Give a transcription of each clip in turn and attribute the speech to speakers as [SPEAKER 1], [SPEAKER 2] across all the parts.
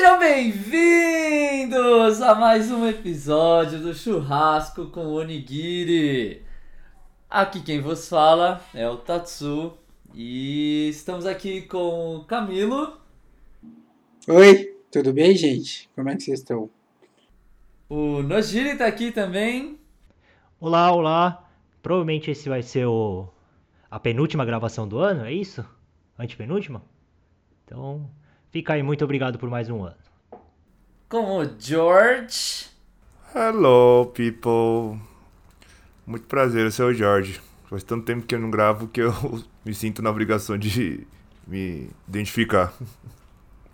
[SPEAKER 1] Sejam bem-vindos a mais um episódio do Churrasco com Onigiri. Aqui quem vos fala é o Tatsu e estamos aqui com o Camilo.
[SPEAKER 2] Oi, tudo bem, gente? Como é que vocês estão?
[SPEAKER 1] O Nojiri tá aqui também.
[SPEAKER 3] Olá, olá. Provavelmente esse vai ser o a penúltima gravação do ano, é isso? Antepenúltima? Então, fica aí, muito obrigado por mais um ano.
[SPEAKER 1] Com o George.
[SPEAKER 4] Hello, people. Muito prazer, eu sou o Jorge. Faz tanto tempo que eu não gravo que eu me sinto na obrigação de me identificar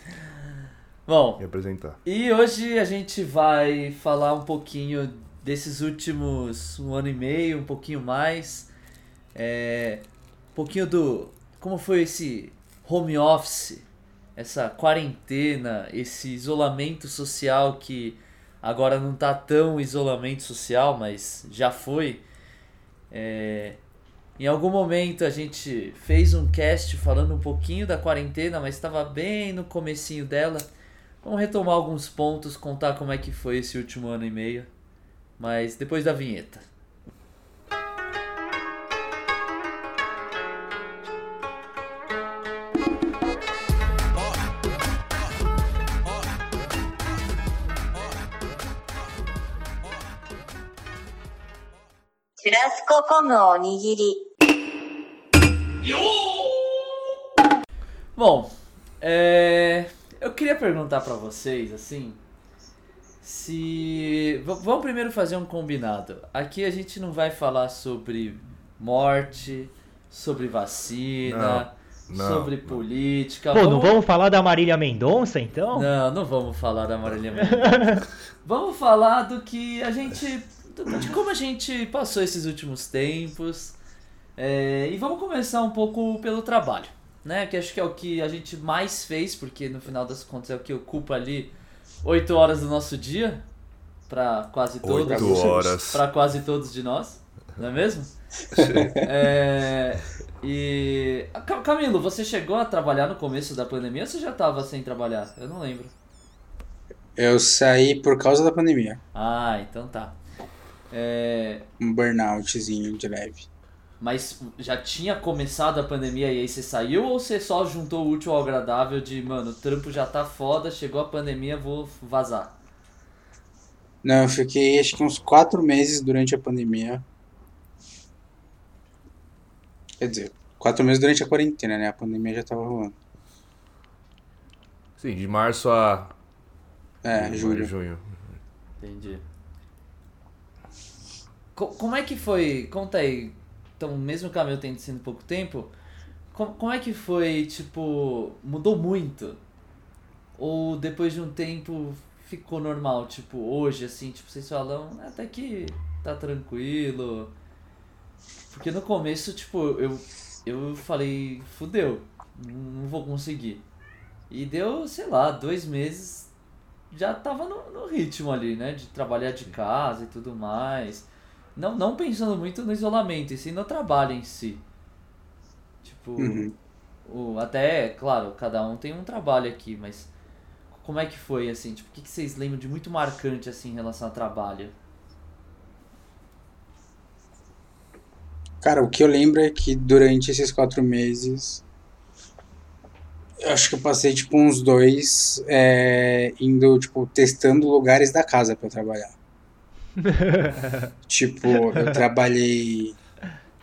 [SPEAKER 1] Bom,
[SPEAKER 4] e apresentar.
[SPEAKER 1] e hoje a gente vai falar um pouquinho desses últimos um ano e meio, um pouquinho mais. É, um pouquinho do. Como foi esse home office, essa quarentena, esse isolamento social que agora não tá tão isolamento social, mas já foi. É, em algum momento a gente fez um cast falando um pouquinho da quarentena, mas estava bem no comecinho dela. Vamos retomar alguns pontos, contar como é que foi esse último ano e meio. Mas depois da vinheta.
[SPEAKER 5] Churrasco com onigiri.
[SPEAKER 1] Bom, é, eu queria perguntar pra vocês, assim, se... vamos primeiro fazer um combinado. Aqui a gente não vai falar sobre morte, sobre vacina,
[SPEAKER 4] Não, não,
[SPEAKER 1] sobre
[SPEAKER 4] não.
[SPEAKER 1] política.
[SPEAKER 3] Pô, não vamos falar da Marília Mendonça, então?
[SPEAKER 1] Não, não vamos falar da Marília Mendonça. vamos falar do que a gente. Do- de como a gente passou esses últimos tempos. É, e vamos começar um pouco pelo trabalho, né? Que acho que é o que a gente mais fez, porque no final das contas é o que ocupa ali 8 horas do nosso dia. Pra quase todos.
[SPEAKER 4] Oito horas.
[SPEAKER 1] Pra quase todos de nós, não é mesmo? É, e. Ca- Camilo, você chegou a trabalhar no começo da pandemia ou você já tava sem trabalhar? Eu não lembro.
[SPEAKER 2] Eu saí por causa da pandemia.
[SPEAKER 1] Ah, então tá. É,
[SPEAKER 2] Um burnoutzinho de leve.
[SPEAKER 1] mas já tinha começado a pandemia e aí você saiu ou você só juntou o útil ao agradável de, mano, o trampo já tá foda, chegou a pandemia, vou vazar?
[SPEAKER 2] Não, eu fiquei acho que uns quatro meses durante a pandemia. Quer dizer, quatro meses durante a quarentena, né? A pandemia já tava rolando.
[SPEAKER 4] Sim, de março a
[SPEAKER 2] É, julho.
[SPEAKER 4] junho.
[SPEAKER 1] Entendi. Co- como é que foi? Conta aí. Então, mesmo o Camilo tendo sido pouco tempo, co- como é que foi, tipo, mudou muito? Ou depois de um tempo ficou normal? Tipo, hoje, assim, tipo, vocês falam, até que tá tranquilo. Porque no começo, tipo, eu, eu falei, fudeu, não não vou conseguir. E deu, sei lá, dois meses, já tava no, no ritmo ali, né? De trabalhar de casa e tudo mais. Não, não pensando muito no isolamento, e sim no trabalho em si. Tipo,
[SPEAKER 2] Uhum.
[SPEAKER 1] o, até, claro, cada um tem um trabalho aqui, mas como é que foi, assim? Tipo, o que, que vocês lembram de muito marcante, assim, em relação ao trabalho?
[SPEAKER 2] Cara, o que eu lembro é que durante esses quatro meses. Eu acho que eu passei, tipo, uns dois é, indo, tipo, testando lugares da casa pra trabalhar. Tipo, eu trabalhei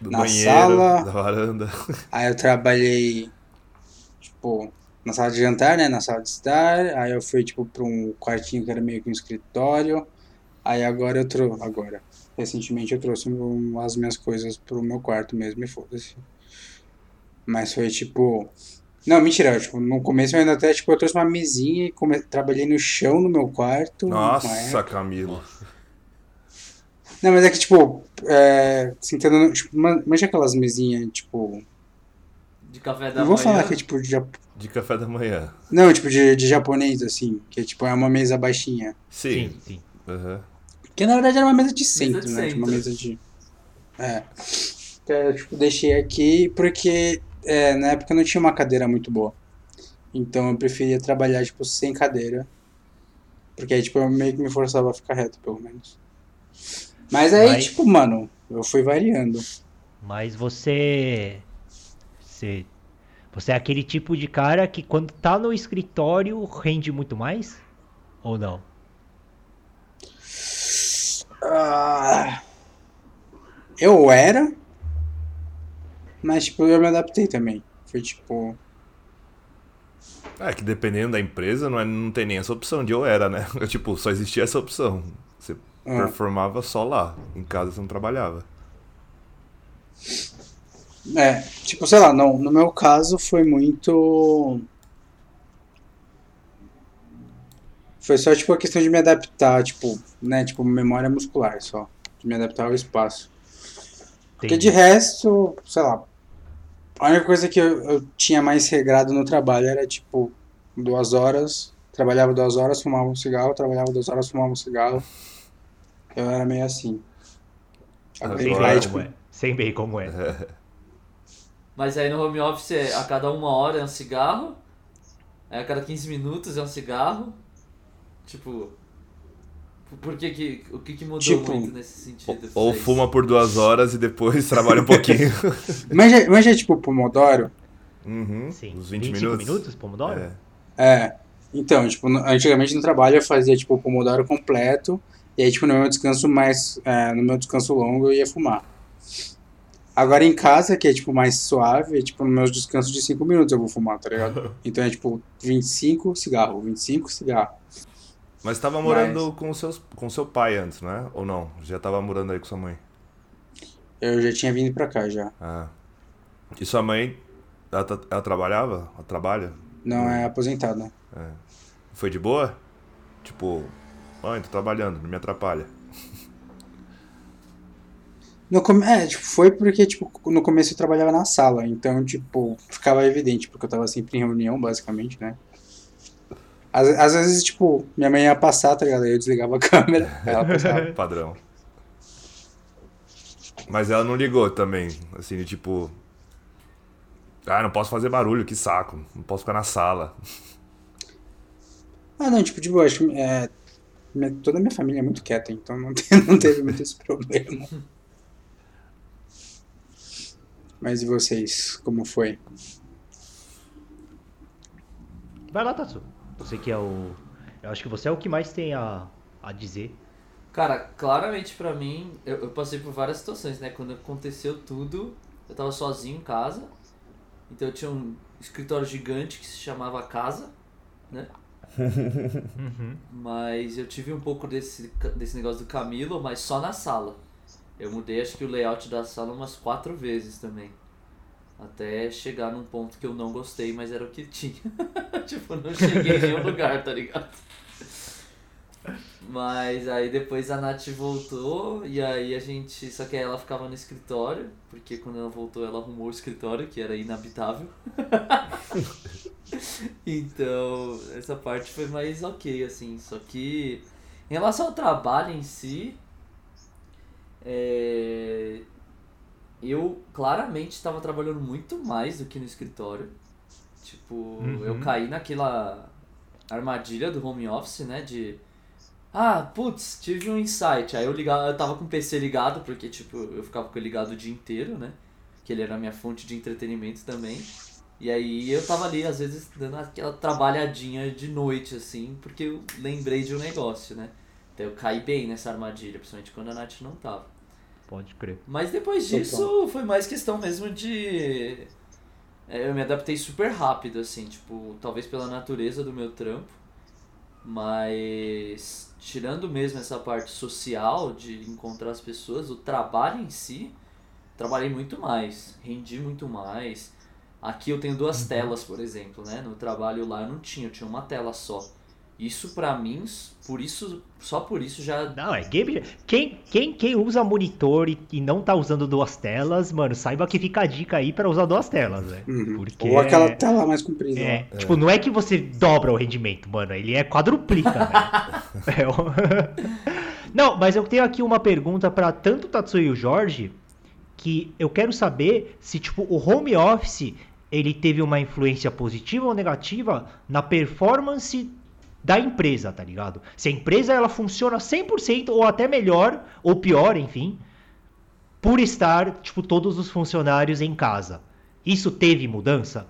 [SPEAKER 4] Do
[SPEAKER 2] Na
[SPEAKER 4] banheiro,
[SPEAKER 2] sala.
[SPEAKER 4] da varanda.
[SPEAKER 2] Aí eu trabalhei, tipo, na sala de jantar, né? Na sala de estar. Aí eu fui, tipo, pra um quartinho que era meio que um escritório. Aí agora eu trouxe. Agora. Recentemente eu trouxe as minhas coisas pro meu quarto mesmo e foda-se. Mas foi tipo. Não, mentira, tipo, no começo eu ainda até, tipo, eu trouxe uma mesinha e come... trabalhei no chão no meu quarto.
[SPEAKER 4] Nossa. Camilo.
[SPEAKER 2] Não, mas é que, tipo, é, sentando, no- tipo, man- manja aquelas mesinhas, tipo,
[SPEAKER 1] De café da
[SPEAKER 2] não vou
[SPEAKER 1] manhã?
[SPEAKER 2] falar que é, tipo, de, jap-
[SPEAKER 4] De café da manhã.
[SPEAKER 2] Não, tipo, de, de japonês, assim, que é tipo, é uma mesa baixinha.
[SPEAKER 4] Sim.
[SPEAKER 3] Sim, sim.
[SPEAKER 4] Aham.
[SPEAKER 2] Que na verdade era uma mesa de centro,
[SPEAKER 1] de
[SPEAKER 2] né? Tipo, uma
[SPEAKER 1] centro.
[SPEAKER 2] mesa de. É. Então, eu, tipo, deixei aqui porque é, na época não tinha uma cadeira muito boa. Então eu preferia trabalhar, tipo, sem cadeira. Porque aí, tipo, eu meio que me forçava a ficar reto, pelo menos. Mas aí,
[SPEAKER 3] Mas-
[SPEAKER 2] tipo, mano, eu fui variando.
[SPEAKER 3] Mas você. Você. Você é aquele tipo de cara que quando tá no escritório rende muito mais? Ou não?
[SPEAKER 2] Ah, eu era, mas, tipo, eu me adaptei também. Foi, tipo...
[SPEAKER 4] É que dependendo da empresa, não, é, não tem nem essa opção de eu era, né? Eu, tipo, só existia essa opção.
[SPEAKER 2] Ah.
[SPEAKER 4] performava só lá. Em casa você não trabalhava.
[SPEAKER 2] É, tipo, sei lá, não, no meu caso foi muito. Foi só, tipo, a questão de me adaptar, tipo, né, tipo, memória muscular só. De me adaptar ao espaço. Porque de resto, sei lá. A única coisa que eu, eu tinha mais regrado no trabalho era, tipo, duas horas, trabalhava duas horas, fumava um cigarro, trabalhava duas horas, fumava um cigarro. Eu era meio assim.
[SPEAKER 4] Agora,
[SPEAKER 3] bem
[SPEAKER 2] tipo,
[SPEAKER 3] como é. Sei bem como é.
[SPEAKER 1] Mas aí no home office é a cada uma hora é um cigarro, aí a cada 15 minutos é um cigarro. Tipo. Por que que. O que que mudou
[SPEAKER 2] Tipo,
[SPEAKER 1] muito nesse sentido?
[SPEAKER 4] Ou fuma por duas horas e depois trabalha um pouquinho.
[SPEAKER 2] Manja, manja, tipo, Pomodoro?
[SPEAKER 4] uhum,
[SPEAKER 3] Sim.
[SPEAKER 4] uns 20
[SPEAKER 3] 25
[SPEAKER 4] minutos.
[SPEAKER 3] Pomodoro?
[SPEAKER 4] É.
[SPEAKER 2] É. Então, tipo, antigamente no trabalho eu fazia, tipo, o Pomodoro completo, e aí, tipo, no meu descanso mais, é, no meu descanso longo eu ia fumar. Agora em casa, que é, tipo, mais suave, é, tipo, no meus descansos de 5 minutos eu vou fumar, tá ligado? Então é, tipo, 25 cigarro, 25 cigarro.
[SPEAKER 4] Mas tava morando com, seus, com seu pai antes, né? Ou não? Já tava morando aí com sua mãe?
[SPEAKER 2] Eu já tinha vindo pra cá já.
[SPEAKER 4] Ah. E sua mãe, ela, tá- ela trabalhava? Ela trabalha?
[SPEAKER 2] Não é aposentada.
[SPEAKER 4] Foi de boa? Tipo, mãe, tô trabalhando, não me atrapalha.
[SPEAKER 2] No come... É, tipo, foi porque, tipo, no começo eu trabalhava na sala, então, tipo, ficava evidente, porque eu tava sempre em reunião, basicamente, né? Às, às vezes, tipo, minha mãe ia passar, tá ligado? Aí eu desligava a câmera, ela passava.
[SPEAKER 4] Padrão. Mas ela não ligou também, assim, de tipo. Ah, não posso fazer barulho, que saco. Não posso ficar na sala.
[SPEAKER 2] Ah, não, tipo, de boa, acho que é, toda a minha família é muito quieta, então não, te- não teve muito esse problema. Mas e vocês, como foi?
[SPEAKER 3] Vai lá, Tatsu. Você que é o. Eu acho que você é o que mais tem a, a dizer.
[SPEAKER 1] Cara, claramente pra mim, eu, eu passei por várias situações, né? Quando aconteceu tudo, eu tava sozinho em casa. Então eu tinha um escritório gigante que se chamava Casa, né?
[SPEAKER 3] Uhum.
[SPEAKER 1] Mas eu tive um pouco desse, desse negócio do Camilo, mas só na sala. Eu mudei acho que o layout da sala umas quatro vezes também. Até chegar num ponto que eu não gostei, mas era o que tinha. tipo, não cheguei em nenhum lugar, tá ligado? Mas aí depois a Nath voltou e aí a gente. Só que aí ela ficava no escritório, porque quando ela voltou ela arrumou o escritório, que era inabitável. então, essa parte foi mais ok, assim. Só que em relação ao trabalho em si, é, eu claramente estava trabalhando muito mais do que no escritório. Tipo, eu
[SPEAKER 3] Uhum.
[SPEAKER 1] caí naquela armadilha do home office, né? De. Ah, putz, tive um insight. Aí eu ligava, eu tava com o PC ligado, porque tipo, eu ficava com ele ligado o dia inteiro, né? Que ele era a minha fonte de entretenimento também. E aí eu tava ali, às vezes, dando aquela trabalhadinha de noite, assim, porque eu lembrei de um negócio, né? Então eu caí bem nessa armadilha, principalmente quando a Nath não tava.
[SPEAKER 3] Pode crer.
[SPEAKER 1] Mas depois
[SPEAKER 2] Total.
[SPEAKER 1] disso foi mais questão mesmo de. é, Eu me adaptei super rápido, assim, tipo, talvez pela natureza do meu trampo. Mas tirando mesmo essa parte social de encontrar as pessoas, o trabalho em si, trabalhei muito mais, rendi muito mais. Aqui eu tenho duas telas, por exemplo, né? No trabalho lá eu não tinha, eu tinha uma tela só. Isso pra mim, por isso, só por isso já
[SPEAKER 3] Não, é game. Quem, quem, quem usa monitor e, e não tá usando duas telas, mano, saiba que fica a dica aí pra usar duas telas, velho.
[SPEAKER 2] Uhum.
[SPEAKER 3] Porque
[SPEAKER 2] Ou aquela
[SPEAKER 3] é-
[SPEAKER 2] tela mais comprida.
[SPEAKER 3] É,
[SPEAKER 2] lá.
[SPEAKER 3] tipo, não é que você dobra o rendimento, mano. Ele é quadruplica, velho. É Não, mas eu tenho aqui uma pergunta pra tanto o Tatsuya e o Jorge, que eu quero saber se, tipo, o home office, ele teve uma influência positiva ou negativa na performance da empresa, tá ligado? Se a empresa ela funciona 100% ou até melhor ou pior, enfim, por estar, tipo, todos os funcionários em casa. Isso teve mudança?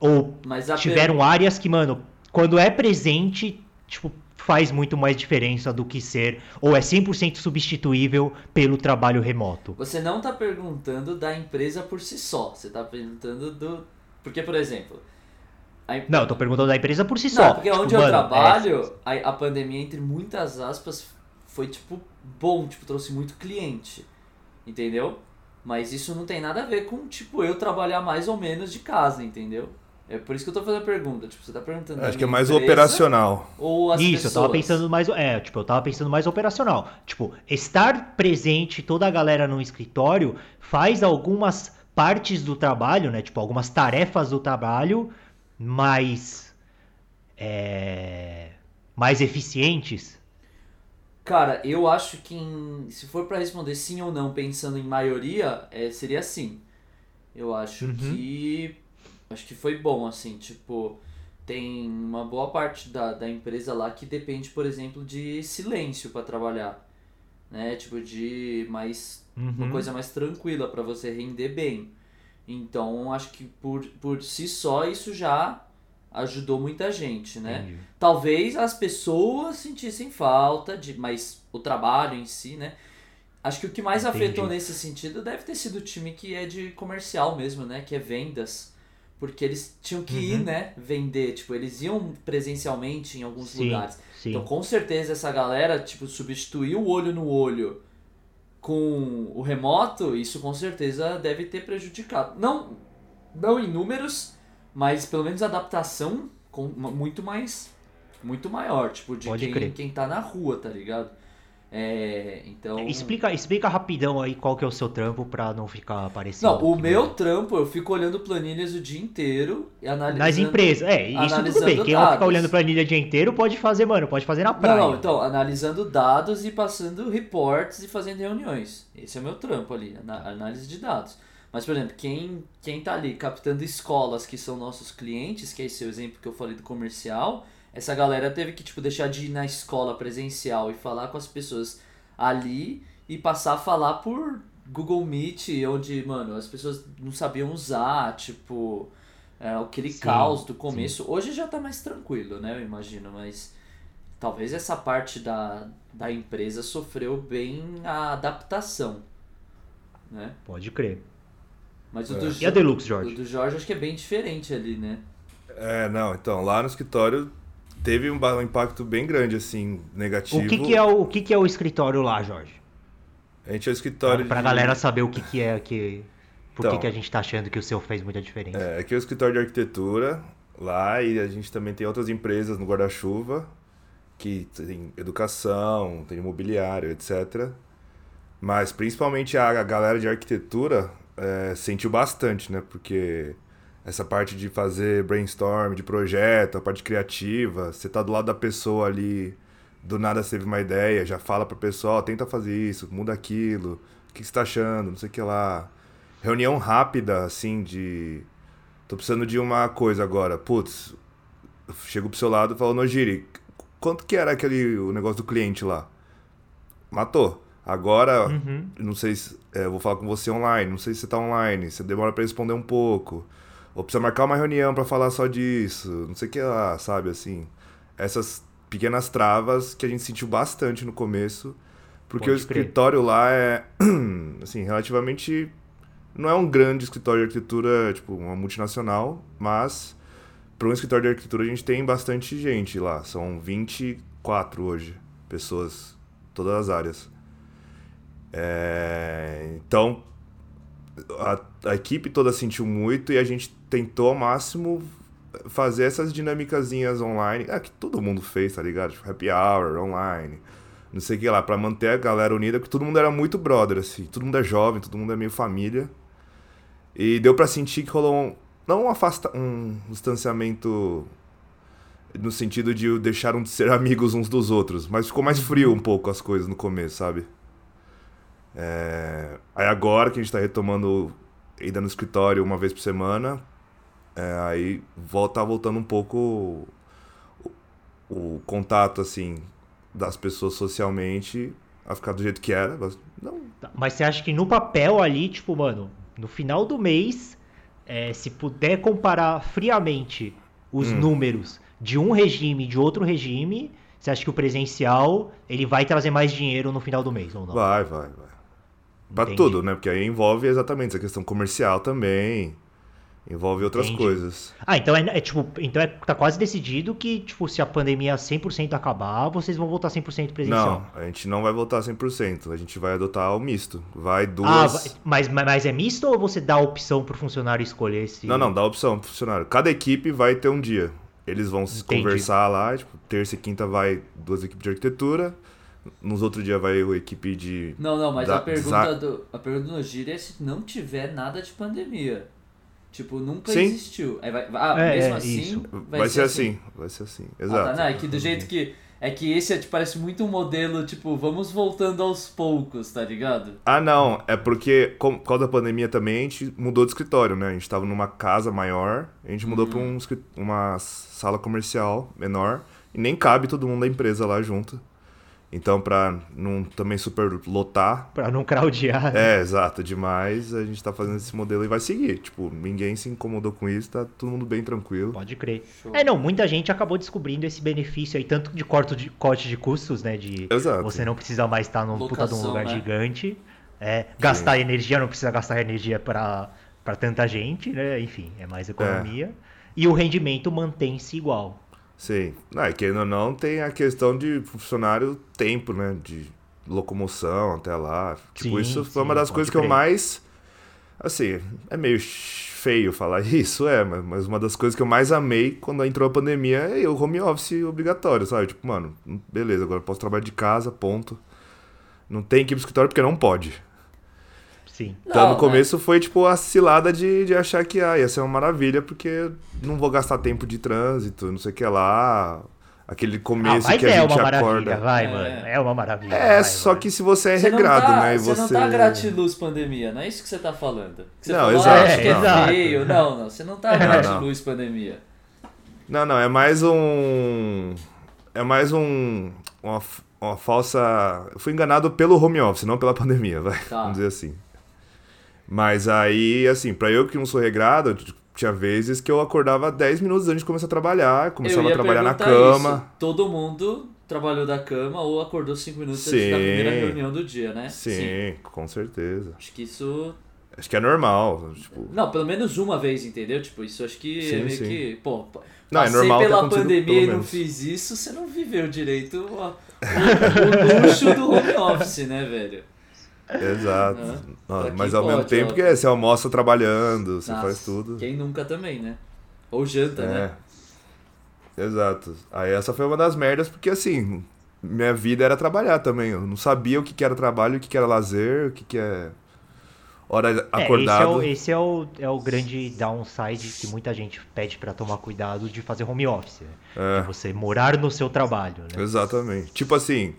[SPEAKER 3] Ou tiveram
[SPEAKER 1] per-
[SPEAKER 3] áreas que, mano, quando é presente, tipo, faz muito mais diferença do que ser ou é 100% substituível pelo trabalho remoto.
[SPEAKER 1] Você não tá perguntando da empresa por si só. Você tá perguntando do. Porque, por exemplo.
[SPEAKER 3] Não, eu tô perguntando da empresa por si só.
[SPEAKER 1] Não, porque
[SPEAKER 3] Tipo,
[SPEAKER 1] onde eu
[SPEAKER 3] mano,
[SPEAKER 1] trabalho, a, a pandemia, entre muitas aspas, foi tipo bom, tipo, trouxe muito cliente. Entendeu? Mas isso não tem nada a ver com, tipo, eu trabalhar mais ou menos de casa, entendeu? É por isso que eu tô fazendo a pergunta. Tipo, você tá perguntando.
[SPEAKER 4] Acho que é mais operacional.
[SPEAKER 1] Ou as
[SPEAKER 3] Isso, eu
[SPEAKER 1] pessoas?
[SPEAKER 3] tava pensando mais, é, tipo, eu tava pensando mais operacional. Tipo, estar presente toda a galera no escritório faz algumas partes do trabalho, né? Tipo, algumas tarefas do trabalho mais é, mais eficientes.
[SPEAKER 1] Cara, eu acho que em- se for pra responder sim ou não, pensando em maioria, é, seria sim. Eu acho
[SPEAKER 3] Uhum.
[SPEAKER 1] que. Acho que foi bom, assim, tipo. Tem uma boa parte da, da empresa lá que depende, por exemplo, de silêncio pra trabalhar. Né? Tipo, de mais. Uma
[SPEAKER 3] Uhum.
[SPEAKER 1] coisa mais tranquila pra você render bem. Então, acho que por, por si só isso já ajudou muita gente, né?
[SPEAKER 3] Entendi.
[SPEAKER 1] Talvez as pessoas sentissem falta de, mas o trabalho em si, né? Acho que o que mais
[SPEAKER 3] Entendi.
[SPEAKER 1] afetou nesse sentido deve ter sido o time que é de comercial mesmo, né? Que é vendas. Porque eles tinham que ir,
[SPEAKER 3] Uhum.
[SPEAKER 1] né? Vender. Tipo, eles iam presencialmente em alguns
[SPEAKER 3] Sim,
[SPEAKER 1] lugares.
[SPEAKER 3] sim.
[SPEAKER 1] Então, com certeza, essa galera, tipo, substituir o olho no olho com o remoto, isso com certeza deve ter prejudicado. Não, não em números, mas pelo menos a adaptação com, muito mais muito maior, tipo, de
[SPEAKER 3] Pode
[SPEAKER 1] quem,
[SPEAKER 3] crer.
[SPEAKER 1] quem tá na rua, tá ligado? É, então...
[SPEAKER 3] Explica, explica rapidão aí qual que é o seu trampo pra não ficar aparecendo.
[SPEAKER 1] Não, o meu
[SPEAKER 3] mano.
[SPEAKER 1] trampo, eu fico olhando planilhas o dia inteiro e analisando...
[SPEAKER 3] Nas empresas, é, isso tudo bem. Quem não fica
[SPEAKER 1] dados.
[SPEAKER 3] olhando planilha o dia inteiro pode fazer, mano, pode fazer na praia.
[SPEAKER 1] Não, não, então, analisando dados e passando reports e fazendo reuniões. Esse é o meu trampo ali, análise de dados. Mas, por exemplo, quem, quem tá ali captando escolas que são nossos clientes, que é esse o exemplo que eu falei do comercial, essa galera teve que, tipo, deixar de ir na escola presencial e falar com as pessoas ali e passar a falar por Google Meet, onde, mano, as pessoas não sabiam usar, tipo, é, aquele
[SPEAKER 3] Sim,
[SPEAKER 1] caos do começo. Hoje já tá mais tranquilo, né, eu imagino, mas talvez essa parte da, da empresa sofreu bem a adaptação, né?
[SPEAKER 3] Pode crer.
[SPEAKER 1] Mas o
[SPEAKER 4] É.
[SPEAKER 1] do,
[SPEAKER 3] E a Deluxe,
[SPEAKER 1] o
[SPEAKER 3] Jorge?
[SPEAKER 1] do Jorge acho que é bem diferente ali, né?
[SPEAKER 4] É, não, então, lá no escritório teve um, um impacto bem grande, assim, negativo.
[SPEAKER 3] O que, que é o, o que, que é o escritório lá, Jorge?
[SPEAKER 4] A gente é o escritório
[SPEAKER 3] Pra
[SPEAKER 4] de...
[SPEAKER 3] galera saber o que, que é que. Por que,
[SPEAKER 4] Então.
[SPEAKER 3] que a gente tá achando que o seu fez muita diferença.
[SPEAKER 4] É, aqui é o escritório de arquitetura lá e a gente também tem outras empresas no guarda-chuva que tem educação, tem imobiliário, etc. Mas principalmente a, a galera de arquitetura é, sentiu bastante, né? Porque essa parte de fazer brainstorm de projeto, a parte criativa, você tá do lado da pessoa ali, do nada você teve uma ideia, já fala pra pessoa, ó, tenta fazer isso, muda aquilo, o que você tá achando, não sei o que lá. Reunião rápida, assim, de. Tô precisando de uma coisa agora. Putz, eu chego pro seu lado e falo, Nojiri, quanto que era aquele o negócio do cliente lá? Matou. Agora,
[SPEAKER 3] Uhum.
[SPEAKER 4] não sei se. é, eu vou falar com você online, não sei se você tá online, você demora pra responder um pouco. Ou precisa marcar uma reunião pra falar só disso, não sei o que lá, sabe, assim. Essas pequenas travas que a gente sentiu bastante no começo. Porque
[SPEAKER 3] Pode
[SPEAKER 4] o
[SPEAKER 3] crer.
[SPEAKER 4] escritório lá é, assim, relativamente. Não é um grande escritório de arquitetura, tipo, uma multinacional, mas para um escritório de arquitetura a gente tem bastante gente lá. São 24 hoje, pessoas, todas as áreas. É, então, a, a equipe toda sentiu muito e a gente tentou ao máximo fazer essas dinâmicazinhas online. Ah, que todo mundo fez, tá ligado? Tipo, happy hour online, não sei o que lá, pra manter a galera unida, porque todo mundo era muito brother, assim. Todo mundo é jovem, todo mundo é meio família. E deu pra sentir que rolou um, não um, afasta, um distanciamento no sentido de deixaram de ser amigos uns dos outros, mas ficou mais frio um pouco as coisas no começo, sabe? É, Aí agora que a gente tá retomando ainda no escritório uma vez por semana, É, aí volta, tá voltando um pouco o, o contato, assim, das pessoas socialmente a ficar do jeito que era. mas Não,
[SPEAKER 3] Tá, Mas você acha que no papel ali, tipo, mano, no final do mês, é, se puder comparar friamente os
[SPEAKER 4] Hum.
[SPEAKER 3] números de um regime e de outro regime, você acha que o presencial ele vai trazer mais dinheiro no final do mês ou não?
[SPEAKER 4] vai, vai, vai. Pra
[SPEAKER 3] Entendi.
[SPEAKER 4] tudo, né? Porque aí envolve exatamente essa questão comercial também. Envolve outras
[SPEAKER 3] Entendi.
[SPEAKER 4] coisas.
[SPEAKER 3] Ah, então é, é, tipo, então é, tá quase decidido que, tipo, se a pandemia 100% acabar, vocês vão voltar 100% presencial.
[SPEAKER 4] Não, a gente não vai voltar 100%. A gente vai adotar o misto. Vai
[SPEAKER 3] Ah,
[SPEAKER 4] duas.
[SPEAKER 3] vai- mas, mas é misto ou você dá a opção pro funcionário escolher se.
[SPEAKER 4] Não, não, dá opção pro funcionário. Cada equipe vai ter um dia. Eles vão se
[SPEAKER 3] Entendi.
[SPEAKER 4] conversar lá, tipo, terça e quinta vai duas equipes de arquitetura, nos outros dias vai a equipe de.
[SPEAKER 1] Não, não, mas
[SPEAKER 4] Da-
[SPEAKER 1] a pergunta do a pergunta do Gira é se não tiver nada de pandemia. Tipo, nunca
[SPEAKER 4] Sim.
[SPEAKER 1] existiu. Aí vai, ah,
[SPEAKER 3] É,
[SPEAKER 1] mesmo
[SPEAKER 3] é,
[SPEAKER 1] assim,
[SPEAKER 3] isso.
[SPEAKER 4] Vai, ser assim. vai ser assim.
[SPEAKER 1] Ah,
[SPEAKER 4] Exato.
[SPEAKER 1] tá, não, é que do jeito que é que esse é, tipo, parece muito um modelo, tipo, vamos voltando aos poucos, tá ligado?
[SPEAKER 4] Ah, não. É porque, com- por causa da pandemia também, a gente mudou de escritório, né? A gente tava numa casa maior, a gente mudou pra um, uma sala comercial menor, e nem cabe todo mundo da empresa lá junto. Então, pra não também super lotar.
[SPEAKER 3] Pra não craudiar.
[SPEAKER 4] É, exato, demais, a gente tá fazendo esse modelo e vai seguir. Tipo, ninguém se incomodou com isso, tá todo mundo bem tranquilo.
[SPEAKER 3] Pode crer.
[SPEAKER 1] Show.
[SPEAKER 3] É, não, muita gente acabou descobrindo esse benefício aí, tanto de corte de, corte de custos, né? De
[SPEAKER 4] Exato.
[SPEAKER 3] você não precisa mais estar num puta de um lugar
[SPEAKER 1] né?
[SPEAKER 3] gigante. É, gastar energia, não precisa gastar energia pra tanta gente, né? Enfim, é mais economia. E o rendimento mantém-se igual.
[SPEAKER 4] Sim. Ah, e querendo ou não, tem a questão de funcionário tempo, né? De locomoção até lá. Tipo,
[SPEAKER 3] Sim,
[SPEAKER 4] isso foi
[SPEAKER 3] sim,
[SPEAKER 4] uma das coisas que eu
[SPEAKER 3] crer.
[SPEAKER 4] mais. Assim, é meio feio falar isso, é, mas, mas uma das coisas que eu mais amei quando entrou a pandemia é o home office obrigatório, sabe? Tipo, mano, beleza, agora eu posso trabalhar de casa, ponto. Não tem que ir pro escritório porque não pode.
[SPEAKER 3] Sim.
[SPEAKER 4] Então
[SPEAKER 1] Não,
[SPEAKER 4] no
[SPEAKER 1] né?
[SPEAKER 4] começo foi tipo a cilada de, de achar que ah, ia ser uma maravilha, porque não vou gastar tempo de trânsito, não sei o que lá. Aquele
[SPEAKER 3] Ah,
[SPEAKER 4] começo
[SPEAKER 3] mas
[SPEAKER 4] que a
[SPEAKER 3] é
[SPEAKER 4] gente
[SPEAKER 3] uma maravilha,
[SPEAKER 4] acorda.
[SPEAKER 3] vai,
[SPEAKER 1] É.
[SPEAKER 3] mano. É uma maravilha.
[SPEAKER 4] É,
[SPEAKER 3] vai,
[SPEAKER 4] só
[SPEAKER 3] mano.
[SPEAKER 4] que se você é
[SPEAKER 1] Você não
[SPEAKER 4] regrado,
[SPEAKER 1] tá-
[SPEAKER 4] né? E
[SPEAKER 1] você
[SPEAKER 4] você.
[SPEAKER 1] não tá gratiluz pandemia, não é isso que você tá falando. Que você
[SPEAKER 4] Não,
[SPEAKER 1] falou,
[SPEAKER 4] exato,
[SPEAKER 1] ah, acho que
[SPEAKER 3] não.
[SPEAKER 1] é feio. Não, não, você não tá
[SPEAKER 4] Não,
[SPEAKER 1] gratiluz pandemia.
[SPEAKER 4] Não, não, é mais um. É mais um. Uma, uma falsa. Eu fui enganado pelo home office, não pela pandemia, vai.
[SPEAKER 1] Tá.
[SPEAKER 4] Vamos dizer assim. Mas aí, assim, pra eu que não sou regrado, tinha vezes que eu acordava 10 minutos antes de começar a trabalhar, começava a trabalhar na cama.
[SPEAKER 1] Isso. Todo mundo trabalhou da cama ou acordou 5 minutos
[SPEAKER 4] Sim.
[SPEAKER 1] antes da primeira reunião do dia, né?
[SPEAKER 4] Sim, com certeza.
[SPEAKER 1] Acho que isso.
[SPEAKER 4] Acho que é normal. Tipo,
[SPEAKER 1] Não, pelo menos uma vez, entendeu? Tipo, isso acho que
[SPEAKER 4] Sim,
[SPEAKER 1] é meio
[SPEAKER 4] sim.
[SPEAKER 1] que. Pô,
[SPEAKER 4] Não, é
[SPEAKER 1] passei
[SPEAKER 4] normal ter
[SPEAKER 1] pela pandemia e não fiz isso, você não viveu direito o, o- o luxo do home office, né, velho?
[SPEAKER 4] Exato.
[SPEAKER 1] Né?
[SPEAKER 4] Nossa, mas ao mesmo
[SPEAKER 1] pode,
[SPEAKER 4] tempo
[SPEAKER 1] ó.
[SPEAKER 4] que é, você almoça trabalhando, você
[SPEAKER 1] Nossa,
[SPEAKER 4] faz tudo.
[SPEAKER 1] Quem nunca também, né? Ou janta, né?
[SPEAKER 4] É. Exato. Aí essa foi uma das merdas, porque assim, minha vida era trabalhar também. Eu não sabia o que, que era trabalho, o que, que era lazer, o que, que é hora
[SPEAKER 3] É, esse é,
[SPEAKER 4] acordado.
[SPEAKER 3] o, esse é, o, é o grande downside que muita gente pede pra tomar cuidado de fazer home office. Né?
[SPEAKER 4] É.
[SPEAKER 3] De você morar no seu trabalho, né?
[SPEAKER 4] Exatamente. Tipo assim,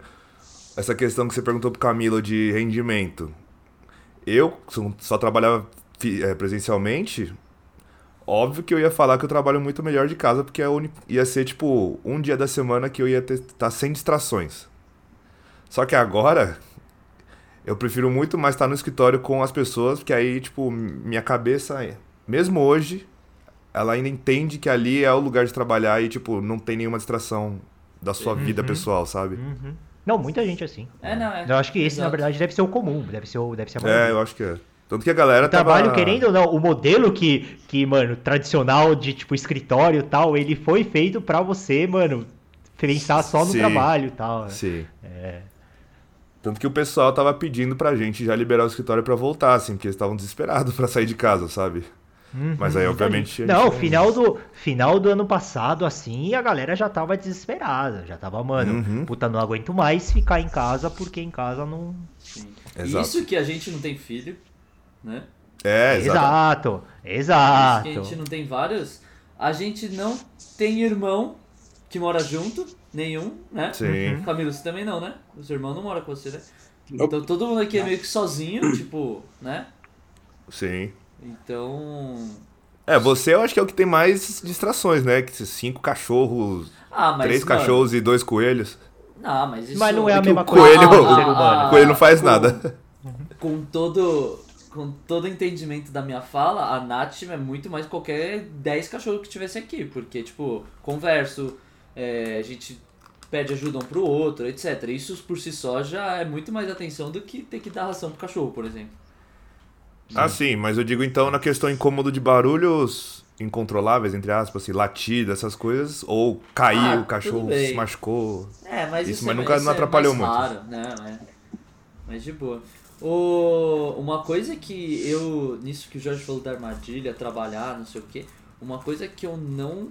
[SPEAKER 4] essa questão que você perguntou pro Camilo de rendimento. Eu só- trabalhava eh, presencialmente. Óbvio que eu ia falar que eu trabalho muito melhor de casa, porque é ia ser, tipo, um dia da semana que eu ia estar sem distrações. Só que agora, eu prefiro muito mais estar no escritório com as pessoas, porque aí, tipo, minha cabeça, mesmo hoje, ela ainda entende que ali é o lugar de trabalhar e, tipo, não tem nenhuma distração da sua vida
[SPEAKER 3] Uhum.
[SPEAKER 4] pessoal, sabe?
[SPEAKER 3] Uhum. Não, muita gente é assim.
[SPEAKER 1] É, não, é.
[SPEAKER 3] Eu acho que esse, na
[SPEAKER 1] Exato.
[SPEAKER 3] verdade, deve ser o comum, deve ser, o, deve ser a
[SPEAKER 4] É, eu acho que é. Tanto que a galera
[SPEAKER 3] O trabalho,
[SPEAKER 4] tava...
[SPEAKER 3] querendo ou não, o modelo que, que, mano, tradicional de, tipo, escritório e tal, ele foi feito pra você, mano, pensar só no
[SPEAKER 4] Sim.
[SPEAKER 3] trabalho e tal. né?
[SPEAKER 4] Sim.
[SPEAKER 3] É.
[SPEAKER 4] Tanto que o pessoal tava pedindo pra gente já liberar o escritório pra voltar, assim, porque eles estavam desesperados pra sair de casa, sabe?
[SPEAKER 3] Uhum,
[SPEAKER 4] Mas aí, obviamente,
[SPEAKER 3] Não,
[SPEAKER 4] gente-
[SPEAKER 3] final do, final do ano passado, assim, a galera já tava desesperada. Já tava, mano,
[SPEAKER 4] Uhum.
[SPEAKER 3] puta, não aguento mais ficar em casa, porque em casa não.
[SPEAKER 1] Sim.
[SPEAKER 4] Exato.
[SPEAKER 1] Isso que a gente não tem filho, né?
[SPEAKER 4] É, exato.
[SPEAKER 3] Exato,
[SPEAKER 1] Isso que a gente não tem vários. A gente não tem irmão que mora junto, nenhum, né?
[SPEAKER 4] Sim.
[SPEAKER 1] Camilo, você também não, né? O seu irmão não mora com você, né? Então todo mundo aqui é meio que sozinho, tipo, né?
[SPEAKER 4] Sim.
[SPEAKER 1] Então.
[SPEAKER 4] É, você eu acho que é o que tem mais distrações, né? Que cinco cachorros,
[SPEAKER 1] Ah, mas.
[SPEAKER 4] três
[SPEAKER 1] mano,
[SPEAKER 4] cachorros e dois coelhos.
[SPEAKER 1] Não, mas isso.
[SPEAKER 3] Mas não é a
[SPEAKER 4] que
[SPEAKER 3] mesma coisa.
[SPEAKER 4] coelho-
[SPEAKER 1] Ah,
[SPEAKER 3] o
[SPEAKER 1] ah.
[SPEAKER 4] O coelho não faz
[SPEAKER 1] com-
[SPEAKER 4] nada.
[SPEAKER 1] Com todo. Com todo o entendimento da minha fala, a Nath é muito mais qualquer 10 cachorros que tivesse aqui. Porque, tipo, converso, é, a gente pede ajuda um pro outro, etc. Isso por si só já é muito mais atenção do que ter que dar ração pro cachorro, por exemplo.
[SPEAKER 4] Ah, sim, mas eu digo então na questão incômodo de barulhos incontroláveis, entre aspas, assim, latido, essas coisas, ou caiu,
[SPEAKER 1] Ah,
[SPEAKER 4] o cachorro se machucou.
[SPEAKER 1] É, mas
[SPEAKER 4] Isso,
[SPEAKER 1] isso,
[SPEAKER 4] mas
[SPEAKER 1] é,
[SPEAKER 4] nunca
[SPEAKER 1] isso
[SPEAKER 4] não
[SPEAKER 1] é
[SPEAKER 4] atrapalhou
[SPEAKER 1] mais
[SPEAKER 4] muito.
[SPEAKER 1] Raro, né? É. Mas de boa. O, uma coisa que eu. Nisso que o Jorge falou da armadilha, trabalhar, não sei o que. Uma coisa que eu não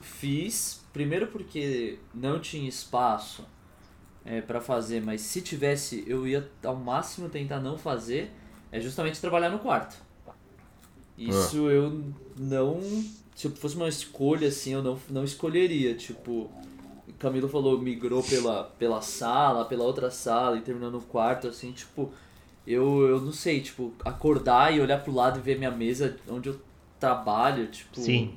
[SPEAKER 1] fiz, primeiro porque não tinha espaço é, para fazer, mas se tivesse, eu ia ao máximo tentar não fazer, é justamente trabalhar no quarto. Isso eu não. Se fosse uma escolha assim, eu não, não escolheria. Tipo, o Camilo falou, migrou pela, pela sala, pela outra sala e terminou no quarto, assim, tipo, eu, eu não sei, tipo, acordar e olhar pro lado e ver minha mesa onde eu trabalho, tipo.
[SPEAKER 3] Sim.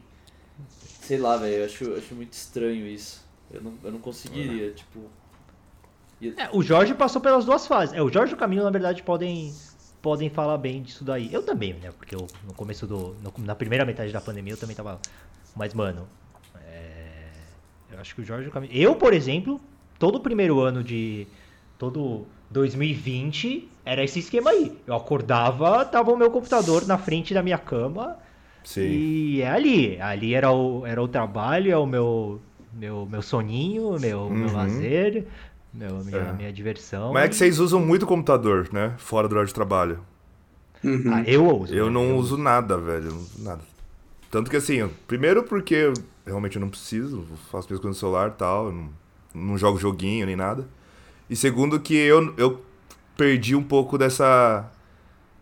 [SPEAKER 1] Sei lá, velho, eu acho, acho muito estranho isso. Eu não, eu não
[SPEAKER 4] É.
[SPEAKER 1] conseguiria, tipo. E-
[SPEAKER 3] É, o Jorge passou pelas duas fases. É, o Jorge e o Camilo, na verdade, podem, podem falar bem disso daí. Eu também, né? Porque eu, no começo do. no- na primeira metade da pandemia eu também tava. Mas, mano. é, eu acho que o Jorge. Eu, por exemplo, todo o primeiro ano de. Todo 2020 era esse esquema aí. Eu acordava, tava o meu computador na frente da minha cama.
[SPEAKER 4] Sim.
[SPEAKER 3] E é ali. Ali era o, era o trabalho, é o meu, meu, meu soninho, meu, meu
[SPEAKER 4] Uhum.
[SPEAKER 3] lazer, meu, minha,
[SPEAKER 4] É.
[SPEAKER 3] minha diversão.
[SPEAKER 4] Mas é que vocês usam muito o computador, né? Fora do horário de trabalho.
[SPEAKER 2] Uhum.
[SPEAKER 3] Ah, eu uso.
[SPEAKER 4] Eu
[SPEAKER 3] né?
[SPEAKER 4] não uso nada, velho. eu uso nada. Tanto que assim, primeiro porque eu realmente não preciso, faço minhas coisas no celular e tal, eu não, não jogo joguinho nem nada. E segundo que eu, eu perdi um pouco dessa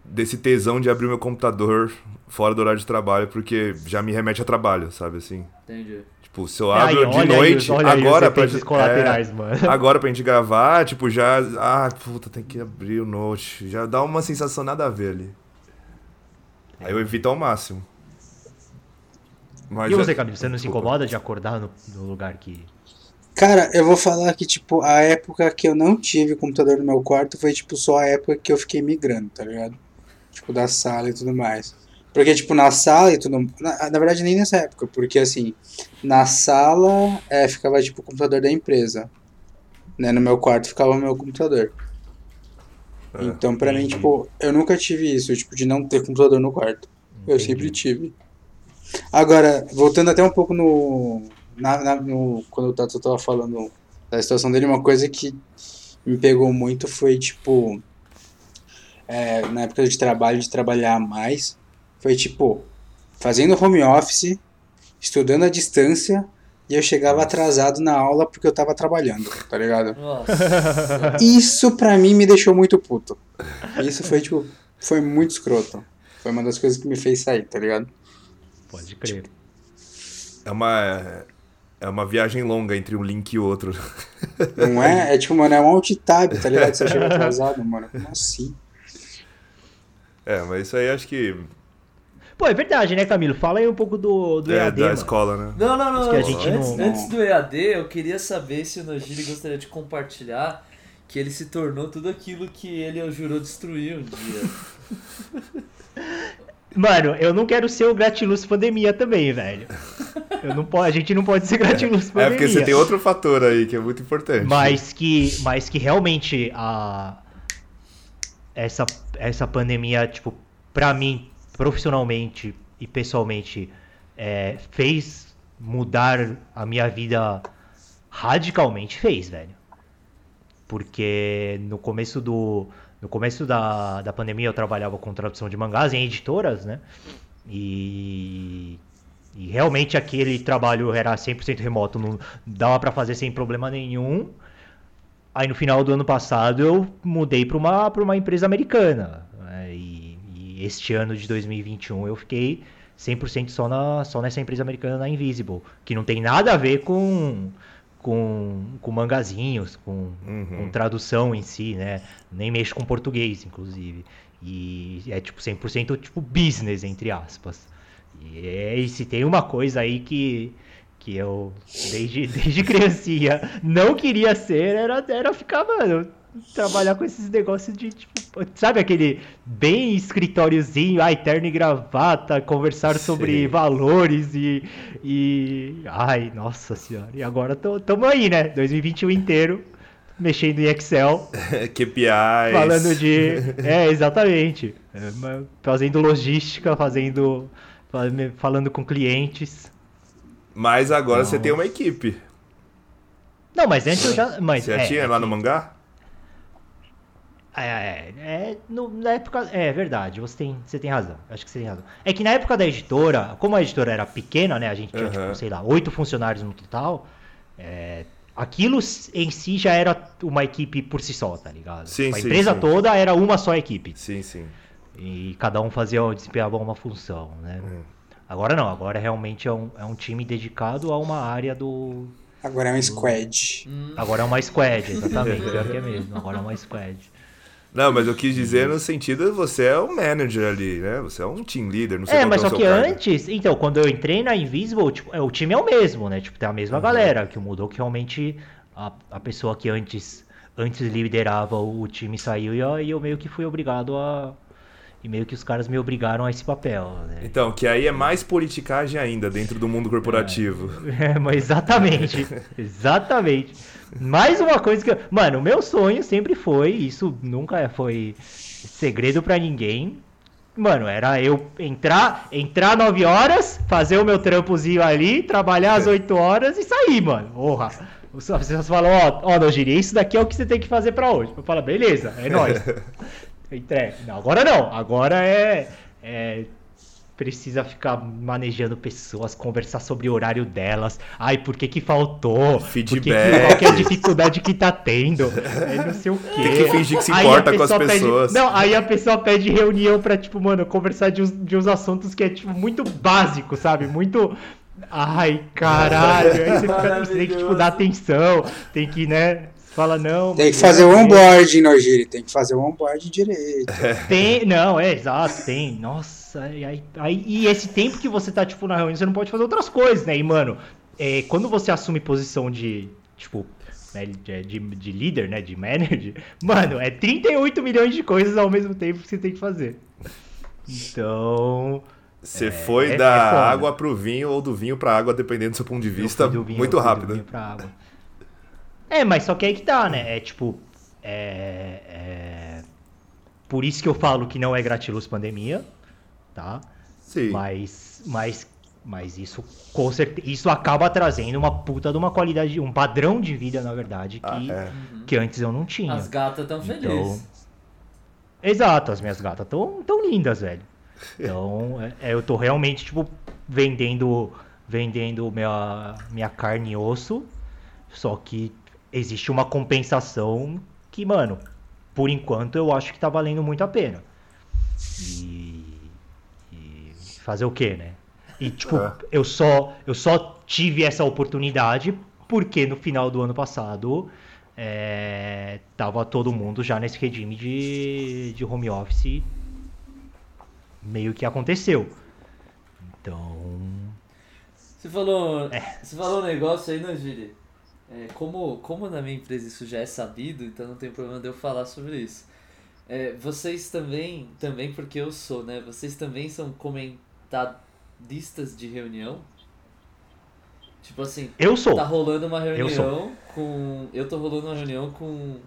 [SPEAKER 4] desse tesão de abrir meu computador fora do horário de trabalho, porque já me remete a trabalho, sabe assim?
[SPEAKER 1] Entendi.
[SPEAKER 4] Tipo, se eu
[SPEAKER 3] Aí,
[SPEAKER 4] abro de
[SPEAKER 3] olha aí
[SPEAKER 4] noite,
[SPEAKER 3] aí os
[SPEAKER 4] agora pra
[SPEAKER 3] efeitos
[SPEAKER 4] gente-
[SPEAKER 3] colaterais,
[SPEAKER 4] é,
[SPEAKER 3] mano.
[SPEAKER 4] Agora pra gente gravar, tipo, já. Ah, puta, tem que abrir o note. Já dá uma sensação nada a ver ali. Aí eu evito ao máximo. Mas
[SPEAKER 3] E você,
[SPEAKER 4] é-
[SPEAKER 3] Camilo, você não se incomoda de acordar no, no lugar que.
[SPEAKER 2] Cara, eu vou falar que, tipo, a época que eu não tive computador no meu quarto foi, tipo, só a época que eu fiquei migrando, tá ligado? Tipo, da sala e tudo mais. Porque, tipo, na sala e tudo. Na, na verdade, nem nessa época, porque, assim, na sala é, ficava, tipo, o computador da empresa. Né? No meu quarto ficava o meu computador.
[SPEAKER 4] É.
[SPEAKER 2] Então, pra mim,
[SPEAKER 3] entendi.
[SPEAKER 2] tipo, eu nunca tive isso, tipo, de não ter computador no quarto. Eu
[SPEAKER 3] Entendi.
[SPEAKER 2] sempre tive. Agora, voltando até um pouco no. Na, na- no quando o Tato tava falando da situação dele, uma coisa que me pegou muito foi, tipo. é, na época de trabalho, de trabalhar mais, foi tipo, fazendo home office, estudando à distância, e eu chegava atrasado na aula porque eu tava trabalhando, tá ligado?
[SPEAKER 1] Nossa.
[SPEAKER 2] Isso pra mim me deixou muito puto. Isso foi, tipo, foi muito escroto. Foi uma das coisas que me fez sair, tá ligado?
[SPEAKER 3] Pode crer.
[SPEAKER 4] É uma. É uma viagem longa entre um link e outro.
[SPEAKER 2] Não é? É tipo, mano, é um alt tab, tá ligado? Você chega atrasado, mano. Como assim?
[SPEAKER 4] É, mas isso aí acho que.
[SPEAKER 3] Pô, é verdade, né, Camilo? Fala aí um pouco do, do
[SPEAKER 4] é
[SPEAKER 3] EAD.
[SPEAKER 4] da
[SPEAKER 3] mano.
[SPEAKER 4] escola, né?
[SPEAKER 1] Não, não, não.
[SPEAKER 3] A
[SPEAKER 1] antes,
[SPEAKER 3] gente
[SPEAKER 1] antes,
[SPEAKER 2] não-
[SPEAKER 1] antes do EAD, eu queria saber se o Nojiri gostaria de compartilhar que ele se tornou tudo aquilo que ele jurou destruir um dia.
[SPEAKER 3] Mano, eu não quero ser o Gratiluz Pandemia também, velho. Eu não po- a gente não pode ser Gratiluz
[SPEAKER 4] É
[SPEAKER 3] Pandemia.
[SPEAKER 4] porque você tem outro fator aí que é muito importante.
[SPEAKER 3] Mas que, mas que realmente a essa essa pandemia, tipo, pra mim, profissionalmente e pessoalmente, é, fez mudar a minha vida radicalmente, fez, velho. Porque no começo do no começo da, da pandemia eu trabalhava com tradução de mangás em editoras, né? E e realmente aquele trabalho era 100% remoto, não dava pra fazer sem problema nenhum. Aí no final do ano passado eu mudei para uma, pra uma empresa americana. E este ano de 2021 eu fiquei 100% só, na, só nessa empresa americana, na Invisible. Que não tem nada a ver com, com, com mangazinhos, com,
[SPEAKER 4] Uhum.
[SPEAKER 3] com tradução em si, né? Nem mexo com português, inclusive. E é tipo 100% tipo business, entre aspas. E, é, e se tem uma coisa aí que, que eu, desde, desde criancinha, não queria ser, era, era ficar, mano, trabalhar com esses negócios de, tipo, sabe aquele bem escritóriozinho, ai, terno e gravata, conversar sobre
[SPEAKER 4] Sim.
[SPEAKER 3] valores e, e. Ai, nossa senhora. E agora tô, tamo aí, né? 2021 inteiro, mexendo em Excel,
[SPEAKER 4] KPIs.
[SPEAKER 3] falando de. É, exatamente. É, fazendo logística, fazendo. fa- falando com clientes.
[SPEAKER 4] Mas agora
[SPEAKER 3] Não.
[SPEAKER 4] você tem uma equipe.
[SPEAKER 3] Não, mas antes eu já. Mas,
[SPEAKER 4] Você já
[SPEAKER 3] é,
[SPEAKER 4] tinha
[SPEAKER 3] é
[SPEAKER 4] lá no mangá?
[SPEAKER 3] É, é, é, no- na época. É verdade, você tem, você tem razão. Acho que você tem razão. É que na época da editora, como a editora era pequena, né? A gente tinha,
[SPEAKER 4] Aham.
[SPEAKER 3] tipo, sei lá, oito funcionários no total. é, aquilo em si já era uma equipe por si só, tá ligado?
[SPEAKER 4] Sim,
[SPEAKER 3] a
[SPEAKER 4] sim,
[SPEAKER 3] empresa
[SPEAKER 4] sim.
[SPEAKER 3] toda era uma só equipe.
[SPEAKER 4] Sim, sim.
[SPEAKER 3] E cada um fazia, desempenhava uma função, né?
[SPEAKER 4] Hum.
[SPEAKER 3] Agora não, agora realmente é um, é um time dedicado a uma área do.
[SPEAKER 2] Agora é um squad.
[SPEAKER 3] Agora é uma squad, exatamente. pior que é mesmo. Agora é uma squad.
[SPEAKER 4] Não, mas eu quis dizer no sentido você é um manager ali, né? Você é um team leader, não sei
[SPEAKER 3] É, mas
[SPEAKER 4] é
[SPEAKER 3] só que
[SPEAKER 4] cargo.
[SPEAKER 3] antes, então, quando eu entrei na Invisible, tipo, é, o time é o mesmo, né? Tipo, tem a
[SPEAKER 4] Uhum.
[SPEAKER 3] mesma galera, que mudou que realmente a, a pessoa que antes, antes liderava o time saiu e eu, e eu meio que fui obrigado a. E meio que os caras me obrigaram a esse papel, né?
[SPEAKER 4] Então, que aí é mais politicagem ainda dentro do mundo corporativo.
[SPEAKER 3] É, mas exatamente. exatamente. Mais uma coisa que. eu- Mano, o meu sonho sempre foi, isso nunca foi segredo pra ninguém. Mano, era eu entrar, entrar 9 horas, fazer o meu trampozinho ali, trabalhar às 8 horas e sair, mano. Porra. As pessoas falam, ó, ó, Nojiri, isso daqui é o que você tem que fazer pra hoje. Eu falo, beleza, é nóis. Entrega. Não, agora não. Agora é, é. Precisa ficar manejando pessoas, conversar sobre o horário delas. Ai, por que que faltou? Por que
[SPEAKER 4] Feedback.
[SPEAKER 3] qual que é a dificuldade que tá tendo? É não sei o quê.
[SPEAKER 4] Tem que fingir que se importa com as
[SPEAKER 3] pessoa pede-
[SPEAKER 4] pessoas.
[SPEAKER 3] Não, aí a pessoa pede reunião pra, tipo, mano, conversar de uns, de uns assuntos que é, tipo, muito básico, sabe? Muito. Ai, caralho. Aí você, fica, você tem que, tipo, dar atenção. Tem que, né? Fala, não.
[SPEAKER 2] Tem que fazer
[SPEAKER 3] é,
[SPEAKER 2] o onboarding, Nojiri. Tem que fazer o onboarding direito.
[SPEAKER 3] Tem, não, é exato, tem. Nossa, e, aí, aí- e esse tempo que você tá, tipo, na reunião, você não pode fazer outras coisas, né? E, mano, é, quando você assume posição de, tipo, né, de, de, de líder, né? De manager, mano, é 38 milhões de coisas ao mesmo tempo que você tem que fazer. Então.
[SPEAKER 4] Você foi
[SPEAKER 3] é-
[SPEAKER 4] da
[SPEAKER 3] é
[SPEAKER 4] água pro vinho ou do vinho pra água, dependendo do seu ponto de vista,
[SPEAKER 3] vinho-
[SPEAKER 4] muito
[SPEAKER 3] fui do
[SPEAKER 4] rápido.
[SPEAKER 3] vinho pra água. É, mas só que aí que tá, né? É tipo. É, é- Por isso que eu falo que não é gratiluz pandemia, tá?
[SPEAKER 4] Sim.
[SPEAKER 3] Mas, mas, mas isso com certeza, isso acaba trazendo uma puta de uma qualidade, um padrão de vida, na verdade, que,
[SPEAKER 4] Ah, é.
[SPEAKER 3] que antes eu não tinha.
[SPEAKER 1] As gatas tão
[SPEAKER 3] Então,
[SPEAKER 1] felizes.
[SPEAKER 3] Exato, as minhas gatas tão, tão lindas, velho. Então, é- é, eu tô realmente, tipo, vendendo, vendendo minha, minha carne e osso, só que existe uma compensação que, mano, por enquanto eu acho que tá valendo muito a pena. E, e fazer o quê, né? E, tipo,
[SPEAKER 4] É.
[SPEAKER 3] eu, só, eu só tive essa oportunidade porque no final do ano passado é, tava todo mundo já nesse regime de, de home office meio que aconteceu. Então.
[SPEAKER 1] Você falou,
[SPEAKER 3] É.
[SPEAKER 1] você falou um negócio aí, não, Giri? É, como, como na minha empresa isso já é sabido, então não tem problema de eu falar sobre isso. É, vocês também, também porque eu sou, né? Vocês também são comentadistas de reunião? Tipo assim,
[SPEAKER 3] Eu sou.
[SPEAKER 1] tá rolando uma
[SPEAKER 3] Eu
[SPEAKER 1] reunião com. Eu tô rolando uma reunião com.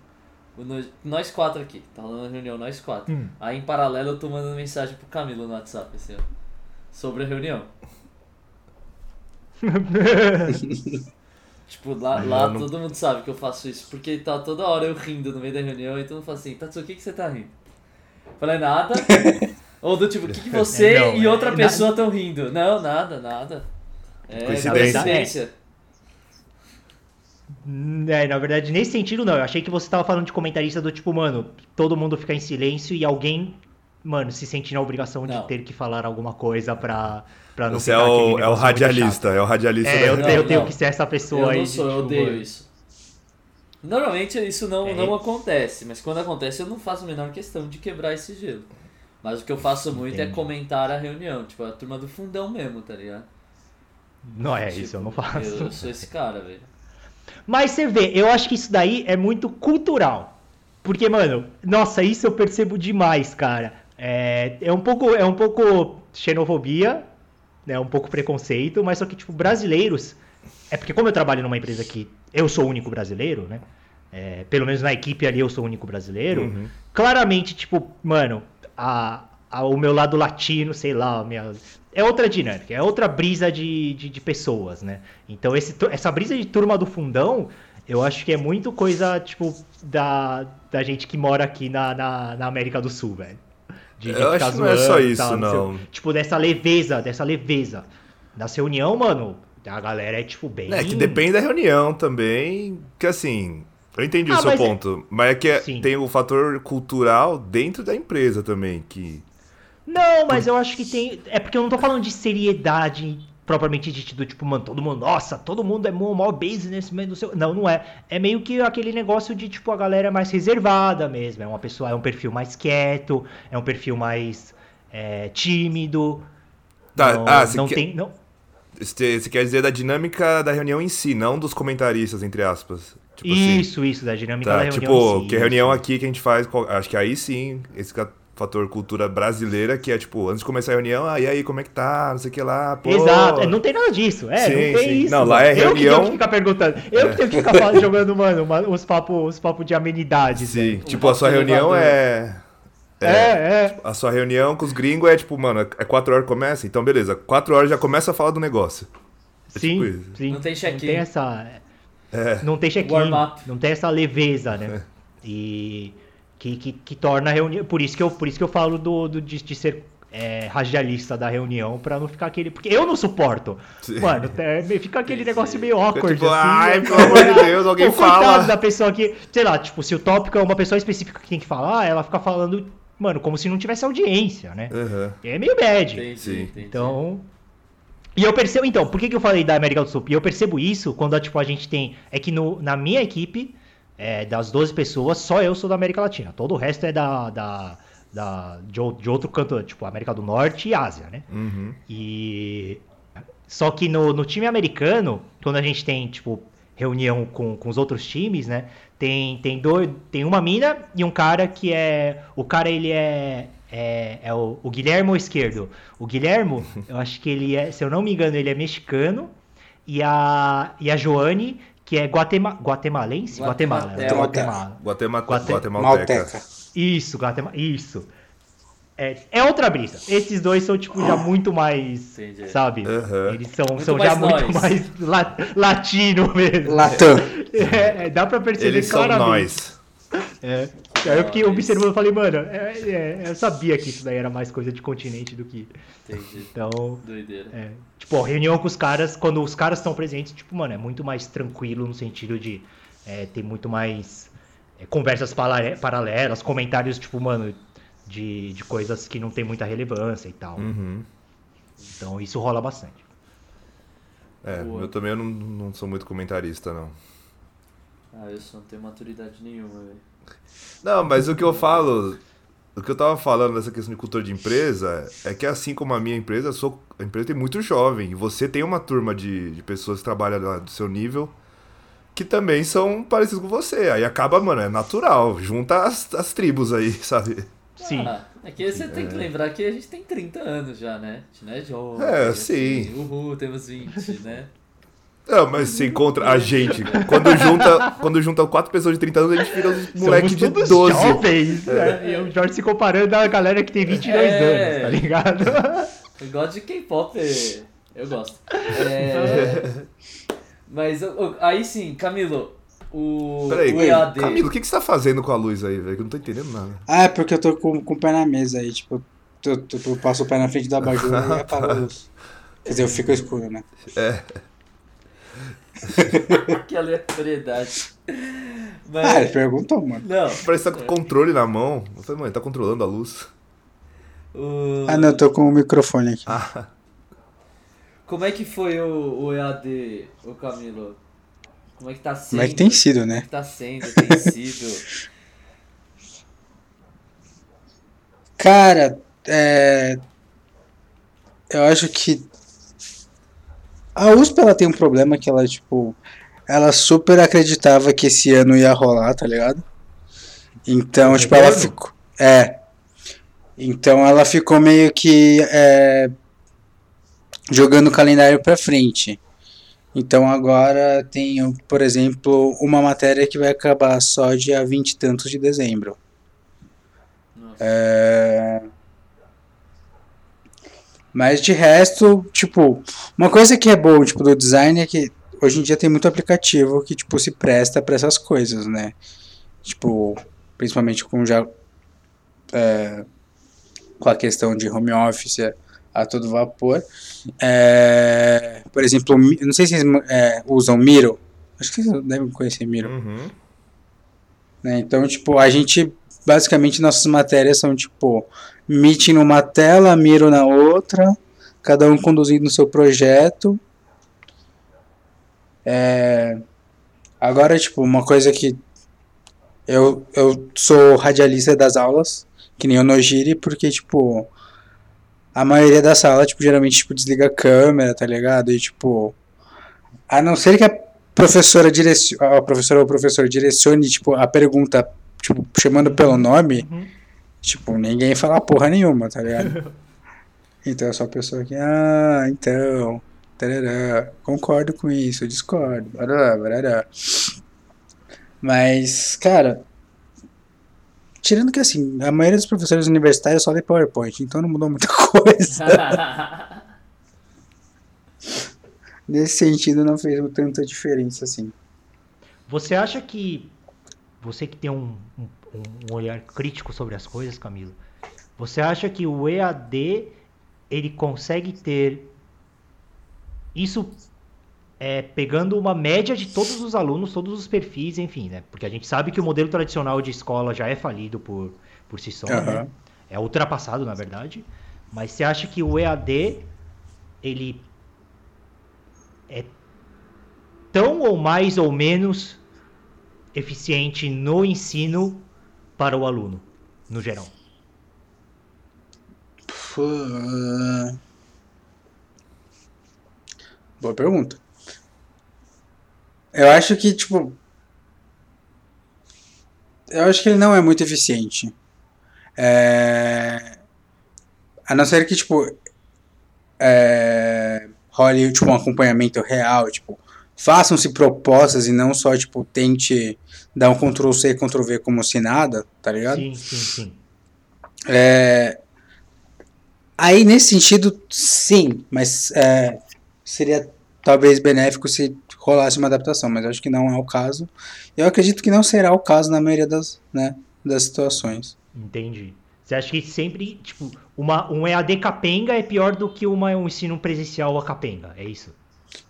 [SPEAKER 1] Nós quatro aqui. Tá rolando uma reunião, nós quatro.
[SPEAKER 3] Hum.
[SPEAKER 1] Aí em paralelo eu tô mandando mensagem pro Camilo no WhatsApp, assim, ó. Sobre a reunião. Tipo, lá, lá
[SPEAKER 4] Mano.
[SPEAKER 1] todo mundo sabe que eu faço isso, porque tá toda hora eu rindo no meio da reunião e todo mundo fala assim, Tatsu, o que, que você tá rindo? Falei, nada. Ou do tipo, o que, que você
[SPEAKER 3] Não,
[SPEAKER 1] e
[SPEAKER 3] é-
[SPEAKER 1] outra
[SPEAKER 3] na-
[SPEAKER 1] pessoa estão rindo? Não, nada, nada. É
[SPEAKER 4] Coincidência.
[SPEAKER 1] coincidência.
[SPEAKER 3] É, na verdade, nesse sentido, não. Eu achei que você tava falando de comentarista do tipo, mano, todo mundo ficar em silêncio e alguém, mano, se sente na obrigação
[SPEAKER 1] Não.
[SPEAKER 3] de ter que falar alguma coisa pra, pra não
[SPEAKER 4] Você é
[SPEAKER 3] aquele
[SPEAKER 4] o, é o radialista, é o radialista
[SPEAKER 3] É,
[SPEAKER 4] da
[SPEAKER 3] eu,
[SPEAKER 1] Não,
[SPEAKER 3] tenho- eu tenho
[SPEAKER 1] não.
[SPEAKER 3] que ser essa
[SPEAKER 1] Eu
[SPEAKER 3] pessoa aí.
[SPEAKER 1] não
[SPEAKER 3] de,
[SPEAKER 1] sou, eu
[SPEAKER 3] tipo,
[SPEAKER 1] odeio isso. Normalmente isso não,
[SPEAKER 3] É.
[SPEAKER 1] não acontece, mas quando acontece eu não faço a menor questão de quebrar esse gelo. Mas o que eu faço muito é
[SPEAKER 3] Entendi.
[SPEAKER 1] comentar a reunião, tipo, a turma do fundão mesmo, tá ligado?
[SPEAKER 3] Não é
[SPEAKER 1] Tipo,
[SPEAKER 3] isso, eu não faço.
[SPEAKER 1] Eu, eu sou esse cara, velho.
[SPEAKER 3] Mas você vê, eu acho que isso daí é muito cultural. Porque, mano, nossa, isso eu percebo demais, cara. É, é um pouco, é um pouco xenofobia, né? Um pouco preconceito, mas só que, tipo, brasileiros. É porque como eu trabalho numa empresa que eu sou o único brasileiro, né? É, pelo menos na equipe ali eu sou o único brasileiro.
[SPEAKER 4] Uhum.
[SPEAKER 3] Claramente, tipo, mano, a, a- o meu lado latino, sei lá, minha, é outra dinâmica, é outra brisa de, de, de pessoas, né? Então esse, essa brisa de turma do fundão, eu acho que é muito coisa, tipo, da, da gente que mora aqui na, na, na América do Sul, velho. De,
[SPEAKER 4] Eu acho que não é só isso, não.
[SPEAKER 3] Tipo, dessa leveza, dessa leveza. Na reunião, mano, a galera é, tipo, bem...
[SPEAKER 4] É que depende da reunião também, que assim, eu entendi
[SPEAKER 3] Ah,
[SPEAKER 4] o seu
[SPEAKER 3] mas é-
[SPEAKER 4] ponto, mas é que é-
[SPEAKER 3] Sim.
[SPEAKER 4] tem o fator cultural dentro da empresa também, que...
[SPEAKER 3] Não, mas eu acho que tem. É porque eu não tô falando de seriedade propriamente dito, do tipo, mano, todo mundo, nossa, todo mundo é mó mó business, meio do seu. Não, não é. É meio que aquele negócio de, tipo, a galera é mais reservada mesmo. É uma pessoa, é um perfil mais quieto, é um perfil mais é, tímido.
[SPEAKER 4] Tá,
[SPEAKER 3] não,
[SPEAKER 4] ah,
[SPEAKER 3] não
[SPEAKER 4] quer-
[SPEAKER 3] tem. Não,
[SPEAKER 4] Você quer dizer da dinâmica da reunião em si, não dos comentaristas, entre aspas. Tipo assim.
[SPEAKER 3] isso, isso, da dinâmica
[SPEAKER 4] Tá,
[SPEAKER 3] da reunião.
[SPEAKER 4] tipo,
[SPEAKER 3] em si,
[SPEAKER 4] que reunião aqui que a gente faz, acho que aí sim, esse fator cultura brasileira, que é tipo, antes de começar a reunião, ah, e aí, como é que tá, não sei o que lá, pô.
[SPEAKER 3] Exato, é, não tem nada disso, é,
[SPEAKER 4] Sim,
[SPEAKER 3] não tem
[SPEAKER 4] sim.
[SPEAKER 3] isso.
[SPEAKER 4] Não, lá é
[SPEAKER 3] Eu que tenho
[SPEAKER 4] reunião-
[SPEAKER 3] que ficar perguntando, eu que tenho que ficar falando, jogando, mano, uma- os papos os papo de amenidades.
[SPEAKER 4] Sim,
[SPEAKER 3] velho.
[SPEAKER 4] tipo, a sua reunião
[SPEAKER 1] elevador.
[SPEAKER 4] é...
[SPEAKER 3] É, é.
[SPEAKER 4] A sua reunião com os gringos é tipo, mano, é quatro horas que começa? Então, beleza, quatro horas já começa a falar do negócio. É
[SPEAKER 3] Sim,
[SPEAKER 4] tipo
[SPEAKER 3] sim.
[SPEAKER 1] Não tem check-in.
[SPEAKER 3] Não tem essa,
[SPEAKER 4] É.
[SPEAKER 3] não tem check-in,
[SPEAKER 1] Warm-up.
[SPEAKER 3] não tem essa leveza, né? E que, que, que torna a reunião, por isso que eu, por isso que eu falo do, do de, de ser é, radialista da reunião pra não ficar aquele, porque eu não suporto.
[SPEAKER 4] Sim.
[SPEAKER 3] Mano, é, fica aquele
[SPEAKER 1] Sim,
[SPEAKER 3] negócio meio awkward
[SPEAKER 4] tipo,
[SPEAKER 3] assim.
[SPEAKER 4] ai, pelo amor de Deus, alguém
[SPEAKER 3] coitado
[SPEAKER 4] fala.
[SPEAKER 3] da pessoa que, sei lá, tipo, se o tópico é uma pessoa específica que tem que falar, ela fica falando, mano, como se não tivesse audiência, né?
[SPEAKER 4] Aham.
[SPEAKER 3] É meio bad.
[SPEAKER 1] Entendi,
[SPEAKER 4] Sim.
[SPEAKER 1] entendi.
[SPEAKER 3] Então. E eu percebo, então, por que, que eu falei da América do Sul? E eu percebo isso quando tipo, a gente tem. É que no, na minha equipe, é, das 12 pessoas, só eu sou da América Latina. Todo o resto é da. da, da de, de outro canto, tipo, América do Norte e Ásia, né?
[SPEAKER 4] Uhum.
[SPEAKER 3] E. Só que no, no time americano, quando a gente tem, tipo, reunião com, com os outros times, né? Tem, tem, dois, tem uma mina e um cara que é. O cara, ele é. É, é o, o Guilhermo Esquerdo. O Guilhermo, eu acho que ele é, se eu não me engano, ele é mexicano. E a, e a Joane, que é guatema, guatemalense? Guatemala.
[SPEAKER 1] Guatemalteca.
[SPEAKER 3] Guatemala.
[SPEAKER 4] Guatema...
[SPEAKER 3] Guate-
[SPEAKER 4] Guatemalteca.
[SPEAKER 2] Malteca.
[SPEAKER 3] Isso, Guatema, isso. É, é outra brisa. Esses dois são, tipo, já muito mais.
[SPEAKER 1] Entendi.
[SPEAKER 3] Sabe?
[SPEAKER 4] Aham.
[SPEAKER 3] Eles são,
[SPEAKER 1] Muito
[SPEAKER 3] são
[SPEAKER 1] mais
[SPEAKER 3] já muito
[SPEAKER 1] nós.
[SPEAKER 3] mais la- latino mesmo.
[SPEAKER 2] Latam.
[SPEAKER 3] É, é, dá pra perceber
[SPEAKER 4] Eles são
[SPEAKER 3] claramente.
[SPEAKER 4] nós.
[SPEAKER 3] É. Aí eu fiquei observando e falei, mano, é, é, eu sabia que isso daí era mais coisa de continente do que.
[SPEAKER 1] Entendi.
[SPEAKER 3] Então.
[SPEAKER 1] Doideira.
[SPEAKER 3] É, tipo, a reunião com os caras, quando os caras estão presentes, tipo, mano, é muito mais tranquilo no sentido de é, ter muito mais é, conversas paralelas, comentários, tipo, mano, de, de coisas que não tem muita relevância e tal.
[SPEAKER 4] Uhum.
[SPEAKER 3] Então isso rola bastante.
[SPEAKER 4] É,
[SPEAKER 1] Boa.
[SPEAKER 4] eu também não, não sou muito comentarista, não.
[SPEAKER 1] Ah, eu só não tenho maturidade nenhuma, velho.
[SPEAKER 4] Não, mas o que eu falo, o que eu tava falando dessa questão de cultura de empresa, é que assim como a minha empresa, eu sou, a empresa tem muito jovem. E você tem uma turma de, de pessoas que trabalham lá do seu nível que também são parecidos com você. Aí acaba, mano, é natural. Junta as, as tribos aí, sabe?
[SPEAKER 3] Sim.
[SPEAKER 1] Ah, é que você tem que lembrar que a gente tem 30 anos já, né? A gente não é jovem.
[SPEAKER 4] É,
[SPEAKER 1] assim,
[SPEAKER 4] sim.
[SPEAKER 1] Uhul, temos 20, né?
[SPEAKER 4] Não, mas você encontra a gente. Quando junta, quando junta quatro pessoas de 30 anos, a gente vira uns moleque de
[SPEAKER 3] todos
[SPEAKER 4] 12.
[SPEAKER 3] jovens. né? E o Jorge se comparando a galera que tem 22
[SPEAKER 1] É.
[SPEAKER 3] anos, tá ligado?
[SPEAKER 1] Eu gosto de K-pop, eu gosto. É... Mas aí sim, Camilo, o,
[SPEAKER 4] Peraí,
[SPEAKER 1] o EAD.
[SPEAKER 4] Camilo, o que, que você tá fazendo com a luz aí, velho? Que eu não tô entendendo nada.
[SPEAKER 2] Ah, é porque eu tô com, com o pé na mesa aí, tipo, tu, tu, tu passa o pé na frente da abajur e apaga a luz. Quer dizer, eu fico escuro, né?
[SPEAKER 1] Que aleatoriedade. Mas,
[SPEAKER 2] Ah, ele perguntou, mano.
[SPEAKER 1] não,
[SPEAKER 4] Parece que tá com o controle na mão. Eu falei, mano, tá controlando a luz.
[SPEAKER 1] o...
[SPEAKER 2] Ah, não, eu tô com o microfone aqui.
[SPEAKER 1] como é que foi o, o EAD, o Camilo? Como é que tá sendo?
[SPEAKER 2] Como é que tem sido,
[SPEAKER 1] Como é
[SPEAKER 2] né?
[SPEAKER 1] que tá sendo, tem sido?
[SPEAKER 2] Cara, é, eu acho que a USP ela tem um problema que ela, tipo, ela super acreditava que esse ano ia rolar, tá ligado? Então,
[SPEAKER 3] O
[SPEAKER 2] tipo, ela ficou. É. Então ela ficou meio que é, jogando o calendário pra frente. Então agora tem, por exemplo, uma matéria que vai acabar só dia 20 e tantos de dezembro. É... Mas de resto, tipo, uma coisa que é boa, tipo, do design é que hoje em dia tem muito aplicativo que, tipo, se presta para essas coisas, né? Tipo, principalmente com já é, com a questão de home office a, todo vapor. É, por exemplo, não sei se vocês é, usam Miro. Acho que vocês devem conhecer Miro.
[SPEAKER 4] Uhum.
[SPEAKER 2] né? Então, tipo, a gente basicamente nossas matérias são tipo meeting numa tela, Miro na outra, cada um conduzindo seu projeto. É, Agora, tipo, uma coisa que eu, eu sou radialista das aulas, que nem o Nojiri, porque, tipo, a maioria da sala, tipo, geralmente, tipo, desliga a câmera, tá ligado? E, tipo, a não ser que a professora direcione, a professora ou o professor direcione, tipo, a pergunta, tipo, chamando pelo nome,
[SPEAKER 3] Uhum.
[SPEAKER 2] Tipo, ninguém fala porra nenhuma, tá ligado? Então é só a pessoa que, ah, então, tarará, concordo com isso, discordo, barará, barará. Mas, cara, tirando que assim, a maioria dos professores universitários só lê PowerPoint, então não mudou muita coisa. Nesse sentido, não fez tanta diferença assim.
[SPEAKER 3] Você acha que você que tem um, um, um olhar crítico sobre as coisas, Camilo, você acha que o EAD ele consegue ter isso é, pegando uma média de todos os alunos, todos os perfis, enfim, né? Porque a gente sabe que o modelo tradicional de escola já é falido por, por si só, né?
[SPEAKER 2] Aham.
[SPEAKER 3] É ultrapassado, na verdade. Mas você acha que o EAD ele é tão ou mais ou menos eficiente no ensino para o aluno, no geral?
[SPEAKER 2] Ah, Boa pergunta. Eu acho que, tipo. Eu acho que ele não é muito eficiente. É... A não ser que, tipo. É... Role tipo, um acompanhamento real. Tipo, façam-se propostas e não só, tipo, tente dar um Ctrl C, Ctrl V como se nada, tá ligado?
[SPEAKER 3] Sim, sim, sim.
[SPEAKER 2] É, Aí, nesse sentido, sim, mas é, seria talvez benéfico se rolasse uma adaptação, mas acho que não é o caso. Eu acredito que não será o caso na maioria das, né, das situações.
[SPEAKER 3] Entendi. Você acha que sempre, tipo, uma, um EAD capenga é pior do que uma, um ensino presencial a capenga, é isso?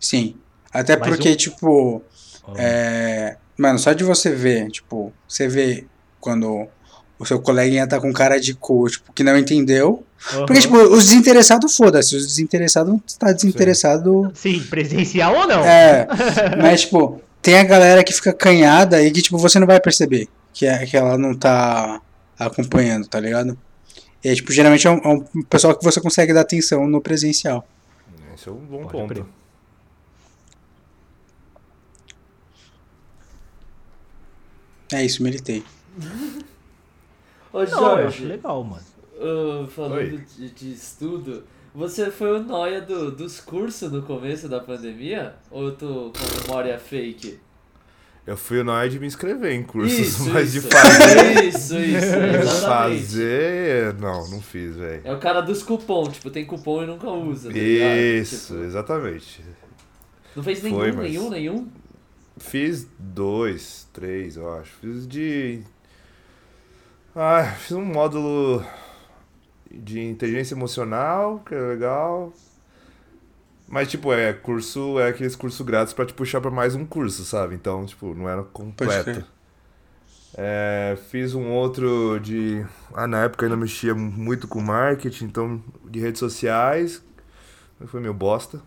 [SPEAKER 2] Sim. Até
[SPEAKER 3] Mas
[SPEAKER 2] porque,
[SPEAKER 3] um-
[SPEAKER 2] tipo,
[SPEAKER 3] Oh.
[SPEAKER 2] é, mano, só de você ver, tipo, você vê quando o seu coleguinha tá com cara de cu, tipo, que não entendeu. Porque,
[SPEAKER 3] Aham.
[SPEAKER 2] tipo, os desinteressados, foda-se, os desinteressados tá desinteressado
[SPEAKER 3] Sim, presencial ou não?
[SPEAKER 2] É, mas, tipo, tem a galera que fica canhada e que, tipo, você não vai perceber que, é, que ela não tá acompanhando, tá ligado? E, tipo, geralmente é um, é um pessoal que você consegue dar atenção no presencial.
[SPEAKER 4] Esse é um bom
[SPEAKER 3] Pode
[SPEAKER 4] ponto.
[SPEAKER 3] crer.
[SPEAKER 2] É isso, militei.
[SPEAKER 1] Ô,
[SPEAKER 3] Não, eu acho
[SPEAKER 1] Jorge,
[SPEAKER 3] legal, mano.
[SPEAKER 1] uh, falando de, de estudo, você foi o noia do, dos cursos no começo da pandemia? Ou tu com memória fake?
[SPEAKER 4] Eu fui o nóia de me inscrever em cursos,
[SPEAKER 1] Isso,
[SPEAKER 4] mas
[SPEAKER 1] isso.
[SPEAKER 4] de fazer.
[SPEAKER 1] Isso, isso, exatamente.
[SPEAKER 4] fazer. Não, não fiz, velho.
[SPEAKER 1] É o cara dos cupom, tipo, tem cupom e nunca usa. tá ligado?
[SPEAKER 4] Isso,
[SPEAKER 1] Tipo,
[SPEAKER 4] exatamente.
[SPEAKER 1] não fez nenhum,
[SPEAKER 4] Foi, mas-
[SPEAKER 1] nenhum, nenhum?
[SPEAKER 4] Fiz dois, três, eu acho. Fiz de. Ah, fiz um módulo de inteligência emocional, que é legal. Mas, tipo, é curso, é aqueles cursos grátis pra te puxar pra mais um curso, sabe? Então, tipo, não era completo. É, fiz um outro de. Ah, na época ainda mexia muito com marketing, então, de redes sociais. Foi meio bosta.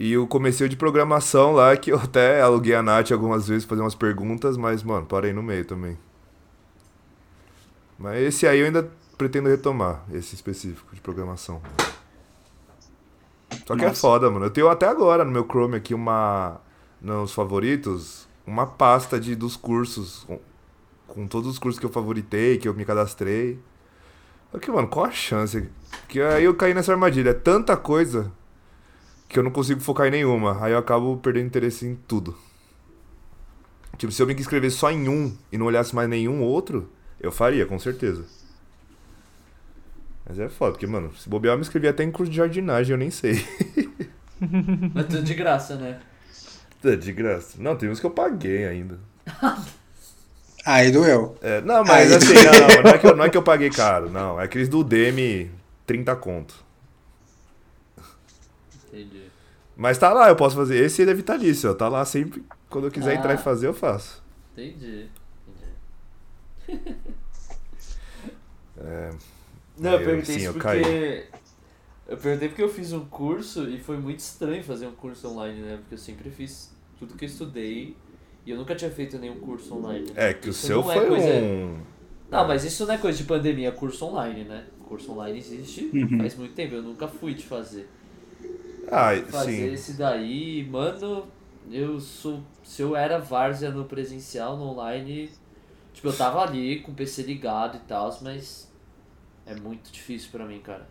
[SPEAKER 4] E o comecei de programação lá, que eu até aluguei a Nath algumas vezes fazer umas perguntas, mas, mano, parei no meio também. Mas esse aí eu ainda. pretendo retomar esse específico de programação. Só que é
[SPEAKER 2] Nossa.
[SPEAKER 4] foda, mano. Eu tenho até agora no meu Chrome aqui uma. Nos favoritos, uma pasta de, dos cursos. Com, com todos os cursos que eu favoritei, que eu me cadastrei. Só que, mano, qual a chance? Que aí eu caí nessa armadilha. É tanta coisa que eu não consigo focar em nenhuma. Aí eu acabo perdendo interesse em tudo. Tipo, se eu me inscrever só em um e não olhasse mais nenhum outro, eu faria, com certeza. Mas é foda, porque, mano, se bobear, eu me inscrevi até em curso de jardinagem, eu nem sei.
[SPEAKER 1] Mas tudo de graça, né?
[SPEAKER 4] É de graça. Não, tem uns que eu paguei ainda.
[SPEAKER 2] Aí doeu.
[SPEAKER 4] É, não, mas
[SPEAKER 2] Aí-
[SPEAKER 4] assim, não, não, não, é que eu, não é que eu paguei caro, não. É aqueles do Demi, 30 conto.
[SPEAKER 1] Entendi.
[SPEAKER 4] Mas tá lá, eu posso fazer. Esse ele é vitalício, ó. Tá lá sempre. Quando eu quiser
[SPEAKER 1] Ah.
[SPEAKER 4] entrar e fazer, eu faço.
[SPEAKER 1] Entendi. Entendi.
[SPEAKER 4] É,
[SPEAKER 1] Não, eu
[SPEAKER 4] Eu-
[SPEAKER 1] perguntei
[SPEAKER 4] sim,
[SPEAKER 1] isso
[SPEAKER 4] eu
[SPEAKER 1] porque.
[SPEAKER 4] caí.
[SPEAKER 1] Eu perguntei porque eu fiz um curso e foi muito estranho fazer um curso online, né? Porque eu sempre fiz tudo que eu estudei e eu nunca tinha feito nenhum curso online.
[SPEAKER 4] é que o
[SPEAKER 1] Isso
[SPEAKER 4] seu
[SPEAKER 1] não é
[SPEAKER 4] foi
[SPEAKER 1] coisa-
[SPEAKER 4] um.
[SPEAKER 1] Não, mas isso não é coisa de pandemia, é curso online, né? Curso online existe
[SPEAKER 2] Uhum.
[SPEAKER 1] faz muito tempo, eu nunca fui de fazer.
[SPEAKER 4] Ah,
[SPEAKER 1] Fazer
[SPEAKER 4] sim.
[SPEAKER 1] esse daí, mano, eu sou. Se eu era várzea no presencial, no online, tipo, eu tava ali com o PC ligado e tal, mas é muito difícil pra mim, cara.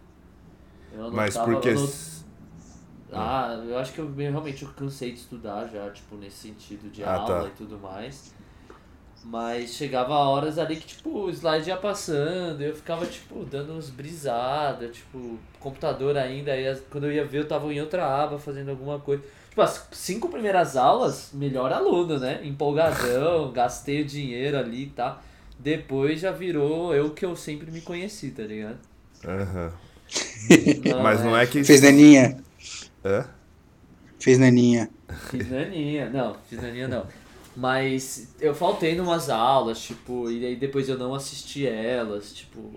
[SPEAKER 1] Eu não
[SPEAKER 4] Mas
[SPEAKER 1] tava-
[SPEAKER 4] porque.
[SPEAKER 1] eu não- Ah, eu acho que eu realmente eu cansei de estudar já, tipo, nesse sentido de
[SPEAKER 4] Ah,
[SPEAKER 1] aula
[SPEAKER 4] tá.
[SPEAKER 1] e tudo mais. Mas chegava horas ali que, tipo, o slide ia passando, eu ficava, tipo, dando uns brisadas, tipo, computador ainda, aí quando eu ia ver eu tava em outra aba fazendo alguma coisa. Tipo, as cinco primeiras aulas, melhor aluno, né? Empolgadão, gastei o dinheiro ali e tá. Depois já virou eu que eu sempre me conheci, tá ligado?
[SPEAKER 4] Aham. Mas não é que.
[SPEAKER 2] Fez naninha.
[SPEAKER 4] É?
[SPEAKER 2] Fez naninha.
[SPEAKER 1] Fiz naninha, não, fiz naninha não. Mas eu faltei numas aulas, tipo, e aí depois eu não assisti elas, tipo,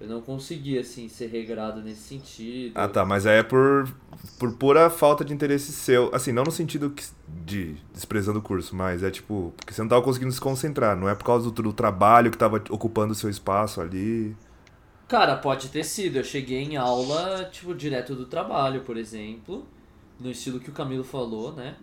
[SPEAKER 1] eu não consegui, assim, ser regrado nesse sentido.
[SPEAKER 4] Ah, tá, mas aí é por, por pura falta de interesse seu. Assim, não no sentido que- de desprezando o curso, mas é tipo, porque você não tava conseguindo se concentrar. Não é por causa do, do trabalho que tava ocupando o seu espaço ali.
[SPEAKER 1] Cara, pode ter sido. Eu cheguei em aula, tipo, direto do trabalho, por exemplo, no estilo que o Camilo falou, né?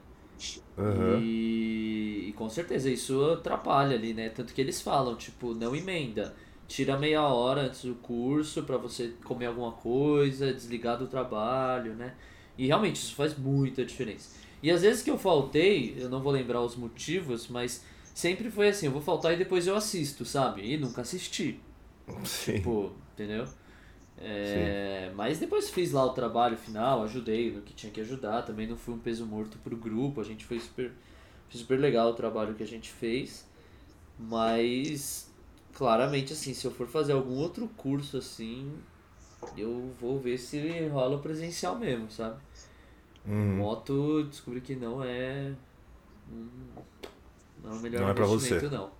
[SPEAKER 4] Aham.
[SPEAKER 1] E, e com certeza isso atrapalha ali, né? Tanto que eles falam, tipo, não emenda. Tira meia hora antes do curso pra você comer alguma coisa, desligar do trabalho, né? E realmente isso faz muita diferença. E às vezes que eu faltei, eu não vou lembrar os motivos, mas sempre foi assim, eu vou faltar e depois eu assisto, sabe? E nunca assisti.
[SPEAKER 4] Sim.
[SPEAKER 1] Tipo, entendeu? É, mas depois fiz lá o trabalho final, ajudei no que tinha que ajudar, também não fui um peso morto pro grupo, a gente foi super, foi super legal o trabalho que a gente fez, mas claramente assim, se eu for fazer algum outro curso assim, eu vou ver se rola presencial mesmo, sabe?
[SPEAKER 4] Uhum.
[SPEAKER 1] Moto, descobri que não é. hum, Não é o melhor
[SPEAKER 4] Não é pra você.
[SPEAKER 1] investimento, não.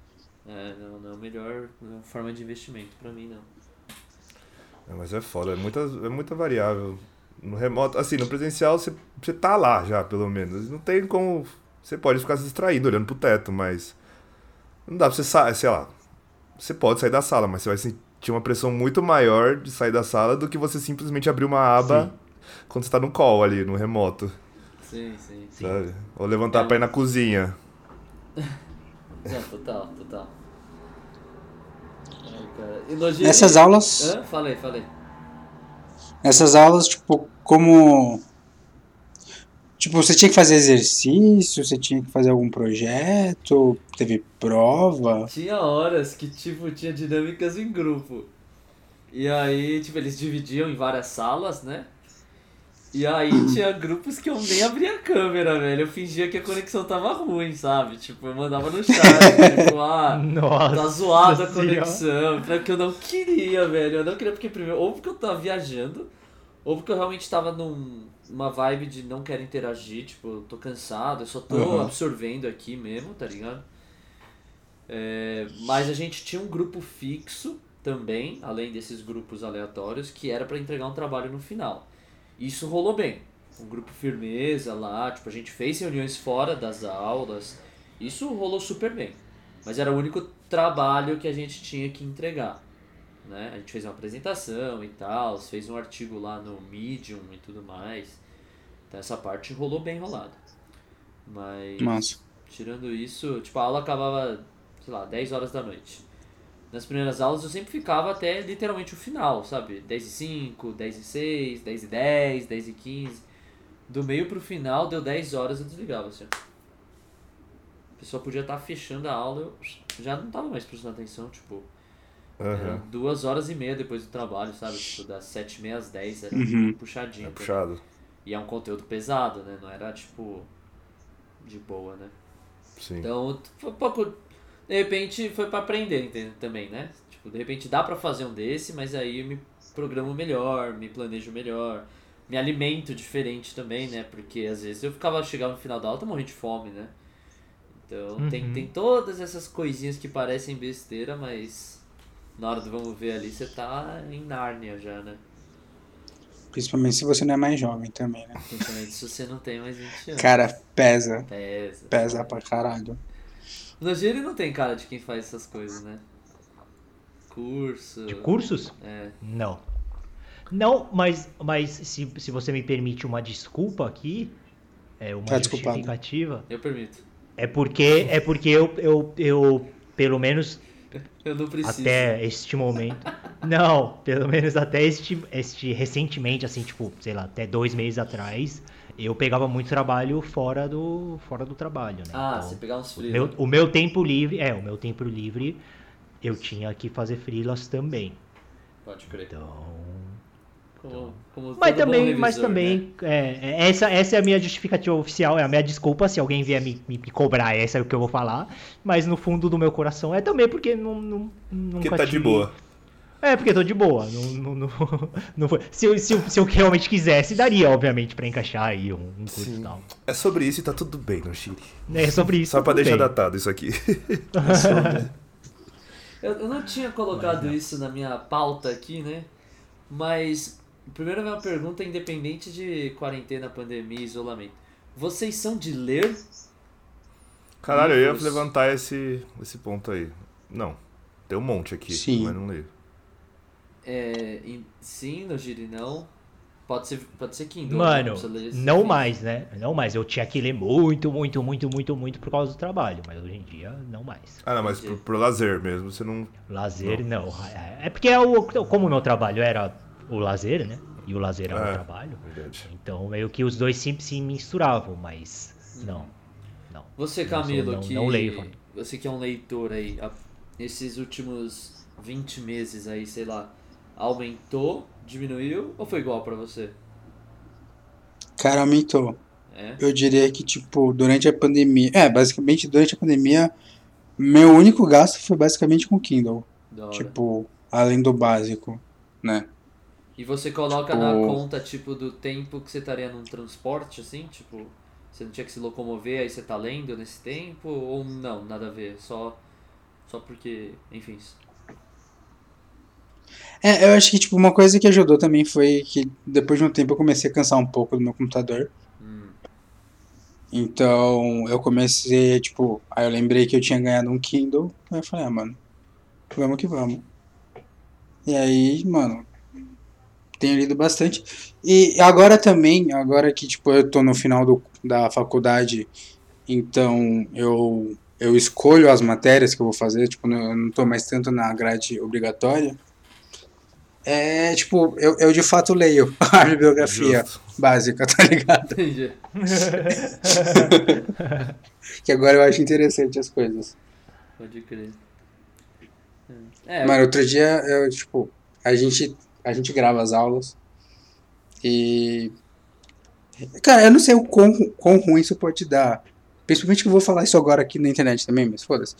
[SPEAKER 1] É, não, não é a melhor é forma de investimento pra mim, não.
[SPEAKER 4] É, mas é foda, é muita, é muita variável. No remoto, assim, no presencial você, você tá lá já, pelo menos. Não tem como. Você pode ficar se distraído olhando pro teto, mas. Não dá pra você sair, sei lá. Você pode sair da sala, mas você vai sentir uma pressão muito maior de sair da sala do que você simplesmente abrir uma aba quando você tá no call ali, no remoto,
[SPEAKER 1] Sim, sim, sim.
[SPEAKER 4] sabe? Ou levantar
[SPEAKER 1] É.
[SPEAKER 4] pra ir na cozinha.
[SPEAKER 1] Não, total, total. Cara. E no dia-
[SPEAKER 2] Nessas aulas,
[SPEAKER 1] Hã? Falei, falei.
[SPEAKER 2] nessas aulas, tipo, como. Tipo, você tinha que fazer exercício, você tinha que fazer algum projeto, teve prova.
[SPEAKER 1] Tinha horas que, tipo, tinha dinâmicas em grupo. E aí, tipo, eles dividiam em várias salas, né? E aí tinha grupos que eu nem abria a câmera, velho. Eu fingia que a conexão tava ruim, sabe? Tipo, eu mandava no chat, tipo, ah,
[SPEAKER 3] Nossa.
[SPEAKER 1] tá zoada a conexão. Porque eu não queria, velho. Eu não queria porque, primeiro, ou porque eu tava viajando, ou porque eu realmente tava num, numa vibe de não quero interagir, tipo, eu tô cansado, eu só tô
[SPEAKER 2] Uhum.
[SPEAKER 1] absorvendo aqui mesmo, tá ligado? É, mas a gente tinha um grupo fixo também, além desses grupos aleatórios, que era pra entregar um trabalho no final. Isso rolou bem. Um grupo firmeza lá, tipo, a gente fez reuniões fora das aulas. Isso rolou super bem. Mas era o único trabalho que a gente tinha que entregar. né? A gente fez uma apresentação e tal, fez um artigo lá no Medium e tudo mais. Então essa parte rolou bem rolada. Mas
[SPEAKER 2] Massa.
[SPEAKER 1] tirando isso, tipo, a aula acabava, sei lá, 10 horas da noite. Nas primeiras aulas eu sempre ficava até literalmente o final, sabe? 10 e 5, 10 e 6, 10 e 10, 10 e 15. Do meio pro final, deu 10 horas eu desligava, assim. A pessoa podia estar fechando a aula, eu já não tava mais prestando atenção, tipo, eram duas horas e meia depois do trabalho, sabe? Tipo, das 7 e meia às 10 era
[SPEAKER 2] Uhum.
[SPEAKER 1] puxadinho.
[SPEAKER 4] É
[SPEAKER 1] tá
[SPEAKER 4] puxado.
[SPEAKER 1] e é um conteúdo pesado, né? Não era tipo de boa, né?
[SPEAKER 4] Sim.
[SPEAKER 1] Então, foi um pouco. De repente foi pra aprender entende? também, né? Tipo, de repente dá pra fazer um desse, mas aí eu me programo melhor, me planejo melhor, me alimento diferente também, né? Porque às vezes eu ficava chegava no final da aula morrendo de fome, né? Então tem,
[SPEAKER 3] Uhum.
[SPEAKER 1] tem todas essas coisinhas que parecem besteira, mas na hora do vamos ver ali você tá em Nárnia já, né?
[SPEAKER 2] Principalmente se você não é mais jovem também, né?
[SPEAKER 1] Principalmente se você não tem mais 20 anos.
[SPEAKER 2] Cara, pesa.
[SPEAKER 1] Pesa.
[SPEAKER 2] Pesa pra caralho.
[SPEAKER 1] O Nogiri não tem cara de quem faz essas coisas, né? Curso.
[SPEAKER 3] De cursos?
[SPEAKER 1] É.
[SPEAKER 3] Não. Não, mas, mas se, se você me permite uma desculpa aqui, é uma
[SPEAKER 2] Tá
[SPEAKER 3] justificativa,
[SPEAKER 1] Eu permito.
[SPEAKER 3] é porque, é porque eu, eu, eu, pelo menos
[SPEAKER 1] Eu não preciso.
[SPEAKER 3] até este momento. Não, pelo menos até este, este recentemente, assim, tipo, sei lá, até dois meses atrás, eu pegava muito trabalho fora do, fora do trabalho, né?
[SPEAKER 1] Ah,
[SPEAKER 3] Então,
[SPEAKER 1] você pegar uns
[SPEAKER 3] o
[SPEAKER 1] frios.
[SPEAKER 3] meu, o meu tempo livre, é, o meu tempo livre, eu tinha que fazer freelas também.
[SPEAKER 1] Pode crer.
[SPEAKER 3] Então,
[SPEAKER 1] Como, como
[SPEAKER 3] Mas também, mas
[SPEAKER 1] revisor, né?
[SPEAKER 3] também, é, é, essa, essa é a minha justificativa oficial, é a minha desculpa se alguém vier me, me, me cobrar, essa é o que eu vou falar. Mas no fundo do meu coração é também porque não, não, nunca
[SPEAKER 4] Porque tá de
[SPEAKER 3] tive-
[SPEAKER 4] boa.
[SPEAKER 3] É, porque tô de boa. Não, não, não, não foi. Se, eu- se, eu- se eu realmente quisesse, daria, obviamente, pra encaixar aí um, um curso e tal.
[SPEAKER 4] É sobre isso e tá tudo bem no Chile.
[SPEAKER 3] É sobre isso.
[SPEAKER 4] Só pra
[SPEAKER 3] tudo
[SPEAKER 4] deixar
[SPEAKER 3] bem.
[SPEAKER 4] datado isso aqui.
[SPEAKER 1] Eu, eu não tinha colocado isso na minha pauta aqui, né? Mas, primeiro a minha pergunta é independente de quarentena, pandemia, isolamento. Vocês são de ler?
[SPEAKER 4] Caralho, eu ia levantar esse, esse ponto aí. Não. Tem um monte aqui,
[SPEAKER 2] Sim.
[SPEAKER 4] mas não leio.
[SPEAKER 1] É, em- sim, no não. Pode ser, pode ser Kindle.
[SPEAKER 3] Mano,
[SPEAKER 1] não,
[SPEAKER 3] não
[SPEAKER 1] livro.
[SPEAKER 3] mais, né? Não mais. Eu tinha que ler muito, muito, muito, muito, muito por causa do trabalho. Mas hoje em dia, não mais.
[SPEAKER 4] Ah, não, mas pro, pro lazer mesmo, você não.
[SPEAKER 3] Lazer, não. É porque é o, como o meu trabalho era o lazer, né? E o lazer era
[SPEAKER 4] É.
[SPEAKER 3] o trabalho.
[SPEAKER 4] Verdade.
[SPEAKER 3] Então, meio que os dois sempre se misturavam, mas não. Não.
[SPEAKER 1] Você,
[SPEAKER 3] Eu
[SPEAKER 1] Camilo,
[SPEAKER 3] não-
[SPEAKER 1] que
[SPEAKER 3] não leio,
[SPEAKER 1] você que é um leitor aí, nesses últimos 20 meses aí, sei lá, aumentou, diminuiu ou foi igual pra você?
[SPEAKER 2] Cara, aumentou.
[SPEAKER 1] É?
[SPEAKER 2] Eu diria que, tipo, durante a pandemia. É, basicamente, durante a pandemia, meu único gasto foi basicamente com Kindle. Tipo, além do básico, né?
[SPEAKER 1] E você coloca
[SPEAKER 2] tipo-
[SPEAKER 1] na conta, tipo, do tempo que você estaria num transporte, assim, tipo, você não tinha que se locomover, aí você tá lendo nesse tempo, ou não, nada a ver, só, só porque, enfim.
[SPEAKER 2] É, eu acho que, tipo, uma coisa que ajudou também foi que depois de um tempo eu comecei a cansar um pouco do meu computador.
[SPEAKER 1] Hum,
[SPEAKER 2] Então, eu comecei, tipo, aí eu lembrei que eu tinha ganhado um Kindle, aí eu falei, ah, mano, vamos que vamos. E aí, mano, tenho lido bastante. E agora também, agora que, tipo, eu tô no final do, da faculdade, então eu, eu escolho as matérias que eu vou fazer, tipo, eu não tô mais tanto na grade obrigatória. É, tipo, eu, eu de fato leio a bibliografia
[SPEAKER 4] Justo.
[SPEAKER 2] básica, tá ligado?
[SPEAKER 1] entendi.
[SPEAKER 2] Que agora eu acho interessante as coisas.
[SPEAKER 1] Pode crer. É,
[SPEAKER 2] Mano, outro dia eu, tipo, a gente, a gente grava as aulas e. Cara, eu não sei o quão, quão ruim isso pode dar. Principalmente que eu vou falar isso agora aqui na internet também, mas foda-se.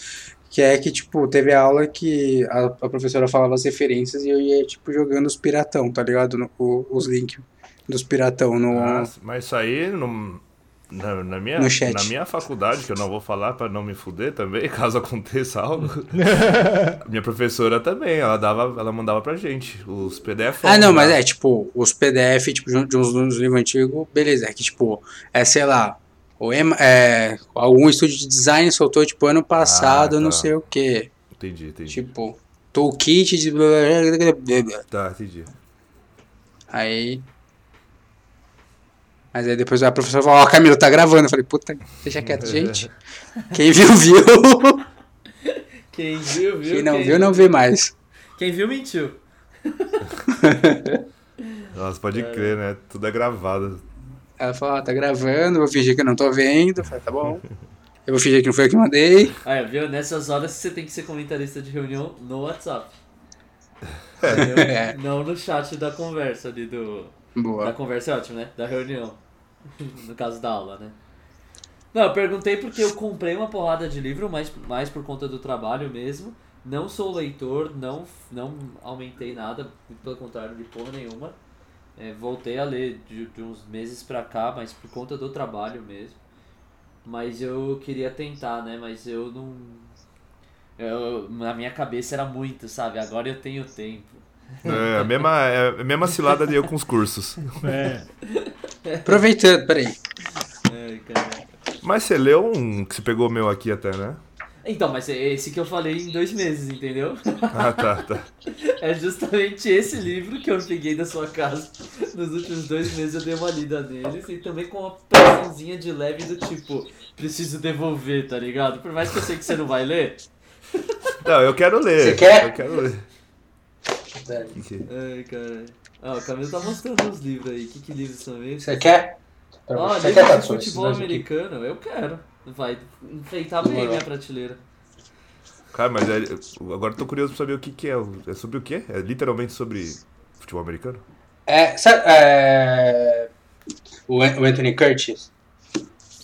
[SPEAKER 2] Que é que, tipo, teve a aula que a, a professora falava as referências e eu ia, tipo, jogando os piratão, tá ligado? No- o- os links dos piratão no.
[SPEAKER 4] Ah, mas isso aí no- na, na minha,
[SPEAKER 2] No chat.
[SPEAKER 4] na minha faculdade, que eu não vou falar pra não me fuder também, caso aconteça algo. minha professora também, ela dava, ela mandava pra gente os PDF.
[SPEAKER 2] Ah, não, mas é, tipo, os PDF, tipo, de uns, de uns livros antigos, beleza. É que, tipo, é, sei lá, o Ema- é, algum estúdio de design soltou, tipo, ano passado,
[SPEAKER 4] Ah,
[SPEAKER 2] não
[SPEAKER 4] tá.
[SPEAKER 2] sei o quê.
[SPEAKER 4] Entendi, entendi.
[SPEAKER 2] Tipo, toolkit de.
[SPEAKER 4] Tá, entendi.
[SPEAKER 2] Aí. Mas aí depois a professora falou: Ó, Camilo, tá gravando. Eu falei: Puta, deixa quieto, gente. Quem viu, viu.
[SPEAKER 1] Quem viu, viu.
[SPEAKER 2] Quem não viu, não vê mais.
[SPEAKER 1] Quem viu, mentiu.
[SPEAKER 4] Nossa, pode crer, né? Tudo é gravado.
[SPEAKER 2] Ela falou: Ó, tá gravando, vou fingir que eu não tô vendo. Eu falei: Tá bom. Eu vou fingir que não foi eu que mandei.
[SPEAKER 1] Aí, viu? Nessas horas você tem que ser comentarista de reunião no WhatsApp. Entendeu?
[SPEAKER 2] É.
[SPEAKER 1] Não no chat da conversa ali do. Da
[SPEAKER 2] Boa.
[SPEAKER 1] conversa é ótimo, né? Da reunião. no caso da aula, né? Não, eu perguntei porque eu comprei uma porrada de livro, mas mais por conta do trabalho mesmo. Não sou leitor, não, não aumentei nada, pelo contrário, de porra nenhuma. É, voltei a ler de, de uns meses pra cá, mas por conta do trabalho mesmo. Mas eu queria tentar, né? Mas eu não. Eu, na minha cabeça era muito, sabe? Agora eu tenho tempo.
[SPEAKER 4] É a mesma, é a mesma cilada de eu com os cursos.
[SPEAKER 3] É.
[SPEAKER 2] Aproveitando, peraí.
[SPEAKER 1] Ai, cara.
[SPEAKER 4] Mas você leu um que você pegou o meu aqui até, né?
[SPEAKER 1] Então, mas é esse que eu falei em dois meses, entendeu?
[SPEAKER 4] Ah, tá, tá.
[SPEAKER 1] É justamente esse livro que eu peguei da sua casa. Nos últimos dois meses eu dei uma lida neles e também com uma pressãozinha de leve do tipo, preciso devolver, tá ligado? Por mais que eu sei que você não vai ler.
[SPEAKER 4] Não, eu quero ler.
[SPEAKER 2] Você quer?
[SPEAKER 4] Eu quero ler. Que que-
[SPEAKER 1] Ai, caralho. Ah, o Camilo tá mostrando uns livros aí. Que que livros são esses?
[SPEAKER 2] Você quer?
[SPEAKER 1] Ó,
[SPEAKER 2] Você
[SPEAKER 1] livro
[SPEAKER 2] quer,
[SPEAKER 1] de futebol
[SPEAKER 2] dois aqui.
[SPEAKER 1] americano, eu quero. Vai enfeitar bem
[SPEAKER 2] Demorou.
[SPEAKER 1] minha prateleira.
[SPEAKER 4] Cara, mas é, agora eu tô curioso pra saber o que que é. É sobre o quê? É literalmente sobre futebol americano?
[SPEAKER 2] É, sabe, é, o An- o Anthony Curtis.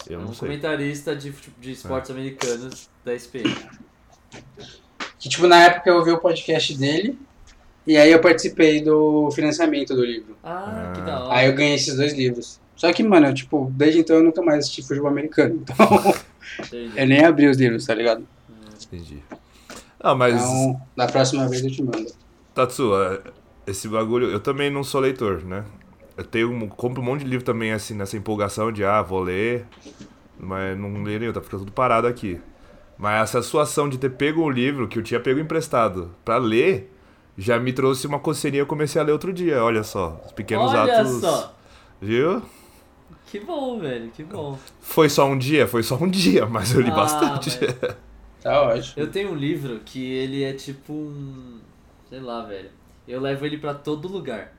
[SPEAKER 4] Eu
[SPEAKER 1] É
[SPEAKER 4] não
[SPEAKER 1] um
[SPEAKER 4] sei.
[SPEAKER 1] comentarista de, de esportes americanos da SPN.
[SPEAKER 2] Que, tipo, na época eu ouvi o podcast dele. E aí eu participei do financiamento do livro.
[SPEAKER 1] Ah, que
[SPEAKER 4] Ah.
[SPEAKER 1] da hora.
[SPEAKER 2] Aí eu ganhei esses dois livros. Só que, mano, eu, tipo, desde então eu nunca mais assisti futebol americano. Então eu nem abri os livros, tá ligado?
[SPEAKER 4] Entendi. Não, mas,
[SPEAKER 2] Então, da próxima vez eu te mando.
[SPEAKER 4] Tatsu, é, esse bagulho, eu também não sou leitor, né? Eu tenho, um- compro um monte de livro também, assim, nessa empolgação de, ah, vou ler, mas não leio nenhum, tá ficando tudo parado aqui. Mas essa sua ação de ter pego um livro que eu tinha pego emprestado pra ler, já me trouxe uma coceirinha, eu comecei a ler outro dia, olha só, os pequenos
[SPEAKER 1] Olha
[SPEAKER 4] atos.
[SPEAKER 1] só.
[SPEAKER 4] Viu?
[SPEAKER 1] Que bom, velho, que bom.
[SPEAKER 4] Foi só um dia? Foi só um dia, mas eu li
[SPEAKER 1] Ah,
[SPEAKER 4] bastante.
[SPEAKER 1] velho.
[SPEAKER 2] Tá ótimo.
[SPEAKER 1] Eu tenho um livro que ele é tipo um. Sei lá, velho. Eu levo ele pra todo lugar.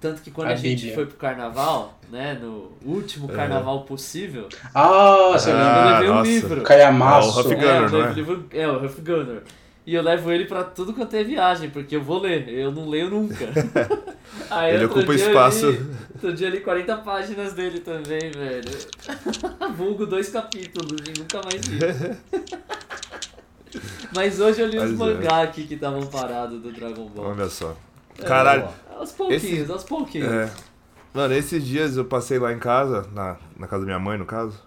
[SPEAKER 1] Tanto que quando a,
[SPEAKER 2] A
[SPEAKER 1] gente foi pro carnaval, né? No último carnaval possível,
[SPEAKER 2] eu
[SPEAKER 1] eu
[SPEAKER 2] lembro.
[SPEAKER 4] Ah,
[SPEAKER 1] levei um
[SPEAKER 4] nossa.
[SPEAKER 1] livro.
[SPEAKER 4] É o
[SPEAKER 2] Calhamaço.
[SPEAKER 4] Huff
[SPEAKER 1] é,
[SPEAKER 4] Gunner,
[SPEAKER 1] eu
[SPEAKER 4] não
[SPEAKER 1] levo
[SPEAKER 4] é?
[SPEAKER 1] livro- é, o Huff Gunner. E eu levo ele pra tudo quanto é viagem, porque eu vou ler, eu não leio nunca. Aí
[SPEAKER 4] Ele ocupa espaço.
[SPEAKER 1] Li, outro dia eu li 40 páginas dele também, velho. Vulgo dois capítulos e nunca mais li. Mas hoje eu li os
[SPEAKER 4] Mas é.
[SPEAKER 1] mangá aqui que estavam parados do Dragon Ball.
[SPEAKER 4] Olha só. Caralho.
[SPEAKER 1] Aos pouquinhos,
[SPEAKER 4] Esse-
[SPEAKER 1] aos pouquinhos.
[SPEAKER 4] É. Mano, esses dias eu passei lá em casa, na, na casa da minha mãe, no caso.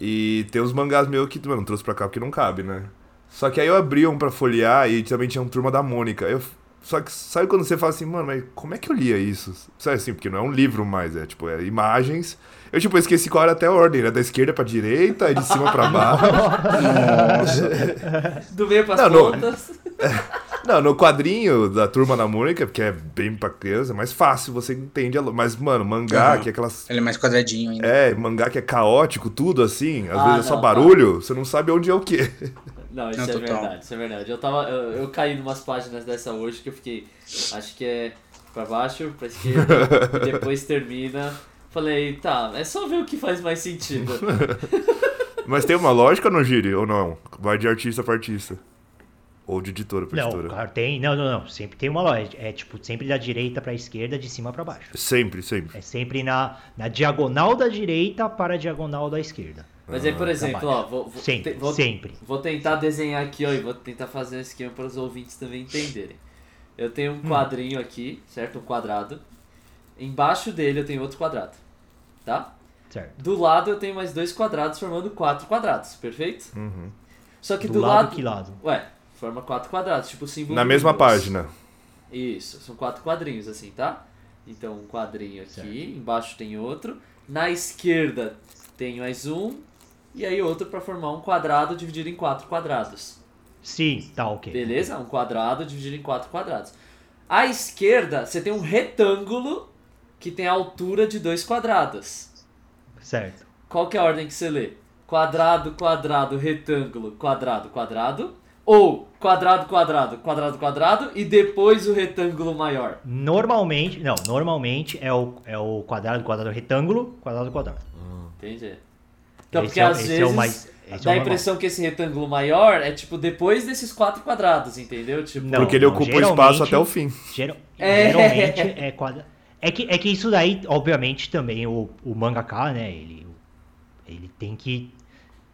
[SPEAKER 4] E tem uns mangás meus que, mano, trouxe pra cá porque não cabe, né? Só que aí eu abri um pra folhear e também tinha um Turma da Mônica. Eu, só que sabe quando você fala assim, mano, mas como é que eu lia isso? Sabe assim, porque não é um livro mais, é tipo, é imagens. Eu, tipo, esqueci qual era até a ordem, era da esquerda pra direita, de cima pra baixo.
[SPEAKER 1] Do meio pras
[SPEAKER 4] Não,
[SPEAKER 1] pontas.
[SPEAKER 4] Não, no quadrinho da Turma da Mônica, porque é bem pra criança, é mais fácil, você entende Mas, mano, mangá,
[SPEAKER 2] Aham.
[SPEAKER 4] que é aquelas
[SPEAKER 2] Ele é mais quadradinho ainda.
[SPEAKER 4] É, mangá que é caótico, tudo assim, às
[SPEAKER 1] Ah,
[SPEAKER 4] vezes é só
[SPEAKER 1] não,
[SPEAKER 4] barulho, você não sabe onde é o quê.
[SPEAKER 1] Não, isso
[SPEAKER 2] Não,
[SPEAKER 1] é
[SPEAKER 2] total.
[SPEAKER 1] verdade, isso é verdade. Eu tava. Eu, eu caí numas páginas dessa hoje que eu fiquei. Acho que é pra baixo, pra esquerda, e depois termina. Falei, tá, é só ver o que faz mais sentido.
[SPEAKER 4] Mas tem uma lógica no Giri, ou não? Vai de artista pra artista. Ou de editora pra
[SPEAKER 3] Não,
[SPEAKER 4] editora.
[SPEAKER 3] cara, tem. Não, não, não. Sempre tem uma loja. É tipo, sempre da direita pra esquerda, de cima pra baixo.
[SPEAKER 4] Sempre, sempre.
[SPEAKER 3] É sempre na, na diagonal da direita para a diagonal da esquerda.
[SPEAKER 1] Mas aí, por exemplo, ó, vou, vou,
[SPEAKER 3] Sempre,
[SPEAKER 1] te- vou,
[SPEAKER 3] sempre.
[SPEAKER 1] vou tentar desenhar aqui, ó, e vou tentar fazer um esquema para os ouvintes também entenderem. Eu tenho
[SPEAKER 3] Hum.
[SPEAKER 1] um quadrinho aqui, certo? Um quadrado. Embaixo dele eu tenho outro quadrado, tá?
[SPEAKER 3] Certo.
[SPEAKER 1] Do lado eu tenho mais dois quadrados formando quatro quadrados, perfeito?
[SPEAKER 4] Uhum.
[SPEAKER 1] Só que
[SPEAKER 3] Do,
[SPEAKER 1] do,
[SPEAKER 3] lado,
[SPEAKER 1] lado
[SPEAKER 3] que lado?
[SPEAKER 1] Ué, forma quatro quadrados, tipo o símbolo
[SPEAKER 4] Na mesma página.
[SPEAKER 1] Isso, são quatro quadrinhos assim, tá? Então um quadrinho aqui, embaixo tem outro. Na esquerda tem mais um. E aí outro pra formar um quadrado dividido em quatro quadrados.
[SPEAKER 3] Sim, tá ok.
[SPEAKER 1] Beleza? Um quadrado dividido em quatro quadrados. À esquerda, você tem um retângulo que tem a altura de dois quadrados.
[SPEAKER 3] Certo.
[SPEAKER 1] Qual que é a ordem que você lê? Quadrado, quadrado, retângulo, quadrado, quadrado. Ou quadrado, quadrado, quadrado, quadrado e depois o retângulo maior.
[SPEAKER 3] Normalmente, não, normalmente é o, é o quadrado, quadrado, retângulo, quadrado, quadrado.
[SPEAKER 1] Entendi. Então,
[SPEAKER 3] Esse
[SPEAKER 1] porque
[SPEAKER 3] é
[SPEAKER 1] às vezes
[SPEAKER 3] é o mais- é
[SPEAKER 1] dá a impressão que esse retângulo maior é tipo depois desses quatro quadrados, entendeu? Tipo,
[SPEAKER 3] Não.
[SPEAKER 4] Porque ele ocupa o espaço até o fim.
[SPEAKER 3] Geral-
[SPEAKER 1] É.
[SPEAKER 3] Geralmente é quadrado. É que, é que isso daí, obviamente, também o, o mangaka, né? Ele, ele tem que.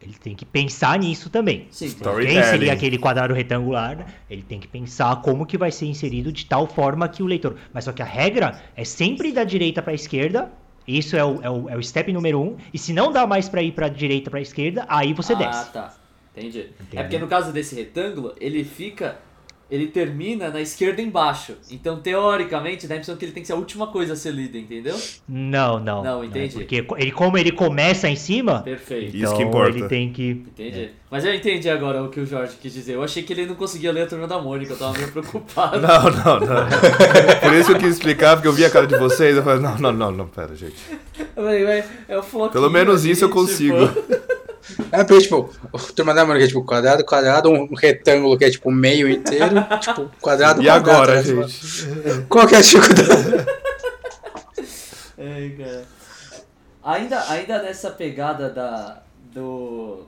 [SPEAKER 3] Ele tem que pensar nisso também.
[SPEAKER 1] Sim,
[SPEAKER 3] Quem
[SPEAKER 4] Storytelling.
[SPEAKER 3] seria aquele quadrado retangular, né? ele tem que pensar como que vai ser inserido de tal forma que o leitor. Mas só que a regra é sempre da direita para a esquerda. Isso é o, é, o, é o step número um. E se não dá mais para ir para direita para a esquerda, aí você
[SPEAKER 1] ah,
[SPEAKER 3] desce.
[SPEAKER 1] tá. Entendi. É
[SPEAKER 3] Entendeu?
[SPEAKER 1] porque no caso desse retângulo, ele fica. Ele termina na esquerda embaixo. Então, teoricamente, dá a impressão que ele tem que ser a última coisa a ser lida, entendeu?
[SPEAKER 3] Não, não.
[SPEAKER 1] Não, entendi.
[SPEAKER 3] Porque co- ele, como ele começa em cima,
[SPEAKER 1] Perfeito.
[SPEAKER 4] Isso
[SPEAKER 3] então
[SPEAKER 4] que importa.
[SPEAKER 3] ele tem que.
[SPEAKER 1] Entendi. Mas eu entendi agora o que o Jorge quis dizer. Eu achei que ele não conseguia ler a turma da Mônica, eu tava meio preocupado.
[SPEAKER 4] Não, não, não. Por isso que eu quis explicar, porque eu vi a cara de vocês. Eu falei, não, não, não, não, pera, gente.
[SPEAKER 1] Eu falei, "Ué, é o
[SPEAKER 4] Pelo menos isso eu
[SPEAKER 1] tipo,
[SPEAKER 2] tipo,
[SPEAKER 4] consigo.
[SPEAKER 2] É porque, tipo, o turma da Mônica é tipo quadrado, quadrado, um retângulo que é tipo meio inteiro, tipo, quadrado,
[SPEAKER 4] E
[SPEAKER 2] quadrado.
[SPEAKER 4] agora,
[SPEAKER 2] né?
[SPEAKER 4] gente?
[SPEAKER 2] Qual que é a dificuldade?
[SPEAKER 1] Ai, cara. Ainda, ainda nessa pegada da, do,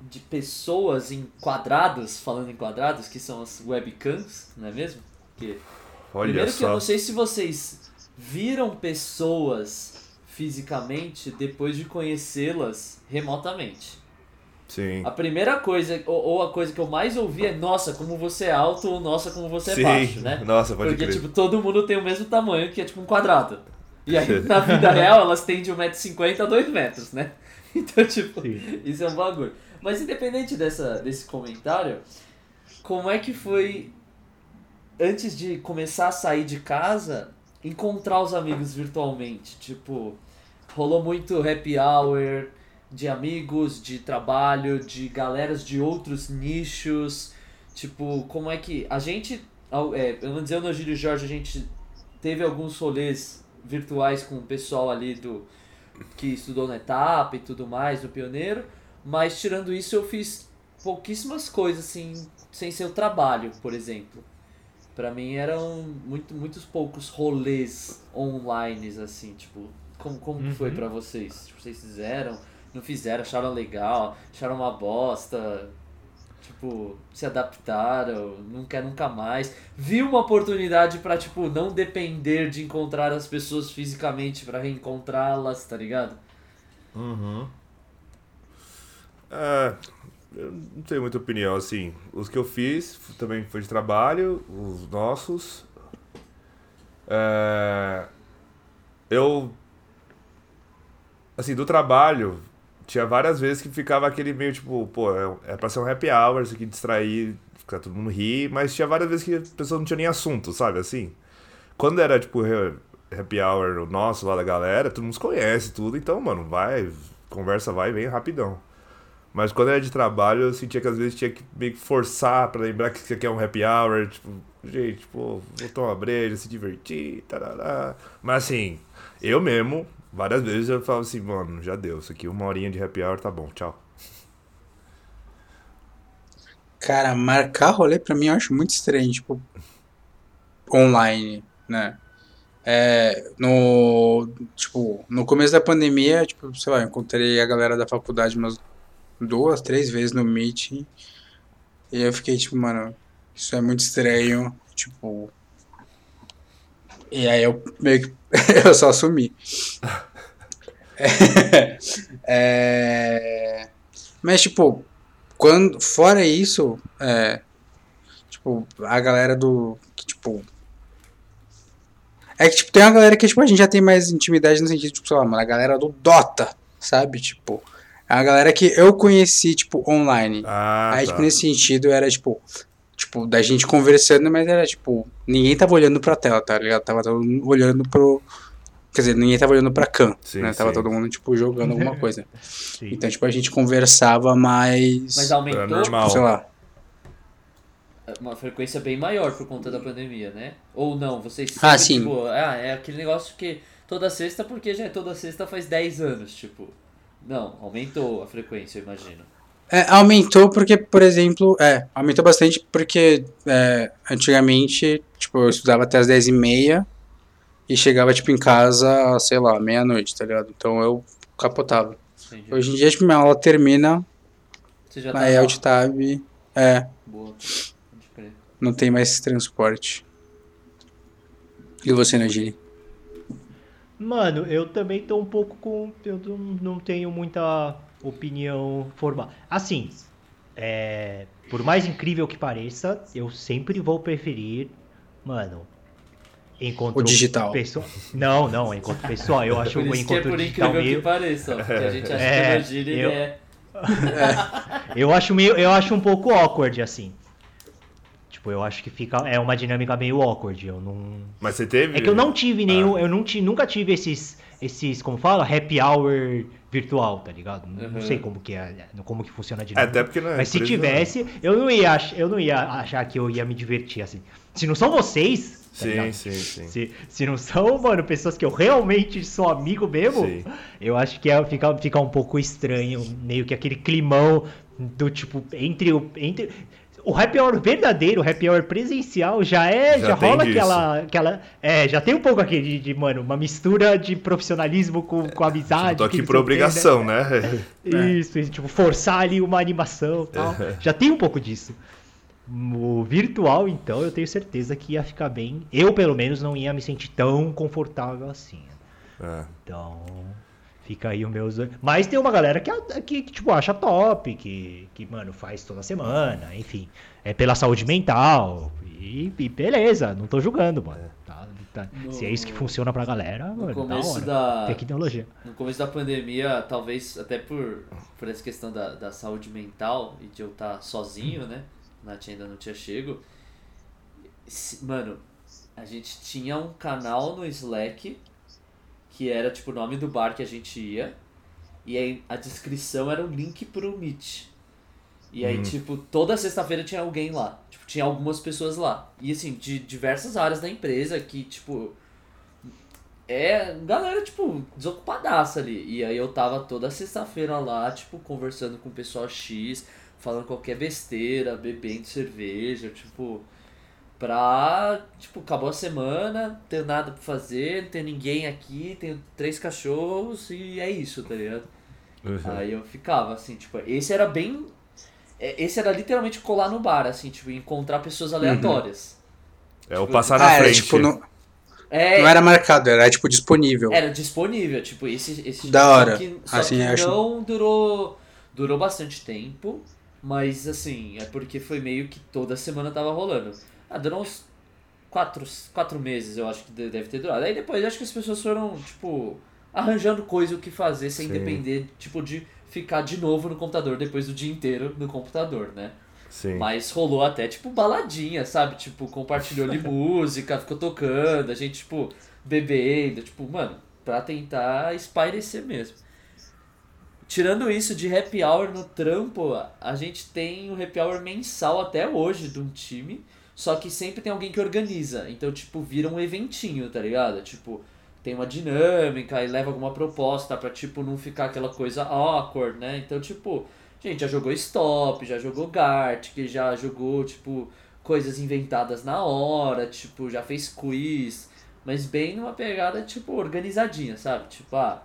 [SPEAKER 1] de pessoas em quadrados, falando em quadrados, que são as webcams, não é mesmo? Que,
[SPEAKER 4] Olha
[SPEAKER 1] primeiro que eu
[SPEAKER 4] só.
[SPEAKER 1] não sei se vocês viram pessoas fisicamente depois de conhecê-las remotamente.
[SPEAKER 4] Sim.
[SPEAKER 1] A primeira coisa, ou, ou a coisa que eu mais ouvi é nossa, como você é alto, ou nossa, como você
[SPEAKER 4] Sim.
[SPEAKER 1] é baixo, né?
[SPEAKER 4] Nossa, pode
[SPEAKER 1] Porque,
[SPEAKER 4] crer.
[SPEAKER 1] tipo, todo mundo tem o mesmo tamanho, que é tipo um quadrado. E aí, na vida real, elas têm de 1,50m a 2 metros, né? Então, tipo,
[SPEAKER 3] Sim.
[SPEAKER 1] isso é um bagulho. Mas independente dessa, desse comentário, como é que foi, antes de começar a sair de casa, encontrar os amigos virtualmente? Tipo, rolou muito happy hour de amigos, de trabalho, de galeras de outros nichos. Tipo, como é que. A gente. É, eu não dizer o Nogírio Jorge, a gente teve alguns rolês virtuais com o pessoal ali do. que estudou na etapa e tudo mais, no Pioneiro. Mas tirando isso, eu fiz pouquíssimas coisas, assim, sem ser o trabalho, por exemplo. Pra mim eram muito, muitos poucos rolês online, assim, tipo, como, como que foi
[SPEAKER 3] Uhum.
[SPEAKER 1] pra vocês? Tipo, vocês fizeram, não fizeram, acharam legal, acharam uma bosta, tipo, se adaptaram, não quer nunca mais. Vi uma oportunidade pra, tipo, não depender de encontrar as pessoas fisicamente pra reencontrá-las, tá ligado?
[SPEAKER 4] Uhum. É, eu não tenho muita opinião, assim. Os que eu fiz também foi de trabalho, os nossos. É, eu. Assim, do trabalho, tinha várias vezes que ficava aquele meio tipo, pô, é, é pra ser um happy hour, isso aqui distrair, ficar todo mundo rir, mas tinha várias vezes que a pessoa não tinha nem assunto, sabe, assim. Quando era, tipo, happy hour o nosso lá da galera, todo mundo se conhece, tudo, então, mano, vai, conversa vai bem rapidão. Mas quando era de trabalho, eu sentia que às vezes tinha que meio que forçar pra lembrar que isso aqui é um happy hour, tipo, gente, pô, vou tomar uma breja, se divertir, tarará. Mas assim, eu mesmo, várias vezes eu falo assim, mano, já deu, isso aqui uma horinha de happy hour tá bom, tchau.
[SPEAKER 2] Cara, marcar rolê pra mim eu acho muito estranho, tipo, online, né? É, no, tipo, no começo da pandemia, tipo, sei lá, eu encontrei a galera da faculdade umas duas, três vezes no Meet. E eu fiquei, tipo, mano, isso é muito estranho, tipo... E aí eu meio que, eu só assumi. É, mas, tipo, quando, fora isso, é, tipo, a galera do, que, tipo, é que, tipo, tem uma galera que, tipo, a gente já tem mais intimidade no sentido, tipo, sei lá, mano, a galera do Dota, sabe, tipo, é uma galera que eu conheci, tipo, online,
[SPEAKER 4] Ah,
[SPEAKER 2] aí,
[SPEAKER 4] tá.
[SPEAKER 2] tipo, nesse sentido, era, tipo, tipo, da gente conversando, mas era, tipo, ninguém tava olhando pra tela, tá ligado, tava todo olhando pro, quer dizer, ninguém tava olhando pra Khan,
[SPEAKER 4] Sim,
[SPEAKER 2] né, tava
[SPEAKER 4] sim.
[SPEAKER 2] todo mundo, tipo, jogando alguma coisa,
[SPEAKER 3] Sim.
[SPEAKER 2] então, tipo, a gente conversava mais,
[SPEAKER 1] Mas aumentou.
[SPEAKER 4] É normal.
[SPEAKER 2] sei lá,
[SPEAKER 1] uma frequência bem maior por conta da pandemia, né? Ou não, vocês
[SPEAKER 2] Ah,
[SPEAKER 1] sempre,
[SPEAKER 2] sim.
[SPEAKER 1] tipo, ah, é aquele negócio que toda sexta porque já é toda sexta faz 10 anos, tipo. Não, aumentou a frequência, eu imagino.
[SPEAKER 2] É, aumentou porque, por exemplo, é, aumentou bastante porque é, antigamente, tipo, eu estudava até as 10h30 e chegava, tipo, em casa, sei lá, meia-noite, tá ligado? Então eu capotava.
[SPEAKER 1] Entendi.
[SPEAKER 2] Hoje em dia, tipo, minha aula termina,
[SPEAKER 1] Você já tá
[SPEAKER 2] aí
[SPEAKER 1] lá.
[SPEAKER 2] alt tab, é,
[SPEAKER 1] Boa.
[SPEAKER 2] Não tem mais transporte. E você, Nagini?
[SPEAKER 3] Mano, eu também tô um pouco com. Eu não, não tenho muita opinião formal. Assim, é, por mais incrível que pareça, eu sempre vou preferir, mano, encontro
[SPEAKER 2] O digital.
[SPEAKER 3] pessoal. Não, não, encontro pessoal. Eu acho o
[SPEAKER 1] é
[SPEAKER 3] encontro
[SPEAKER 1] por
[SPEAKER 3] digital
[SPEAKER 1] incrível
[SPEAKER 3] meio.
[SPEAKER 1] que pareça, porque a gente acha
[SPEAKER 3] É,
[SPEAKER 1] que ele
[SPEAKER 3] eu-
[SPEAKER 1] é.
[SPEAKER 3] Eu acho meio, eu acho um pouco awkward assim. Tipo, eu acho que fica é uma dinâmica meio awkward. Eu não
[SPEAKER 4] Mas você teve.
[SPEAKER 3] É que eu não tive nenhum,
[SPEAKER 4] Ah.
[SPEAKER 3] eu não ti, nunca tive esses esses, como fala, happy hour virtual, tá ligado? Não- Não
[SPEAKER 1] Uhum.
[SPEAKER 3] sei como que é, como que funciona a
[SPEAKER 4] É,
[SPEAKER 3] dinâmica.
[SPEAKER 4] até porque não é.
[SPEAKER 3] Mas se
[SPEAKER 4] empresa-
[SPEAKER 3] tivesse, eu não ia ach, eu não ia achar que eu ia me divertir assim. Se não são vocês,
[SPEAKER 4] Sim,
[SPEAKER 3] ligado?
[SPEAKER 4] sim, sim.
[SPEAKER 3] Se, se não são, mano, pessoas que eu realmente sou amigo mesmo,
[SPEAKER 4] Sim.
[SPEAKER 3] eu acho que é, fica, fica um pouco estranho, meio que aquele climão do tipo, entre o. Entre, o happy hour verdadeiro, o happy hour presencial, já é.
[SPEAKER 4] Já
[SPEAKER 3] Já,
[SPEAKER 4] tem
[SPEAKER 3] rola
[SPEAKER 4] disso.
[SPEAKER 3] aquela, aquela. É, já tem um pouco aquele de, de, mano, uma mistura de profissionalismo com, com amizade.
[SPEAKER 4] Tô aqui por
[SPEAKER 3] sei o quê, né?
[SPEAKER 4] obrigação, né?
[SPEAKER 3] Isso, isso, tipo, forçar ali uma animação e tal. Já tem um pouco disso. O virtual, então, eu tenho certeza que ia ficar bem. Eu, pelo menos, não ia me sentir tão confortável assim.
[SPEAKER 4] É.
[SPEAKER 3] Então, fica aí o meu. Mas tem uma galera que, que, que, tipo, acha top, que, que, mano, faz toda semana, enfim. É pela saúde mental. E, e beleza, não tô julgando, mano. Tá, tá. Se é isso que
[SPEAKER 1] No-
[SPEAKER 3] funciona pra galera,
[SPEAKER 1] No
[SPEAKER 3] mano, da
[SPEAKER 1] começo
[SPEAKER 3] hora.
[SPEAKER 1] da.
[SPEAKER 3] Tecnologia.
[SPEAKER 1] No começo da pandemia, talvez até por, por essa questão da, da saúde mental e de eu estar sozinho, né? Nath ainda não tinha chego. Mano, a gente tinha um canal no Slack que era tipo o nome do bar que a gente ia. E aí a descrição era o link pro Meet. E aí,
[SPEAKER 4] Hum.
[SPEAKER 1] tipo, toda sexta-feira tinha alguém lá. Tipo, tinha algumas pessoas lá. E assim, de diversas áreas da empresa que, tipo, é, galera, tipo, desocupadaça ali. E aí eu tava toda sexta-feira lá, tipo, conversando com o pessoal X, falando qualquer besteira, bebendo cerveja, tipo, pra, tipo, acabou a semana, não tenho nada pra fazer, não tem ninguém aqui, tenho três cachorros e é isso, tá ligado?
[SPEAKER 4] Uhum.
[SPEAKER 1] Aí eu ficava assim, tipo, esse era bem. é, Esse era literalmente colar no bar, assim, tipo, encontrar pessoas aleatórias.
[SPEAKER 4] É o passar na
[SPEAKER 2] Ah, era
[SPEAKER 4] frente.
[SPEAKER 2] tipo, não,
[SPEAKER 1] É,
[SPEAKER 2] não era marcado, era tipo disponível.
[SPEAKER 1] Era disponível, tipo, esse, esse
[SPEAKER 2] Da
[SPEAKER 1] só
[SPEAKER 2] hora.
[SPEAKER 1] que, só
[SPEAKER 2] Assim,
[SPEAKER 1] que
[SPEAKER 2] acho-
[SPEAKER 1] não durou. Durou bastante tempo, mas assim, é porque foi meio que toda semana tava rolando. Ah, durou uns quatro, quatro meses, eu acho que de- deve ter durado. Aí depois acho que as pessoas foram, tipo, arranjando coisa o que fazer sem
[SPEAKER 4] Sim.
[SPEAKER 1] depender, tipo, de ficar de novo no computador depois do dia inteiro no computador, né?
[SPEAKER 4] Sim.
[SPEAKER 1] Mas rolou até, tipo, baladinha, sabe? Tipo, compartilhou ali música, ficou tocando, a gente, tipo, bebendo, tipo, mano, pra tentar espairecer mesmo. Tirando isso de happy hour no trampo, a gente tem o happy hour mensal até hoje de um time, só que sempre tem alguém que organiza. Então, tipo, vira um eventinho, tá ligado? Tipo, tem uma dinâmica e leva alguma proposta pra, tipo, não ficar aquela coisa awkward, né? Então, tipo, gente já jogou stop, já jogou Gartic, já jogou, tipo, coisas inventadas na hora, tipo, já fez quiz, mas bem numa pegada, tipo, organizadinha, sabe? Tipo, ah,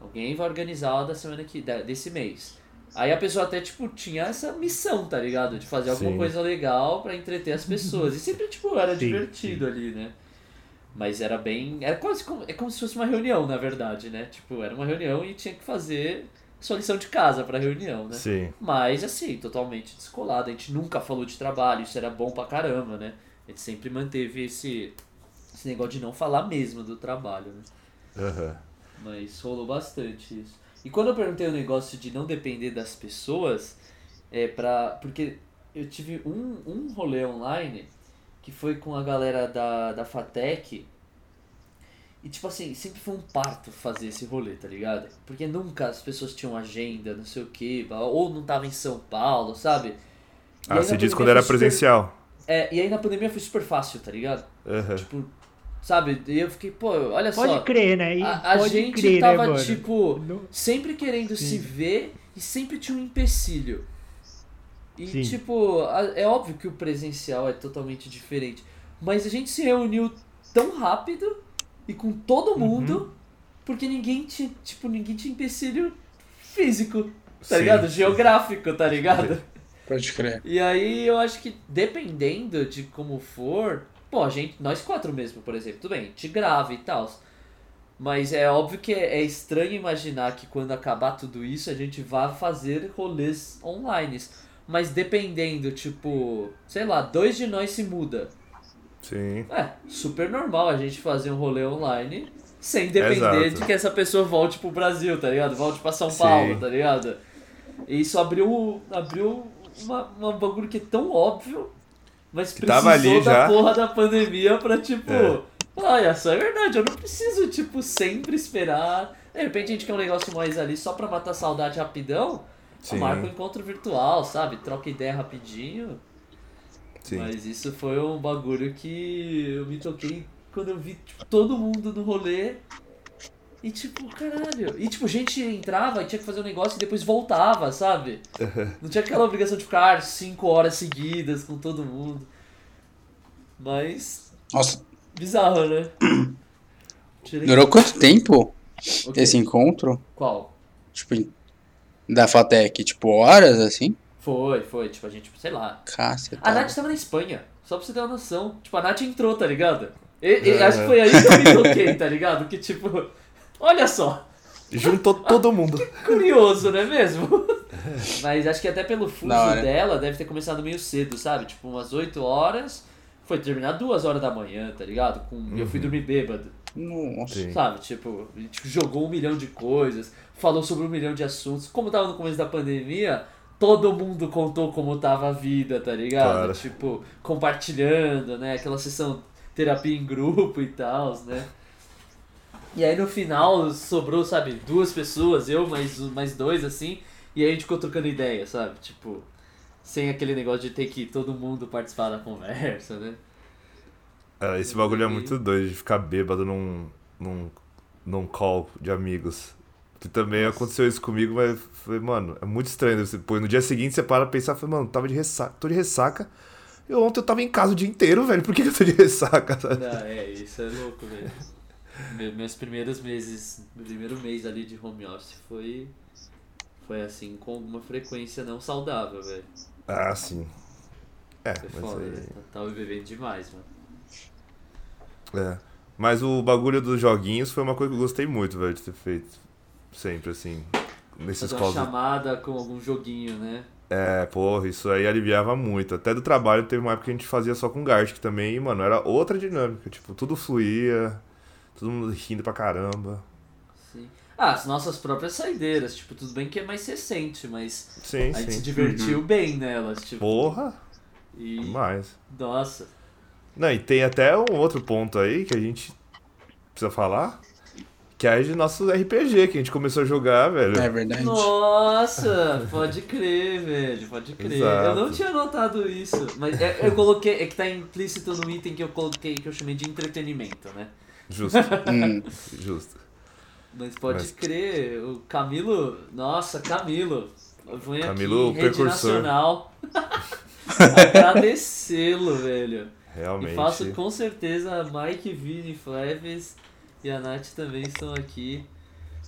[SPEAKER 1] alguém vai organizar o da semana que, desse mês. Aí a pessoa até, tipo, tinha essa missão, tá ligado? De fazer alguma
[SPEAKER 4] Sim.
[SPEAKER 1] coisa legal pra entreter as pessoas. E sempre, tipo, era
[SPEAKER 3] Sim,
[SPEAKER 1] divertido ali, né? Mas era bem. Era quase como. É como se fosse uma reunião, na verdade, né? Tipo, era uma reunião e tinha que fazer sua lição de casa pra reunião, né?
[SPEAKER 4] Sim.
[SPEAKER 1] Mas assim, totalmente descolado. A gente nunca falou de trabalho, isso era bom pra caramba, né? A gente sempre manteve esse, esse negócio de não falar mesmo do trabalho, né?
[SPEAKER 4] Aham.
[SPEAKER 1] Mas rolou bastante isso. E quando eu perguntei o negócio de não depender das pessoas, é pra. Porque eu tive um, um rolê online que foi com a galera da, da Fatec. E tipo assim, sempre foi um parto fazer esse rolê, tá ligado? Porque nunca as pessoas tinham agenda, não sei o que, ou não tava em São Paulo, sabe? E
[SPEAKER 4] Ah, você
[SPEAKER 1] pandemia
[SPEAKER 4] quando era
[SPEAKER 1] super-
[SPEAKER 4] presencial.
[SPEAKER 1] É, e aí na pandemia foi super fácil, tá ligado?
[SPEAKER 4] Aham.
[SPEAKER 1] Tipo, sabe? E eu fiquei, pô, olha
[SPEAKER 3] Pode
[SPEAKER 1] só.
[SPEAKER 3] crer, né? E
[SPEAKER 1] A, a
[SPEAKER 3] pode
[SPEAKER 1] gente
[SPEAKER 3] crer,
[SPEAKER 1] tava,
[SPEAKER 3] né,
[SPEAKER 1] tipo,
[SPEAKER 3] Não-
[SPEAKER 1] sempre querendo se ver e sempre tinha um empecilho. E,
[SPEAKER 3] Sim.
[SPEAKER 1] tipo, a- é óbvio que o presencial é totalmente diferente. Mas a gente se reuniu tão rápido e com todo
[SPEAKER 3] Uhum.
[SPEAKER 1] mundo, porque ninguém tinha, tipo, ninguém tinha empecilho físico, tá
[SPEAKER 4] Sim,
[SPEAKER 1] ligado?
[SPEAKER 4] sim.
[SPEAKER 1] Geográfico, tá ligado?
[SPEAKER 2] Pode crer.
[SPEAKER 1] E aí eu acho que dependendo de como for, pô, a gente, nós quatro mesmo, por exemplo, tudo bem, a gente grava e tal. Mas é óbvio que é, é estranho imaginar que quando acabar tudo isso a gente vá fazer rolês online. Mas dependendo, tipo, sei lá, dois de nós se muda.
[SPEAKER 4] Sim.
[SPEAKER 1] É, super normal a gente fazer um rolê online sem depender
[SPEAKER 4] Exato.
[SPEAKER 1] de que essa pessoa volte pro Brasil, tá ligado? Volte pra São
[SPEAKER 4] Sim.
[SPEAKER 1] Paulo, tá ligado? E isso abriu, abriu uma, uma bagulho que é tão óbvio, mas
[SPEAKER 4] Que
[SPEAKER 1] precisou
[SPEAKER 4] ali
[SPEAKER 1] da
[SPEAKER 4] já.
[SPEAKER 1] porra da pandemia pra, tipo,
[SPEAKER 4] É.
[SPEAKER 1] olha, só é verdade, eu não preciso, tipo, sempre esperar. De repente a gente quer um negócio mais ali só pra matar saudade rapidão,
[SPEAKER 4] Sim.
[SPEAKER 1] marca um encontro virtual, sabe? Troca ideia rapidinho.
[SPEAKER 4] Sim.
[SPEAKER 1] Mas isso foi um bagulho que eu me toquei quando eu vi tipo, todo mundo no rolê. E tipo, caralho. E tipo, gente entrava e tinha que fazer um negócio e depois voltava, sabe? Não tinha aquela obrigação de ficar cinco horas seguidas com todo mundo. Mas.
[SPEAKER 2] Nossa,
[SPEAKER 1] Bizarro, né? Tirei-
[SPEAKER 2] durou quanto tempo
[SPEAKER 1] O quê?
[SPEAKER 2] esse encontro?
[SPEAKER 1] Qual?
[SPEAKER 2] Tipo, em- da Fatec? Tipo, horas assim?
[SPEAKER 1] Foi, foi. Tipo, a gente, sei lá.
[SPEAKER 2] Caceta.
[SPEAKER 1] A Nath tava na Espanha, só pra você ter uma noção. Tipo, a Nath entrou, tá ligado? E, e
[SPEAKER 4] É.
[SPEAKER 1] acho que foi aí que eu me toquei, tá ligado? Que tipo, olha só,
[SPEAKER 4] Juntou todo mundo.
[SPEAKER 1] curioso, não é mesmo? Mas acho que até pelo fuso
[SPEAKER 2] hora.
[SPEAKER 1] dela deve ter começado meio cedo, sabe? Tipo, umas 8 horas, foi terminar duas horas da manhã, tá ligado? Com, Eu fui dormir bêbado,
[SPEAKER 2] Nossa.
[SPEAKER 4] Sim.
[SPEAKER 1] sabe? Tipo, a gente jogou um milhão de coisas, falou sobre um milhão de assuntos. Como tava no começo da pandemia, todo mundo contou como tava a vida, tá ligado?
[SPEAKER 4] Claro.
[SPEAKER 1] Tipo, compartilhando, né? Aquela sessão terapia em grupo e tal, né? E aí no final sobrou, sabe, duas pessoas, eu mais, mais dois, assim, e aí a gente ficou trocando ideia, sabe? Tipo, sem aquele negócio de ter que todo mundo participar da conversa, né?
[SPEAKER 4] É, esse bagulho é muito doido de ficar bêbado num, num, num call de amigos. Que também aconteceu isso comigo, mas foi, mano, é muito estranho. Você, pô, no dia seguinte você para pra pensar, foi, mano, tava de ressaca, tô de ressaca. E ontem eu tava em casa o dia inteiro, velho. Por que, que eu tô de ressaca? sabe?
[SPEAKER 1] Não, é, isso é louco, velho. Me- Meus primeiros meses, meu primeiro mês ali de home office foi. Foi assim, com alguma frequência não saudável, velho.
[SPEAKER 4] Ah, sim. É,
[SPEAKER 1] Foi
[SPEAKER 4] mas
[SPEAKER 1] foda,
[SPEAKER 4] aí.
[SPEAKER 1] né? Tava bebendo demais, mano.
[SPEAKER 4] É. Mas o bagulho dos joguinhos foi uma coisa que eu gostei muito, velho, de ter feito. Sempre, assim. Nesses
[SPEAKER 1] Fazer uma chamada com algum joguinho, né?
[SPEAKER 4] É, porra, isso aí aliviava muito. Até do trabalho teve uma época que a gente fazia só com Gartic também, e, mano, era outra dinâmica. Tipo, tudo fluía, todo mundo rindo pra caramba.
[SPEAKER 1] Sim. Ah, as nossas próprias saideiras, tipo, tudo bem que é mais recente, mas
[SPEAKER 4] Sim,
[SPEAKER 1] a gente se divertiu bem nelas, tipo.
[SPEAKER 4] Porra,
[SPEAKER 1] E.
[SPEAKER 4] demais.
[SPEAKER 1] Nossa.
[SPEAKER 4] Não, e tem até um outro ponto aí que a gente precisa falar, que é de nosso RPG, que a gente começou a jogar, velho.
[SPEAKER 2] É verdade.
[SPEAKER 1] Nossa, pode crer, velho, pode crer.
[SPEAKER 4] Exato.
[SPEAKER 1] Eu não tinha notado isso, mas é- eu coloquei, é que tá implícito no item que eu coloquei, que eu chamei de entretenimento, né?
[SPEAKER 4] Justo,
[SPEAKER 2] Hum,
[SPEAKER 4] justo.
[SPEAKER 1] Mas pode
[SPEAKER 4] Mas-
[SPEAKER 1] crer, o Camilo, nossa, Camilo, eu venho
[SPEAKER 4] Camilo,
[SPEAKER 1] aqui em rede
[SPEAKER 4] precursor.
[SPEAKER 1] nacional agradecê-lo, velho. E
[SPEAKER 4] Realmente.
[SPEAKER 1] faço com certeza a Mike, Vini, Fleves e a Nath também estão aqui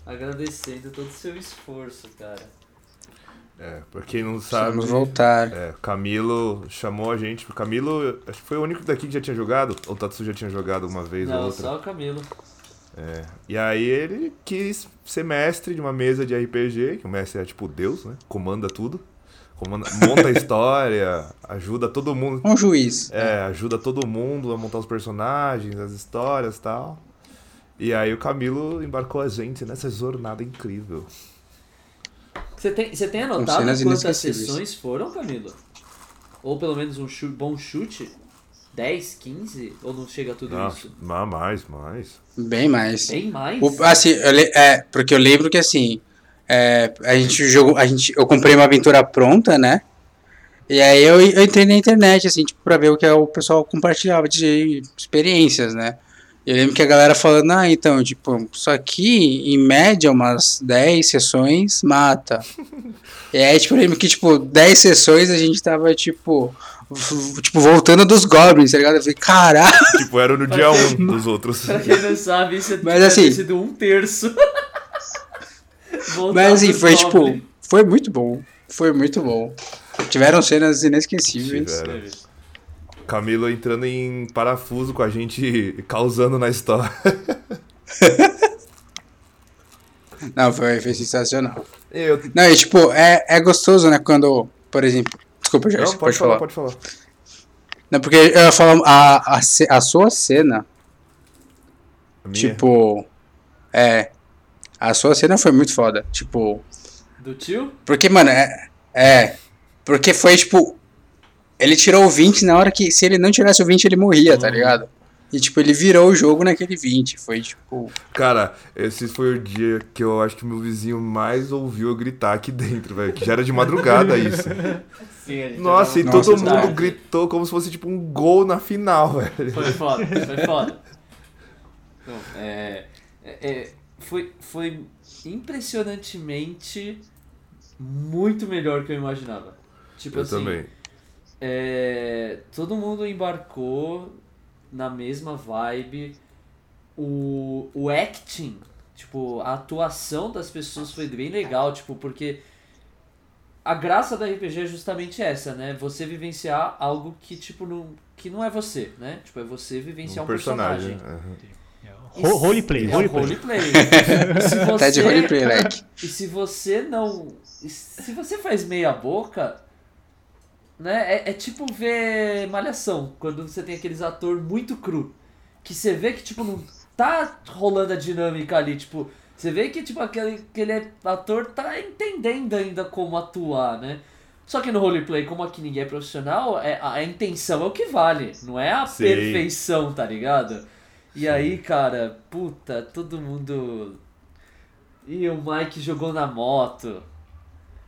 [SPEAKER 1] agradecendo todo o seu esforço, cara.
[SPEAKER 4] É, pra quem não sabe.
[SPEAKER 2] Vamos voltar.
[SPEAKER 4] É, o Camilo chamou a gente. O Camilo, acho que foi o único daqui que já tinha jogado. Ou o Tatsu já tinha jogado uma vez ou
[SPEAKER 1] Não,
[SPEAKER 4] outra.
[SPEAKER 1] só o Camilo.
[SPEAKER 4] É. E aí ele quis ser mestre de uma mesa de RPG, que o mestre é tipo Deus, né? Comanda tudo. Comanda, monta a história, ajuda todo mundo.
[SPEAKER 2] Um juiz.
[SPEAKER 4] É, ajuda todo mundo a montar os personagens, as histórias e tal. E aí o Camilo embarcou a gente nessa jornada incrível.
[SPEAKER 1] Você tem, você tem anotado quantas sessões foram, Camilo? Ou pelo menos um chu- bom chute? 10, 15? Ou não chega a tudo
[SPEAKER 4] Ah,
[SPEAKER 1] isso?
[SPEAKER 4] ma- mais, mais.
[SPEAKER 2] Bem mais.
[SPEAKER 1] Bem mais?
[SPEAKER 2] O- assim, eu é, porque eu lembro que assim, é, a gente jogou, a gente, eu comprei uma aventura pronta, né? E aí eu, eu entrei na internet, assim, tipo, pra ver o que o pessoal compartilhava de experiências, né? Eu lembro que a galera falando, ah, então, tipo, isso aqui, em média, umas 10 sessões mata. e aí, tipo, eu lembro que, tipo, 10 sessões a gente tava, tipo, tipo, voltando dos goblins, tá ligado? Eu falei, caralho!
[SPEAKER 4] Tipo, era no dia 1 um dos outros.
[SPEAKER 1] Pra quem não sabe, isso é
[SPEAKER 2] Mas assim-
[SPEAKER 1] ter sido um terço.
[SPEAKER 2] Mas assim, foi
[SPEAKER 1] Goblin.
[SPEAKER 2] tipo, foi muito bom. Foi muito bom. Tiveram cenas inesquecíveis.
[SPEAKER 4] Tiveram. Camilo entrando em parafuso com a gente, causando na história.
[SPEAKER 2] Não, foi, foi sensacional.
[SPEAKER 4] Eu...
[SPEAKER 2] Não, e tipo, é, é gostoso, né? Quando, por exemplo. Desculpa, Jorge,
[SPEAKER 4] Não,
[SPEAKER 2] pode,
[SPEAKER 4] pode falar,
[SPEAKER 2] falar.
[SPEAKER 4] pode falar.
[SPEAKER 2] Não, porque eu ia falar a, a, a sua cena,
[SPEAKER 4] A
[SPEAKER 2] tipo. É. A sua cena foi muito foda. Tipo.
[SPEAKER 1] Do tio?
[SPEAKER 2] Porque, mano, é. É. Porque foi tipo. Ele tirou o 20 na hora que. Se ele não tirasse o 20, ele morria, tá ligado? E, tipo, ele virou o jogo naquele 20. Foi, tipo.
[SPEAKER 4] Cara, esse foi o dia que eu acho que meu vizinho mais ouviu eu gritar aqui dentro, velho. Que já era de madrugada isso.
[SPEAKER 1] Sim, a gente
[SPEAKER 4] Nossa, e
[SPEAKER 2] Nossa,
[SPEAKER 4] todo mundo
[SPEAKER 1] tarde.
[SPEAKER 4] gritou como se fosse tipo um gol na final, velho.
[SPEAKER 1] Foi foda, foi foda. É, é, é, foi, foi impressionantemente muito melhor que eu imaginava. Tipo
[SPEAKER 4] Eu
[SPEAKER 1] assim,
[SPEAKER 4] também.
[SPEAKER 1] É, todo mundo embarcou na mesma vibe. O, o acting, tipo, a atuação das pessoas foi bem legal, tipo, porque a graça da RPG é justamente essa, né? Você vivenciar algo que, tipo, não, que não é você, né? Tipo, é você vivenciar um,
[SPEAKER 4] Um personagem.
[SPEAKER 3] Ro- Roleplay,
[SPEAKER 1] É
[SPEAKER 3] roleplay.
[SPEAKER 1] roleplay. E se você,
[SPEAKER 2] Até de roleplay, leque.
[SPEAKER 1] e se você não. Se você faz meia boca, né? É, é tipo ver Malhação, quando você tem aqueles ator muito cru. Que você vê que, tipo, não tá rolando a dinâmica ali, tipo. Você vê que, tipo, aquele, aquele ator tá entendendo ainda como atuar, né? Só que no roleplay, como aqui ninguém é profissional, é, a, a intenção é o que vale, não é a
[SPEAKER 4] Sim.
[SPEAKER 1] perfeição, tá ligado? E aí, cara, puta, todo mundo. E o Mike jogou na moto.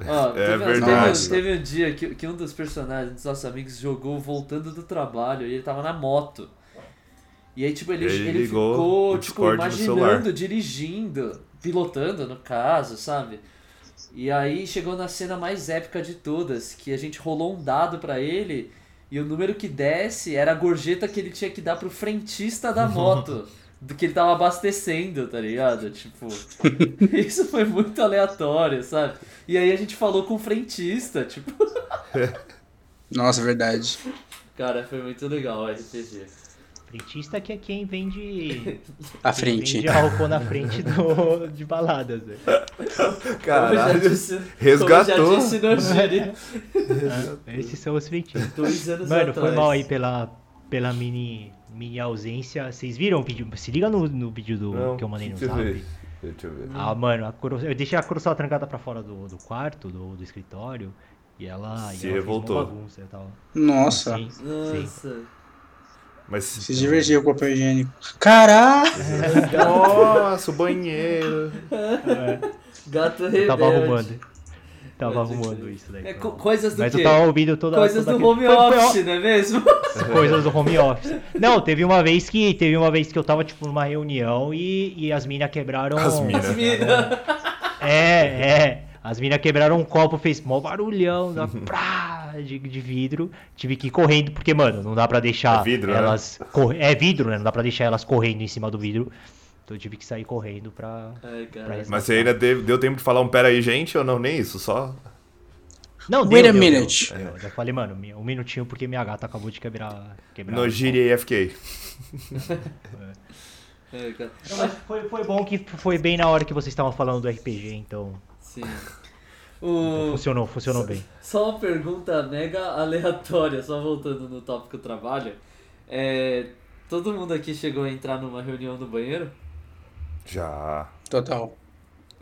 [SPEAKER 1] Ó,
[SPEAKER 4] É
[SPEAKER 1] teve,
[SPEAKER 4] verdade.
[SPEAKER 1] Teve, teve um dia que, que um dos personagens dos nossos amigos jogou voltando do trabalho e ele tava na moto. E aí, tipo, ele,
[SPEAKER 4] Ele
[SPEAKER 1] ele ficou, tipo, imaginando, dirigindo, pilotando, no caso, sabe? E aí chegou na cena mais épica de todas, que a gente rolou um dado pra ele e o número que desce era a gorjeta que ele tinha que dar pro frentista da moto. Do que ele tava abastecendo, tá ligado? Tipo, isso foi muito aleatório, sabe? E aí a gente falou com o frentista, tipo,
[SPEAKER 2] Nossa, verdade.
[SPEAKER 1] cara, foi muito legal o RPG.
[SPEAKER 3] Frentista que é quem vende.
[SPEAKER 2] À
[SPEAKER 3] quem
[SPEAKER 2] frente.
[SPEAKER 3] Vende álcool na frente do, de baladas. né?
[SPEAKER 4] Caralho.
[SPEAKER 1] Disse,
[SPEAKER 4] resgatou.
[SPEAKER 1] Como já disse no Giri,
[SPEAKER 3] Esses são os frentistas.
[SPEAKER 1] dois anos
[SPEAKER 3] Mano,
[SPEAKER 1] atrás.
[SPEAKER 3] foi mal aí pela, pela mini, mini ausência. Vocês viram o vídeo? Se liga no, no vídeo do,
[SPEAKER 4] Não,
[SPEAKER 3] que eu mandei no zap.
[SPEAKER 4] ver. Deixa eu ver.
[SPEAKER 3] Ah, mano, a Coro- eu deixei a Coroçal trancada pra fora do, do quarto, do, do escritório. E ela,
[SPEAKER 4] Se
[SPEAKER 3] e ela
[SPEAKER 4] revoltou.
[SPEAKER 3] bagunça e tal.
[SPEAKER 2] Nossa.
[SPEAKER 3] Sim, sim.
[SPEAKER 1] Nossa.
[SPEAKER 4] Mas.
[SPEAKER 2] Se divertiu com o papel higiênico. Caralho!
[SPEAKER 4] Nossa, o banheiro.
[SPEAKER 1] Gato
[SPEAKER 3] Eu
[SPEAKER 1] rebelde.
[SPEAKER 3] tava arrumando. Tava arrumando
[SPEAKER 1] crer.
[SPEAKER 3] isso daí.
[SPEAKER 1] É co- coisas do
[SPEAKER 3] Mas
[SPEAKER 1] quê?
[SPEAKER 3] eu tava ouvindo toda
[SPEAKER 1] Coisas
[SPEAKER 3] toda
[SPEAKER 1] do home
[SPEAKER 3] aquele- Foi- foi-
[SPEAKER 1] office, não é mesmo?
[SPEAKER 3] Coisas do home office. Não, teve uma vez que teve uma vez que eu tava tipo numa reunião e, e as minas quebraram.
[SPEAKER 4] As mina.
[SPEAKER 1] As mina.
[SPEAKER 3] É, é. As minas quebraram um copo, fez mó barulhão da prá, de, de vidro. Tive que ir correndo, porque, mano, não dá pra deixar
[SPEAKER 4] É vidro, né?
[SPEAKER 3] elas. cor- É vidro, né? Não dá pra deixar elas correndo em cima do vidro. Então eu tive que sair correndo pra.
[SPEAKER 1] Ai,
[SPEAKER 3] pra.
[SPEAKER 4] Mas você ainda deu, deu tempo de falar um pera aí, gente, ou não? Nem isso, só.
[SPEAKER 3] Não,
[SPEAKER 2] Wait
[SPEAKER 3] deu,
[SPEAKER 2] a
[SPEAKER 3] deu,
[SPEAKER 2] minute.
[SPEAKER 3] deu. Eu já falei, mano, um minutinho porque minha gata acabou de quebrar. quebrar
[SPEAKER 4] No Giri AFK.
[SPEAKER 1] Cara.
[SPEAKER 3] Não, mas foi, foi bom que foi bem na hora que vocês estavam falando do RPG, então.
[SPEAKER 1] Sim.
[SPEAKER 3] então
[SPEAKER 1] O...
[SPEAKER 3] funcionou, funcionou bem.
[SPEAKER 1] Só uma pergunta mega aleatória, só voltando no tópico trabalho. É, todo mundo aqui chegou a entrar numa reunião no banheiro?
[SPEAKER 4] Já.
[SPEAKER 2] Total.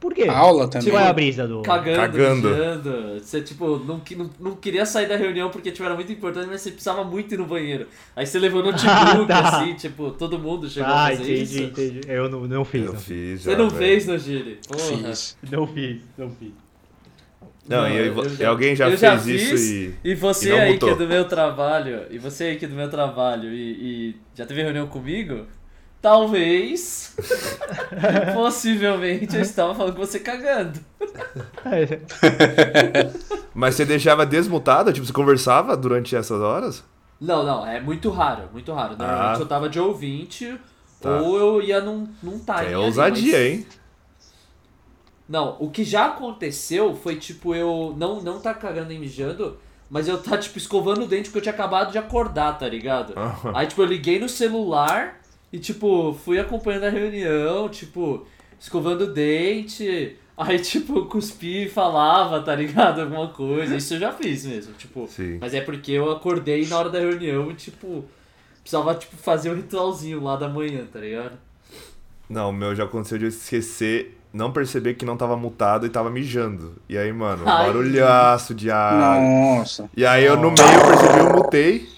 [SPEAKER 3] Por quê?
[SPEAKER 2] Aula também.
[SPEAKER 3] Qual é a brisa do.
[SPEAKER 1] Cagando,
[SPEAKER 4] Cagando.
[SPEAKER 1] mijando. Você, tipo, não, não, não queria sair da reunião porque tipo, era muito importante, mas você precisava muito ir no banheiro. Aí você levou no notebook,
[SPEAKER 3] tá.
[SPEAKER 1] assim, tipo, todo mundo chegou a
[SPEAKER 3] Ah,
[SPEAKER 1] fazer
[SPEAKER 3] entendi,
[SPEAKER 1] isso.
[SPEAKER 3] entendi. Eu não, não fiz.
[SPEAKER 4] Eu
[SPEAKER 3] não.
[SPEAKER 4] fiz já.
[SPEAKER 1] Você não
[SPEAKER 4] velho.
[SPEAKER 1] fez no Giri? Porra.
[SPEAKER 2] Fiz.
[SPEAKER 3] Não fiz, não fiz.
[SPEAKER 4] Não, e,
[SPEAKER 1] eu
[SPEAKER 4] e alguém já
[SPEAKER 1] eu
[SPEAKER 4] fez
[SPEAKER 1] fiz,
[SPEAKER 4] isso e.
[SPEAKER 1] E você
[SPEAKER 4] e não
[SPEAKER 1] aí
[SPEAKER 4] mutou.
[SPEAKER 1] que é do meu trabalho, e você aí que é do meu trabalho e, e já teve reunião comigo, talvez, possivelmente eu estava falando com você cagando.
[SPEAKER 4] Mas você deixava desmutada? Tipo, você conversava durante essas horas?
[SPEAKER 1] Não, não, é muito raro, muito raro. Normalmente
[SPEAKER 4] Ah.
[SPEAKER 1] eu tava de ouvinte
[SPEAKER 4] Tá.
[SPEAKER 1] ou eu ia num, num time.
[SPEAKER 4] É ousadia,
[SPEAKER 1] mas-
[SPEAKER 4] hein?
[SPEAKER 1] Não, o que já aconteceu foi tipo eu não não tá cagando e mijando, mas eu tá tipo escovando o dente porque eu tinha acabado de acordar, tá ligado? Aí tipo eu liguei no celular e tipo fui acompanhando a reunião, tipo escovando o dente, aí tipo eu cuspi e falava, tá ligado? Alguma coisa. Isso eu já fiz mesmo, tipo.
[SPEAKER 4] Sim.
[SPEAKER 1] Mas é porque eu acordei na hora da reunião e tipo precisava tipo fazer um ritualzinho lá da manhã, tá ligado?
[SPEAKER 4] Não, o meu já aconteceu de eu esquecer, não perceber que não tava mutado e tava mijando. E aí, mano, um
[SPEAKER 1] Ai.
[SPEAKER 4] barulhaço de ar.
[SPEAKER 2] Nossa.
[SPEAKER 4] E aí eu no meio percebi, eu mutei.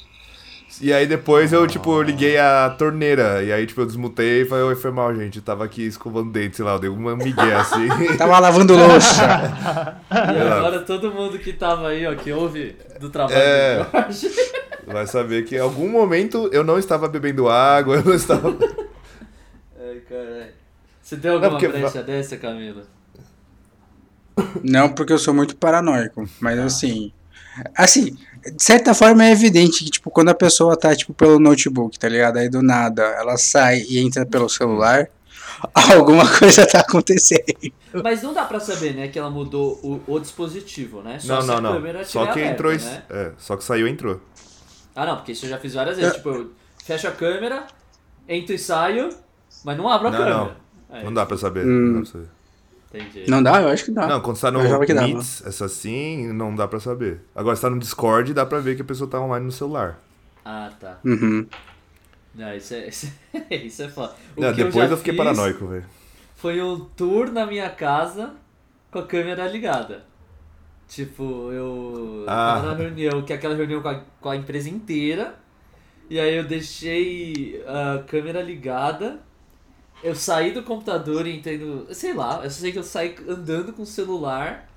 [SPEAKER 4] E aí depois eu, tipo, eu liguei a torneira. E aí, tipo, eu desmutei e falei, oi, foi mal, gente. Eu tava aqui escovando dente, sei lá, eu dei uma migué assim.
[SPEAKER 2] Tava lavando louça.
[SPEAKER 1] E agora todo mundo que tava aí, ó, que ouve do trabalho
[SPEAKER 4] É.
[SPEAKER 1] do Jorge.
[SPEAKER 4] Vai saber que em algum momento eu não estava bebendo água, eu não estava.
[SPEAKER 1] Ai, caralho. Você tem alguma
[SPEAKER 4] porque-
[SPEAKER 1] brecha dessa, Camila?
[SPEAKER 2] Não porque eu sou muito paranoico, mas assim. Assim, de certa forma é evidente que, tipo, quando a pessoa tá, tipo, pelo notebook, tá ligado? Aí do nada ela sai e entra pelo celular, alguma coisa tá acontecendo.
[SPEAKER 1] Mas não dá pra saber, né, que ela mudou o, o dispositivo, né? Só
[SPEAKER 4] não,
[SPEAKER 1] se
[SPEAKER 4] não,
[SPEAKER 1] a
[SPEAKER 4] não. Só que
[SPEAKER 1] aberta,
[SPEAKER 4] entrou.
[SPEAKER 1] né?
[SPEAKER 4] É, só que saiu e entrou.
[SPEAKER 1] Ah, não, porque isso eu já fiz várias vezes. Tipo, eu fecho a câmera, entro e saio, mas não abro a
[SPEAKER 4] Não,
[SPEAKER 1] câmera. É,
[SPEAKER 4] Não dá pra saber.
[SPEAKER 2] Hum.
[SPEAKER 4] Não, dá pra saber.
[SPEAKER 1] Entendi.
[SPEAKER 2] Não dá? Eu acho que dá.
[SPEAKER 4] Não, quando você tá no
[SPEAKER 2] Eu.
[SPEAKER 4] Meets, essa assim, não dá pra saber. Agora, se tá no Discord, dá pra ver que a pessoa tá online no celular.
[SPEAKER 1] Ah, tá.
[SPEAKER 2] Uhum.
[SPEAKER 1] Não, isso é, isso é, isso é foda.
[SPEAKER 4] Não, depois
[SPEAKER 1] já
[SPEAKER 4] eu, fiquei paranoico, velho.
[SPEAKER 1] Foi um tour na minha casa com a câmera ligada. Tipo, eu
[SPEAKER 4] Ah.
[SPEAKER 1] tava na reunião, que é aquela reunião com a, com a empresa inteira. E aí eu deixei a câmera ligada. Eu saí do computador e entrei no. Sei lá, eu só sei que eu saí andando com o celular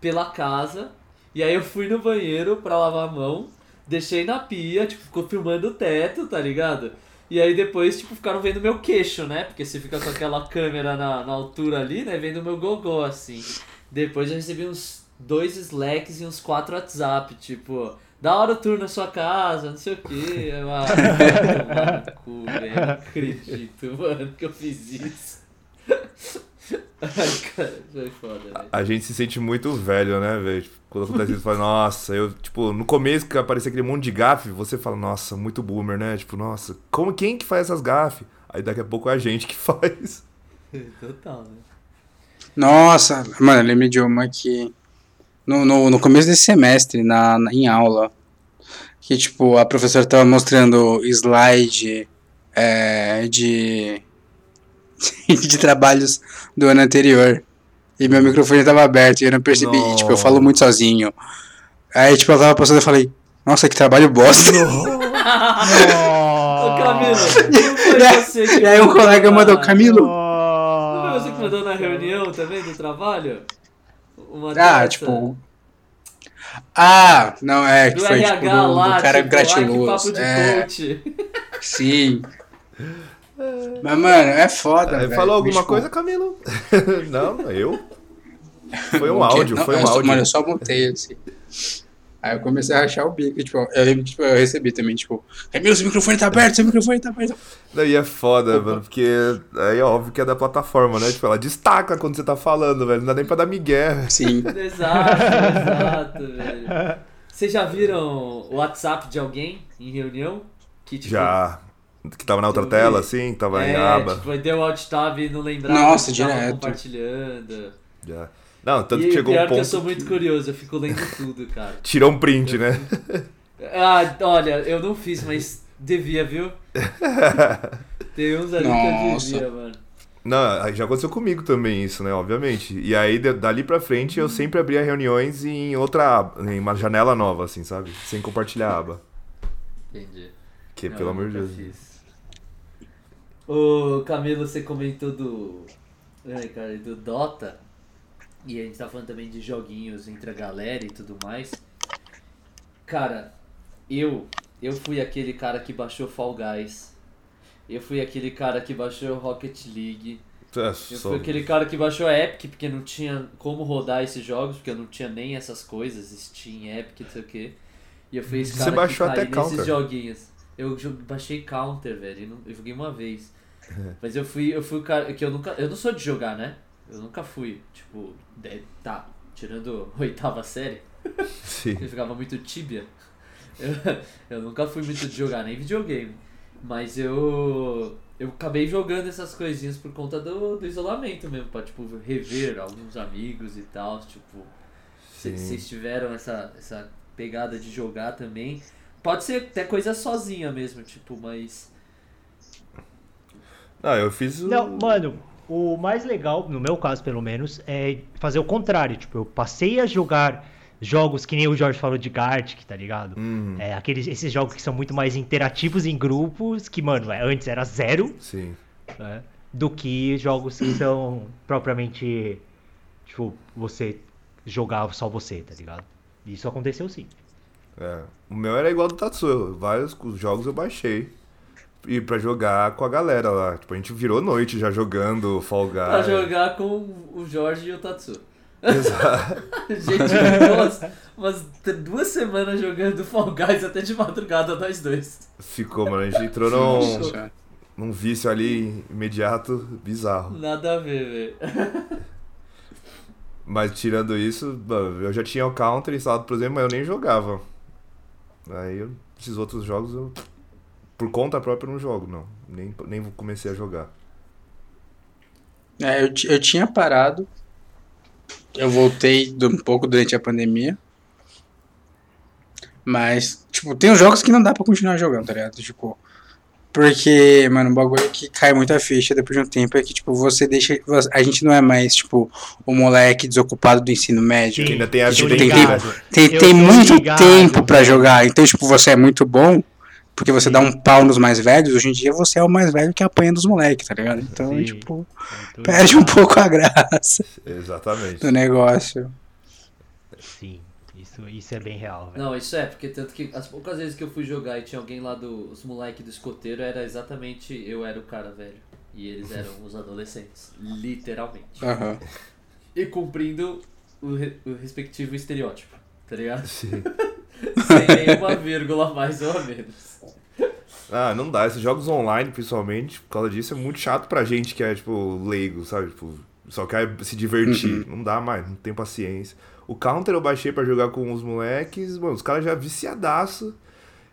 [SPEAKER 1] pela casa. E aí eu fui no banheiro pra lavar a mão. Deixei na pia, tipo, ficou filmando o teto, tá ligado? E aí depois, tipo, ficaram vendo meu queixo, né? Porque você fica com aquela câmera na, na altura ali, né? Vendo meu gogó, assim. Depois eu recebi uns dois Slacks e uns quatro WhatsApp, tipo... Da hora o tour na sua casa, não sei o quê. Eu, ah, vai tomar no cu, velho. Não acredito, mano, que eu fiz isso. Ai, cara, foi foda, velho.
[SPEAKER 4] A gente se sente muito velho, né, velho? Tipo, Quando acontece isso, fala, nossa, eu, tipo, no começo que aparecia aquele monte de gafe, você fala, nossa, muito boomer, né? Tipo, nossa, como, quem que faz essas gafes? Aí daqui a pouco é a gente que faz.
[SPEAKER 1] Total, né?
[SPEAKER 2] Nossa, mano, eu lembrei de uma que. No, no, no começo desse semestre, na, na- em aula, que tipo, a professora tava mostrando slide é, de. de trabalhos do ano anterior. E meu microfone tava aberto e eu não percebi. E, tipo, eu falo muito sozinho. Aí, tipo, ela tava passando e eu falei, nossa, que trabalho bosta.
[SPEAKER 1] Ô, Camilo, não foi você que
[SPEAKER 2] E aí um colega mandou, Camilo.
[SPEAKER 1] Não foi você que mandou na reunião também do trabalho? Uma
[SPEAKER 2] Ah,
[SPEAKER 1] dessa?
[SPEAKER 2] tipo. Ah, não, é, que
[SPEAKER 1] Do
[SPEAKER 2] foi
[SPEAKER 1] RH
[SPEAKER 2] tipo do,
[SPEAKER 1] lá,
[SPEAKER 2] do cara
[SPEAKER 1] tipo,
[SPEAKER 2] gratiloso.
[SPEAKER 1] papo de
[SPEAKER 2] É, sim. Mas, mano, é foda, velho.
[SPEAKER 4] falou alguma
[SPEAKER 2] Tipo,
[SPEAKER 4] coisa, Camilo? não, eu. Foi um áudio,
[SPEAKER 2] Não,
[SPEAKER 4] foi
[SPEAKER 2] eu
[SPEAKER 4] um
[SPEAKER 2] só-
[SPEAKER 4] áudio.
[SPEAKER 2] Mano, eu só mutei, assim. Aí eu comecei a rachar o bico, tipo, eu, tipo, eu recebi também, tipo, Camilo, seu microfone tá aberto, seu microfone tá aberto.
[SPEAKER 4] Daí é foda, mano, porque aí é óbvio que é da plataforma, né? Tipo, ela destaca quando você tá falando, velho. Não dá nem pra dar migué.
[SPEAKER 2] Sim.
[SPEAKER 1] Exato, exato, velho. Vocês já viram o WhatsApp de alguém em reunião? Que, tipo,
[SPEAKER 4] Já. Que tava na outra tela, assim, tava em
[SPEAKER 1] É,
[SPEAKER 4] aba.
[SPEAKER 1] tipo, deu alt tab e não lembrava
[SPEAKER 2] Nossa,
[SPEAKER 1] que tava
[SPEAKER 2] direto.
[SPEAKER 1] compartilhando.
[SPEAKER 4] Já. Não, tanto
[SPEAKER 1] e
[SPEAKER 4] que chegou
[SPEAKER 1] pior
[SPEAKER 4] um ponto.
[SPEAKER 1] que eu sou muito
[SPEAKER 4] que
[SPEAKER 1] curioso, eu fico lendo tudo, cara.
[SPEAKER 4] Tirou um print, né?
[SPEAKER 1] Ah, olha, eu não fiz, mas devia, viu? Tem uns ali que eu
[SPEAKER 2] Nossa.
[SPEAKER 1] devia, mano.
[SPEAKER 4] Não, já aconteceu comigo também isso, né? Obviamente. E aí, dali pra frente, eu sempre abria reuniões em outra aba, em uma janela nova, assim, sabe? Sem compartilhar a aba.
[SPEAKER 1] Entendi.
[SPEAKER 4] Que,
[SPEAKER 1] Não,
[SPEAKER 4] pelo
[SPEAKER 1] eu
[SPEAKER 4] amor de Deus.
[SPEAKER 1] fiz. Ô, Camilo, você comentou do. Ai, cara, do Dota. E a gente tá falando também de joguinhos entre a galera e tudo mais. Cara, eu eu fui aquele cara que baixou Fall Guys. Eu fui aquele cara que baixou Rocket League.
[SPEAKER 4] É,
[SPEAKER 1] Eu fui aquele cara que baixou a Epic porque não tinha como rodar esses jogos, porque eu não tinha nem essas coisas, Steam, Epic, não sei o que. E eu fui esse
[SPEAKER 4] Você
[SPEAKER 1] cara
[SPEAKER 4] baixou
[SPEAKER 1] que
[SPEAKER 4] até
[SPEAKER 1] caí nesses
[SPEAKER 4] Counter.
[SPEAKER 1] joguinhos. Eu baixei Counter, velho, eu joguei uma vez. Mas eu fui, eu fui o cara que eu nunca, eu não sou de jogar, né? Eu nunca fui, tipo, de- tá, tirando a oitava série,
[SPEAKER 4] Sim.
[SPEAKER 1] eu jogava muito Tibia. Eu, eu nunca fui muito de jogar, nem videogame. Mas eu. Eu acabei jogando essas coisinhas por conta do, do isolamento mesmo, pra tipo, rever alguns amigos e tal. Tipo, vocês tiveram essa, essa pegada de jogar também. Pode ser até coisa sozinha mesmo, tipo, mas.
[SPEAKER 4] Ah, eu fiz o...
[SPEAKER 3] Não, mano, o mais legal, no meu caso pelo menos, é fazer o contrário. Tipo, eu passei a jogar jogos que nem o Jorge falou de Gartic, tá ligado?
[SPEAKER 4] Hum,
[SPEAKER 3] É, aqueles, esses jogos que são muito mais interativos em grupos, que, mano, é, antes era zero,
[SPEAKER 4] sim.
[SPEAKER 3] né? Do que jogos que são propriamente, tipo, você jogava só você, tá ligado? Isso aconteceu sim.
[SPEAKER 4] É. O meu era igual do Tatsu. Vários jogos eu baixei. E pra jogar com a galera lá. Tipo, a gente virou noite já jogando Fall Guys.
[SPEAKER 1] Pra jogar com o Jorge e o Tatsu.
[SPEAKER 4] Exato.
[SPEAKER 1] Gente, ficou umas, umas duas semanas jogando Fall Guys até de madrugada nós dois.
[SPEAKER 4] Ficou, mano. A gente entrou num, num vício ali imediato, bizarro.
[SPEAKER 1] Nada a ver, velho.
[SPEAKER 4] Mas tirando isso, eu já tinha o Counter instalado, por exemplo, mas eu nem jogava. Aí esses outros jogos eu. Por conta própria eu não jogo, não. Nem, nem comecei a jogar.
[SPEAKER 2] É, eu, eu tinha parado. Eu voltei do- um pouco durante a pandemia. Mas, tipo, tem uns jogos que não dá pra continuar jogando, tá ligado? Tipo. Porque, mano, o bagulho que cai muita ficha depois de um tempo é que, tipo, você deixa. A gente não é mais, tipo, o moleque desocupado do ensino médio.
[SPEAKER 4] Que ainda tem a
[SPEAKER 3] tô
[SPEAKER 4] vida
[SPEAKER 2] tem. Tem, tem muito
[SPEAKER 3] ligado,
[SPEAKER 2] tempo pra
[SPEAKER 3] velho.
[SPEAKER 2] jogar. Então, tipo, você é muito bom. Porque você dá um pau nos mais velhos. Hoje em dia você é o mais velho que apanha dos moleques, tá ligado? Então,
[SPEAKER 3] Sim.
[SPEAKER 2] tipo,
[SPEAKER 3] tô
[SPEAKER 2] perde um pouco a graça
[SPEAKER 4] Exatamente.
[SPEAKER 2] do negócio.
[SPEAKER 3] Sim, isso, isso é bem real, velho.
[SPEAKER 1] Não, isso é, porque tanto que as poucas vezes que eu fui jogar e tinha alguém lá dos moleques do escoteiro, era exatamente eu era o cara velho. E eles eram os adolescentes. Literalmente.
[SPEAKER 2] Aham.
[SPEAKER 1] E cumprindo o, re- o respectivo estereótipo, tá ligado?
[SPEAKER 4] Sim.
[SPEAKER 1] Sem nenhuma vírgula mais ou menos.
[SPEAKER 4] Ah, não dá. Esses jogos online, principalmente, por causa disso, é muito chato pra gente que é, tipo, leigo, sabe? Tipo, só quer se divertir. Não dá mais, não tem paciência. O Counter eu baixei pra jogar com os moleques, mano, os caras já viciadaço.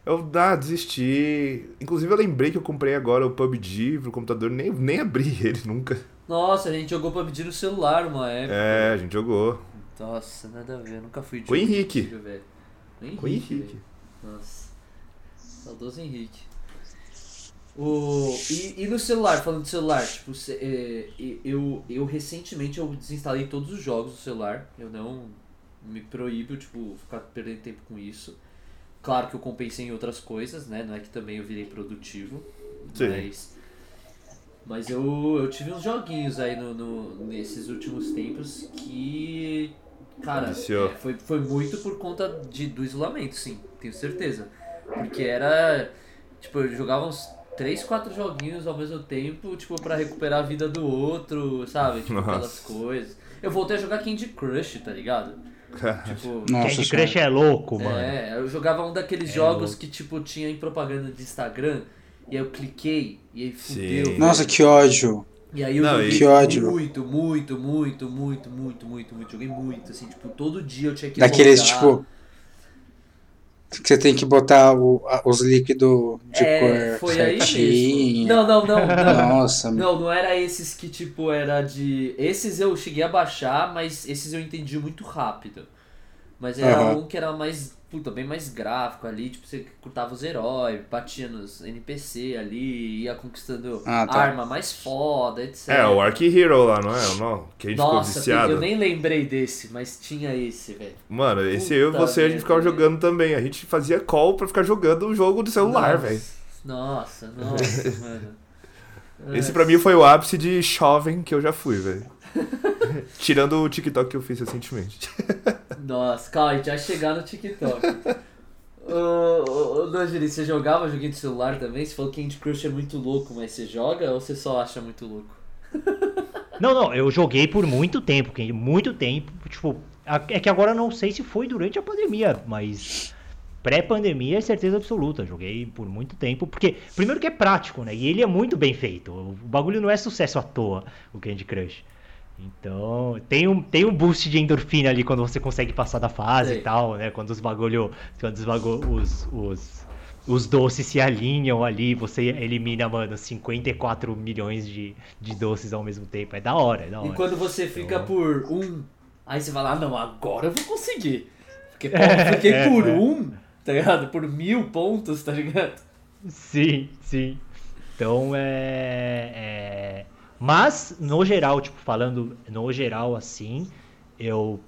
[SPEAKER 4] Eu ah, desisti. Inclusive eu lembrei que eu comprei agora o PUBG pro computador, nem, nem abri ele nunca.
[SPEAKER 1] Nossa, a gente jogou PUBG no celular uma época.
[SPEAKER 4] É, a gente jogou.
[SPEAKER 1] Nossa, nada a ver, eu nunca fui de
[SPEAKER 4] o
[SPEAKER 1] de
[SPEAKER 4] Henrique.
[SPEAKER 1] o Henrique. Nossa. Saudoso Henrique. O, e, e no celular, falando de celular, tipo, é, eu, eu recentemente eu desinstalei todos os jogos do celular. Eu não me proíbo, tipo, ficar perdendo tempo com isso. Claro que eu compensei em outras coisas, né? Não é que também eu virei produtivo.
[SPEAKER 4] Sim.
[SPEAKER 1] Mas. Mas eu, eu tive uns joguinhos aí no, no- nesses últimos tempos que. Cara, foi, foi muito por conta de, do isolamento, sim, tenho certeza. Porque era. Tipo, eu jogava uns 3, 4 joguinhos ao mesmo tempo, tipo, pra recuperar a vida do outro, sabe? Tipo,
[SPEAKER 4] Nossa.
[SPEAKER 1] aquelas coisas. Eu voltei a jogar Candy Crush, tá ligado? Tipo.
[SPEAKER 2] Nossa
[SPEAKER 3] Candy. Crush é louco, mano.
[SPEAKER 1] É, eu jogava um daqueles
[SPEAKER 3] É
[SPEAKER 1] jogos
[SPEAKER 3] louco.
[SPEAKER 1] que, tipo, tinha em propaganda de Instagram, e aí eu cliquei, e aí fudeu.
[SPEAKER 2] Nossa, que ódio.
[SPEAKER 1] E aí eu
[SPEAKER 4] Não,
[SPEAKER 1] joguei
[SPEAKER 4] e-
[SPEAKER 2] Que ódio.
[SPEAKER 1] muito, muito, muito, muito, muito, muito, muito. Joguei muito, assim, tipo, todo dia eu tinha que
[SPEAKER 2] Daqueles, tipo. Que você tem que botar o- a- os líquidos de
[SPEAKER 1] é,
[SPEAKER 2] cor
[SPEAKER 1] foi aí mesmo.
[SPEAKER 2] certinho.
[SPEAKER 1] Não, não, não, não.
[SPEAKER 2] Nossa,
[SPEAKER 1] Não, não era esses que, tipo, era de. Esses eu cheguei a baixar, mas esses eu entendi muito rápido. Mas era
[SPEAKER 2] Aham.
[SPEAKER 1] um que era mais. Puta, bem mais gráfico ali, tipo, você curtava os heróis, batia nos NPC ali, ia conquistando
[SPEAKER 2] Ah, tá.
[SPEAKER 1] arma mais foda, etc.
[SPEAKER 4] É, o Ark Hero lá, não é? O nó- Que a gente ficou
[SPEAKER 1] Nossa,
[SPEAKER 4] viciado.
[SPEAKER 1] eu nem lembrei desse, mas tinha esse, velho.
[SPEAKER 4] Mano, esse eu e
[SPEAKER 1] Puta
[SPEAKER 4] você a gente ficava
[SPEAKER 1] velho.
[SPEAKER 4] jogando também. A gente fazia call pra ficar jogando o jogo do celular, velho.
[SPEAKER 1] Nossa, nossa, mano.
[SPEAKER 4] Esse pra mim foi o ápice de jovem que eu já fui, velho. Tirando o TikTok que eu fiz recentemente.
[SPEAKER 1] Nossa, calma, a gente vai chegar no TikTok. Ô, Nojiri, você jogava joguinho de celular também? Você falou que Candy Crush é muito louco, mas você joga ou você só acha muito louco?
[SPEAKER 3] Não, não, eu joguei por muito tempo, muito tempo. Tipo, é que agora eu não sei se foi durante a pandemia, mas pré-pandemia é certeza absoluta. Joguei por muito tempo, porque primeiro que é prático, né? E ele é muito bem feito. O bagulho não é sucesso à toa, o Candy Crush. Então, tem um, tem um boost de endorfina ali quando você consegue passar da fase e tal, né? Quando os bagulho, quando os bagulho, os, os, os doces se alinham ali, você elimina, mano, 54 milhões de, de doces ao mesmo tempo. É da hora, é da hora.
[SPEAKER 1] E quando você fica
[SPEAKER 3] Então-
[SPEAKER 1] por um, aí você fala, ah não, agora eu vou conseguir. Porque pô, eu fiquei
[SPEAKER 3] É,
[SPEAKER 1] por
[SPEAKER 3] é.
[SPEAKER 1] um, tá ligado? Por mil pontos, tá ligado?
[SPEAKER 3] Sim, sim. Então é, é- Mas, no geral, tipo, falando no geral assim, eu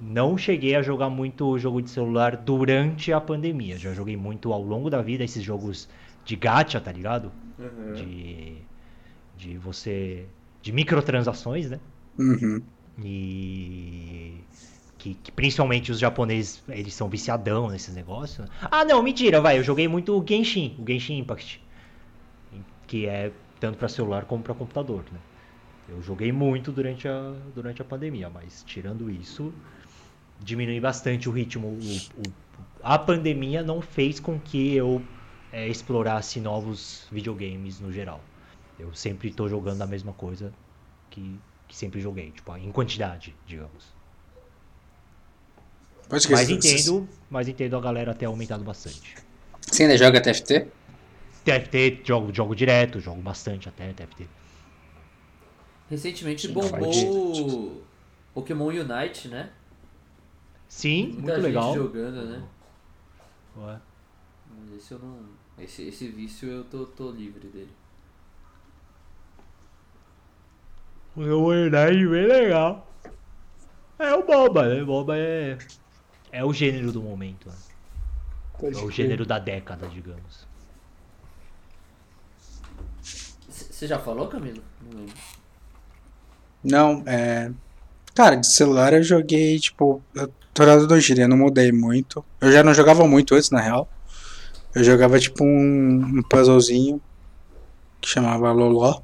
[SPEAKER 3] não cheguei a jogar muito jogo de celular durante a pandemia. Já joguei muito ao longo da vida esses jogos de gacha, tá ligado? De. De você. De microtransações, né?
[SPEAKER 2] Uhum.
[SPEAKER 3] E que, que principalmente os japoneses, eles são viciadão nesses negócios. Ah, não, mentira, vai, eu joguei muito o Genshin, o Genshin Impact, que é tanto para celular como para computador, né? Eu joguei muito durante a, durante a pandemia, mas tirando isso, diminui bastante o ritmo. O- o- a pandemia não fez com que eu é, explorasse novos videogames no geral. Eu sempre estou jogando a mesma coisa que, que sempre joguei, tipo, em quantidade, digamos. Mas entendo, mas entendo a galera ter aumentado bastante.
[SPEAKER 2] Você ainda joga TFT?
[SPEAKER 3] TFT, jogo, jogo direto, jogo bastante até TFT.
[SPEAKER 1] Recentemente bombou Pokémon Unite, né?
[SPEAKER 3] Sim,
[SPEAKER 1] Muita
[SPEAKER 3] muito
[SPEAKER 1] gente
[SPEAKER 3] legal.
[SPEAKER 1] jogando, né?
[SPEAKER 3] Ué.
[SPEAKER 1] Mas Esse eu não. Esse, esse vício eu tô, tô livre dele.
[SPEAKER 3] O verdade bem legal. É o Boba, né? Boba é. É o gênero do momento, né? É o gênero da década, digamos.
[SPEAKER 1] Você já falou, Camilo? Não lembro.
[SPEAKER 2] Não, é. Cara, de celular eu joguei, tipo, lado do Giri, eu não mudei muito. Eu já não jogava muito antes, na real. Eu jogava tipo um, um puzzlezinho que chamava Loló.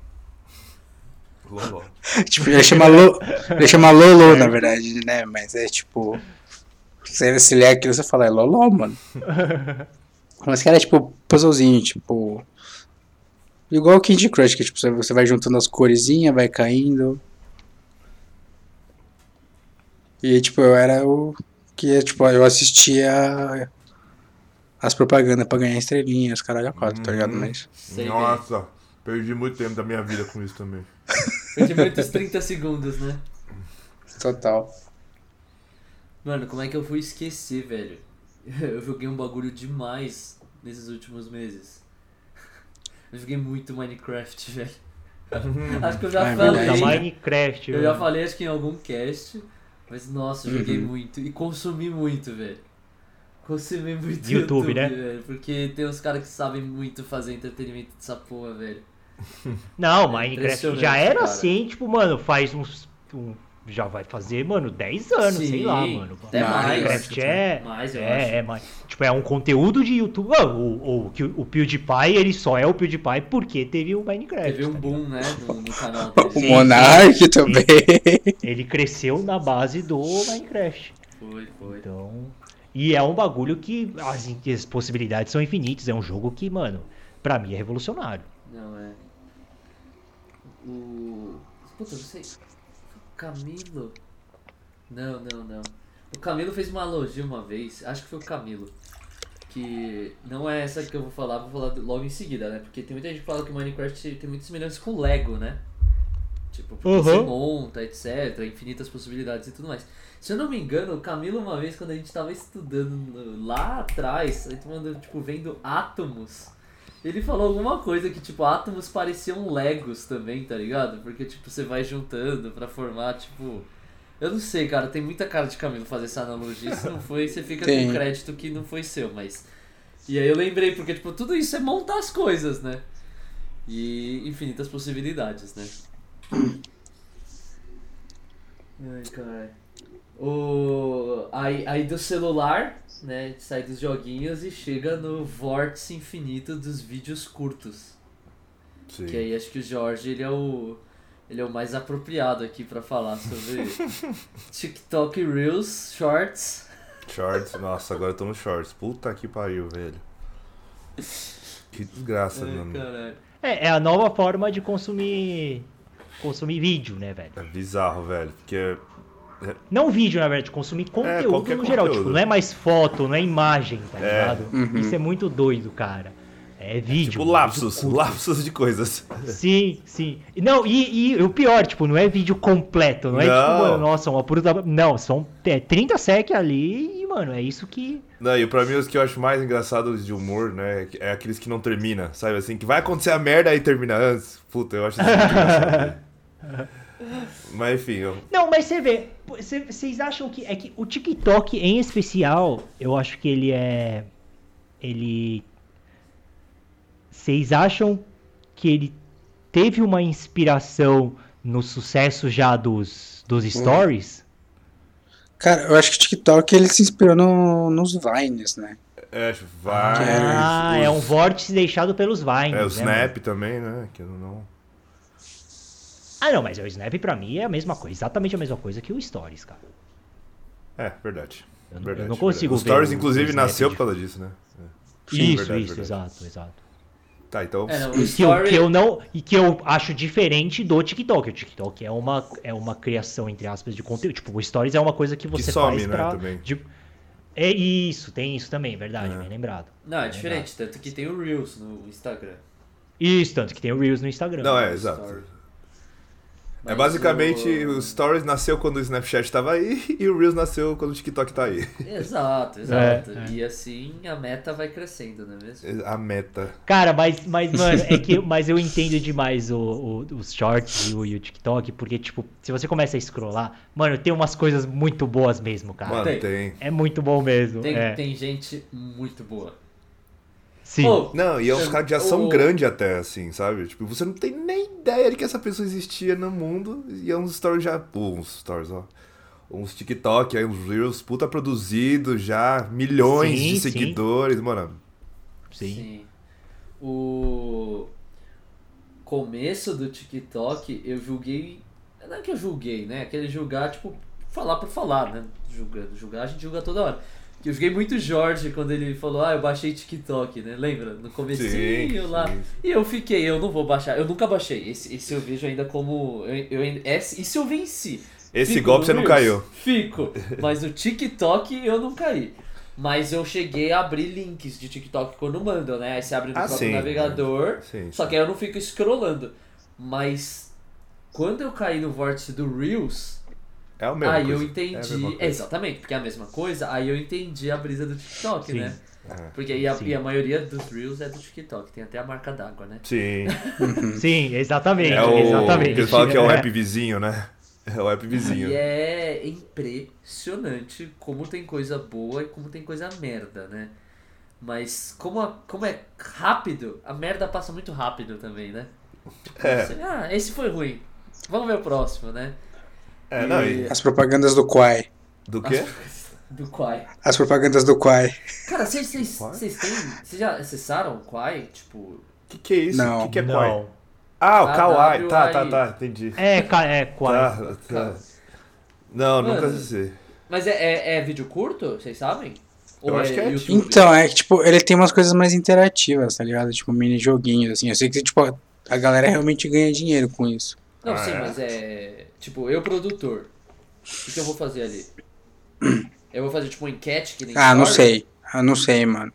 [SPEAKER 4] Loló.
[SPEAKER 2] tipo, ele chama, Lo, ele chama Lolo, na verdade, né? Mas é tipo. Você, você lê aquilo você fala, é Loló, mano. Mas que era tipo puzzlezinho, tipo. Igual o Candy Crush, que tipo, você- você vai juntando as coresinhas, vai caindo. E tipo, eu era o. Que tipo, eu assistia as propagandas pra ganhar estrelinhas, caralho, a quatro, tá ligado?
[SPEAKER 4] Uhum.
[SPEAKER 2] Mas.
[SPEAKER 1] Sei,
[SPEAKER 4] Nossa, perdi muito tempo da minha vida com isso também.
[SPEAKER 1] Perdi muitos 30 segundos, né?
[SPEAKER 2] Total.
[SPEAKER 1] Mano, como é que eu fui esquecer, velho? Eu joguei um bagulho demais nesses últimos meses. Eu joguei muito Minecraft, velho. Acho que eu já
[SPEAKER 2] É
[SPEAKER 1] falei.
[SPEAKER 2] verdade.
[SPEAKER 3] Da Minecraft,
[SPEAKER 1] Eu já falei, acho que em algum cast. Mas nossa, eu joguei
[SPEAKER 2] Uhum.
[SPEAKER 1] muito. E consumi muito, velho. Consumi muito
[SPEAKER 3] YouTube, né?
[SPEAKER 1] velho. Porque tem uns caras que sabem muito fazer entretenimento dessa porra, velho.
[SPEAKER 3] Não,
[SPEAKER 1] É
[SPEAKER 3] Minecraft já era
[SPEAKER 1] cara.
[SPEAKER 3] assim, tipo, mano, faz uns. um- já vai fazer, mano, 10 anos, sei
[SPEAKER 1] Sim,
[SPEAKER 3] lá, mano.
[SPEAKER 1] até
[SPEAKER 2] mais.
[SPEAKER 3] Minecraft é.
[SPEAKER 1] Mais, eu
[SPEAKER 3] é,
[SPEAKER 1] acho.
[SPEAKER 3] é, mais. Tipo, é um conteúdo de YouTube. Ah, o, o, que o PewDiePie, ele só é o PewDiePie porque teve o Minecraft.
[SPEAKER 1] Teve um
[SPEAKER 3] tá
[SPEAKER 1] boom, né, no, no canal
[SPEAKER 2] O.
[SPEAKER 3] Sim,
[SPEAKER 2] Monark também.
[SPEAKER 3] ligado? Ele cresceu na base do Minecraft.
[SPEAKER 1] Foi, foi.
[SPEAKER 3] Então. E é um bagulho que as, as possibilidades são infinitas. É um jogo que, mano, pra mim é revolucionário.
[SPEAKER 1] Não, é. O. Puta, não sei. Camilo. Não, não, não. O Camilo fez uma analogia uma vez, acho que foi o Camilo. Que não é essa que eu vou falar, vou falar logo em seguida, né? Porque tem muita gente que fala que o Minecraft tem muitas semelhanças com o Lego, né? Tipo, porque
[SPEAKER 3] Uhum.
[SPEAKER 1] você monta, etc, infinitas possibilidades e tudo mais. Se eu não me engano, o Camilo, uma vez, quando a gente tava estudando lá atrás, a gente mandou, tipo, vendo átomos, ele falou alguma coisa que, tipo, átomos pareciam Legos também, tá ligado? Porque, tipo, você vai juntando pra formar, tipo. Eu não sei, cara, tem muita cara de Camilo fazer essa analogia. Se não foi, você fica
[SPEAKER 2] Tem.
[SPEAKER 1] com crédito que não foi seu, mas. E aí eu lembrei, porque, tipo, tudo isso é montar as coisas, né? E infinitas possibilidades, né? Ai, caralho. O... Aí, aí do celular, né? Sai dos joguinhos e chega no vórtice infinito dos vídeos curtos.
[SPEAKER 4] Sim.
[SPEAKER 1] Que aí acho que o Jorge ele é o. Ele é o mais apropriado aqui pra falar sobre TikTok Reels, Shorts.
[SPEAKER 4] Shorts, nossa, agora eu tô no shorts. Puta que pariu, velho. Que desgraça,
[SPEAKER 1] Ai,
[SPEAKER 4] mano.
[SPEAKER 1] caralho.
[SPEAKER 3] É, é a nova forma de consumir consumir vídeo, né, velho?
[SPEAKER 4] É bizarro, velho. Porque.
[SPEAKER 3] Não vídeo, na verdade, consumir conteúdo
[SPEAKER 4] qualquer
[SPEAKER 3] no geral.
[SPEAKER 4] conteúdo.
[SPEAKER 3] Tipo, não é mais foto, não é imagem, tá
[SPEAKER 4] É.
[SPEAKER 3] ligado?
[SPEAKER 2] Uhum.
[SPEAKER 3] Isso é muito doido, cara. É vídeo.
[SPEAKER 4] Tipo, lapsos. Lapsos de coisas.
[SPEAKER 3] Sim, sim. E Não, e, e o pior, tipo, não é vídeo completo, não é
[SPEAKER 4] Não.
[SPEAKER 3] tipo, mano, nossa, uma puta. Não, são é, 30 sec ali e, mano, é isso que.
[SPEAKER 4] Não, e pra mim os que eu acho mais engraçados de humor, né? É aqueles que não termina, sabe assim? Que vai acontecer a merda aí termina antes. Puta, eu acho isso muito engraçado. velho. Mas enfim, eu...
[SPEAKER 3] Não, mas você vê, cê- vocês acham que. É que o TikTok em especial, eu acho que ele é. Ele. Vocês acham que ele teve uma inspiração no sucesso já dos, dos stories?
[SPEAKER 2] Cara, eu acho que o TikTok ele se inspirou no, nos Vines, né?
[SPEAKER 4] é, acho vai.
[SPEAKER 3] Ah,
[SPEAKER 4] os-
[SPEAKER 3] é um vórtice deixado pelos Vines.
[SPEAKER 4] É, o
[SPEAKER 3] né,
[SPEAKER 4] Snap também, né? Que eu não.
[SPEAKER 3] Ah, não, mas o Snap pra mim é a mesma coisa, exatamente a mesma coisa que o Stories, cara.
[SPEAKER 4] É, verdade.
[SPEAKER 3] Eu não-
[SPEAKER 4] verdade
[SPEAKER 3] eu não consigo
[SPEAKER 4] verdade. O
[SPEAKER 3] ver
[SPEAKER 4] Stories,
[SPEAKER 3] o-
[SPEAKER 4] inclusive,
[SPEAKER 3] o
[SPEAKER 4] nasceu
[SPEAKER 3] de-
[SPEAKER 4] por causa disso, né? É.
[SPEAKER 3] isso,
[SPEAKER 4] verdade,
[SPEAKER 3] isso,
[SPEAKER 4] verdade.
[SPEAKER 3] exato, exato.
[SPEAKER 4] Tá, então.
[SPEAKER 1] É, não, o
[SPEAKER 3] que eu,
[SPEAKER 1] story...
[SPEAKER 3] que eu não e que eu acho diferente do TikTok. O TikTok é uma, é uma criação entre aspas de conteúdo. Tipo, o Stories é uma coisa que você
[SPEAKER 4] some,
[SPEAKER 3] faz
[SPEAKER 4] né,
[SPEAKER 3] pra
[SPEAKER 4] também.
[SPEAKER 3] de- é isso, tem isso também, verdade,
[SPEAKER 4] É.
[SPEAKER 3] bem lembrado.
[SPEAKER 1] Não, é diferente, tanto que tem o Reels no Instagram.
[SPEAKER 3] Isso, tanto que tem o Reels no Instagram.
[SPEAKER 4] Não, é, exato.
[SPEAKER 1] Story.
[SPEAKER 4] É basicamente
[SPEAKER 1] o-
[SPEAKER 4] o Stories nasceu quando o Snapchat tava aí e o Reels nasceu quando o TikTok tá aí.
[SPEAKER 1] Exato, exato.
[SPEAKER 3] É, é.
[SPEAKER 1] E assim a meta vai crescendo, não é mesmo?
[SPEAKER 4] A meta.
[SPEAKER 3] Cara, mas, mas mano, é que mas eu entendo demais o, o- os shorts e o, e o TikTok, porque, tipo, se você começa a scrollar, mano, tem umas coisas muito boas mesmo, cara.
[SPEAKER 4] Mano,
[SPEAKER 1] tem.
[SPEAKER 4] tem.
[SPEAKER 3] É muito bom mesmo.
[SPEAKER 1] Tem,
[SPEAKER 3] é.
[SPEAKER 1] tem gente muito boa.
[SPEAKER 3] Sim.
[SPEAKER 1] Ô,
[SPEAKER 4] Não, e é uns caras que já são
[SPEAKER 1] o-
[SPEAKER 4] grandes até, assim, sabe? Tipo, você não tem nem ideia de que essa pessoa existia no mundo e é uns stories já. Pô, uns stories, ó. Uns TikTok, aí uns Reels, puta produzido já, milhões
[SPEAKER 3] Sim,
[SPEAKER 4] de
[SPEAKER 3] sim.
[SPEAKER 4] seguidores, mano.
[SPEAKER 3] Sim.
[SPEAKER 1] Sim. O começo do TikTok eu julguei. Não é que eu julguei, né? Aquele julgar, tipo, falar por falar, né? Julgando. Julgar a gente julga toda hora. Eu julguei muito Jorge quando ele falou, ah, eu baixei TikTok, né? Lembra? No comecinho
[SPEAKER 4] Sim,
[SPEAKER 1] lá.
[SPEAKER 4] sim.
[SPEAKER 1] E eu fiquei, eu não vou baixar. Eu nunca baixei. Esse, esse eu vejo ainda como. Eu, eu, esse, isso eu venci.
[SPEAKER 4] Esse
[SPEAKER 1] Fico
[SPEAKER 4] golpe você não caiu.
[SPEAKER 1] Fico. Mas o TikTok eu não caí. Mas eu cheguei a abrir links de TikTok quando mandam, né? Aí você abre no
[SPEAKER 4] Ah,
[SPEAKER 1] próprio
[SPEAKER 4] sim.
[SPEAKER 1] navegador.
[SPEAKER 4] Sim,
[SPEAKER 1] Só que aí eu não fico scrollando. Mas quando eu caí no vórtice do Reels,
[SPEAKER 4] É o mesmo.
[SPEAKER 1] aí
[SPEAKER 4] coisa.
[SPEAKER 1] eu
[SPEAKER 4] É
[SPEAKER 1] entendi.
[SPEAKER 4] coisa.
[SPEAKER 1] exatamente, porque é a mesma coisa. Aí eu entendi a brisa do TikTok,
[SPEAKER 3] Sim.
[SPEAKER 1] né?
[SPEAKER 4] É.
[SPEAKER 1] Porque aí a, e a maioria dos Reels é do TikTok. Tem até a marca d'água, né?
[SPEAKER 4] Sim.
[SPEAKER 3] Sim, exatamente.
[SPEAKER 4] É o
[SPEAKER 3] exatamente.
[SPEAKER 4] que eles falam que é o
[SPEAKER 3] É.
[SPEAKER 4] app vizinho, né? É o app vizinho.
[SPEAKER 1] E é impressionante como tem coisa boa e como tem coisa merda, né? Mas como, a- como é rápido, a merda passa muito rápido também, né?
[SPEAKER 4] É.
[SPEAKER 1] Você, ah, esse foi ruim. Vamos ver o próximo, né?
[SPEAKER 4] É, não, e...
[SPEAKER 2] As propagandas do Quai.
[SPEAKER 4] Do quê?
[SPEAKER 1] Do Quai.
[SPEAKER 2] As propagandas do Quai.
[SPEAKER 1] Cara, vocês vocês-
[SPEAKER 4] Quai?
[SPEAKER 1] vocês têm. Vocês já acessaram o Quai? Tipo.
[SPEAKER 4] O que, que é isso?
[SPEAKER 2] Não.
[SPEAKER 4] O que, que é
[SPEAKER 3] Não.
[SPEAKER 4] Quai? Ah, o
[SPEAKER 1] Ah,
[SPEAKER 4] Kawaii. Tá, tá, tá. Entendi.
[SPEAKER 3] É, é, quase.
[SPEAKER 4] Tá, tá. Não,
[SPEAKER 1] Mano.
[SPEAKER 4] nunca assisti.
[SPEAKER 1] Mas é, é, é vídeo curto? Vocês sabem?
[SPEAKER 4] Eu acho que é,
[SPEAKER 1] YouTube?
[SPEAKER 2] Então, é que, tipo, ele tem umas coisas mais interativas, tá ligado? Tipo, mini joguinhos, assim. Eu sei que, tipo, a galera realmente ganha dinheiro com isso.
[SPEAKER 1] Não,
[SPEAKER 4] Ah,
[SPEAKER 1] sim,
[SPEAKER 4] é?
[SPEAKER 1] mas é. Tipo, eu produtor. O que, que eu vou fazer ali? Eu vou fazer tipo uma enquete que nem.
[SPEAKER 2] Ah, não sei. Eu não sei, mano.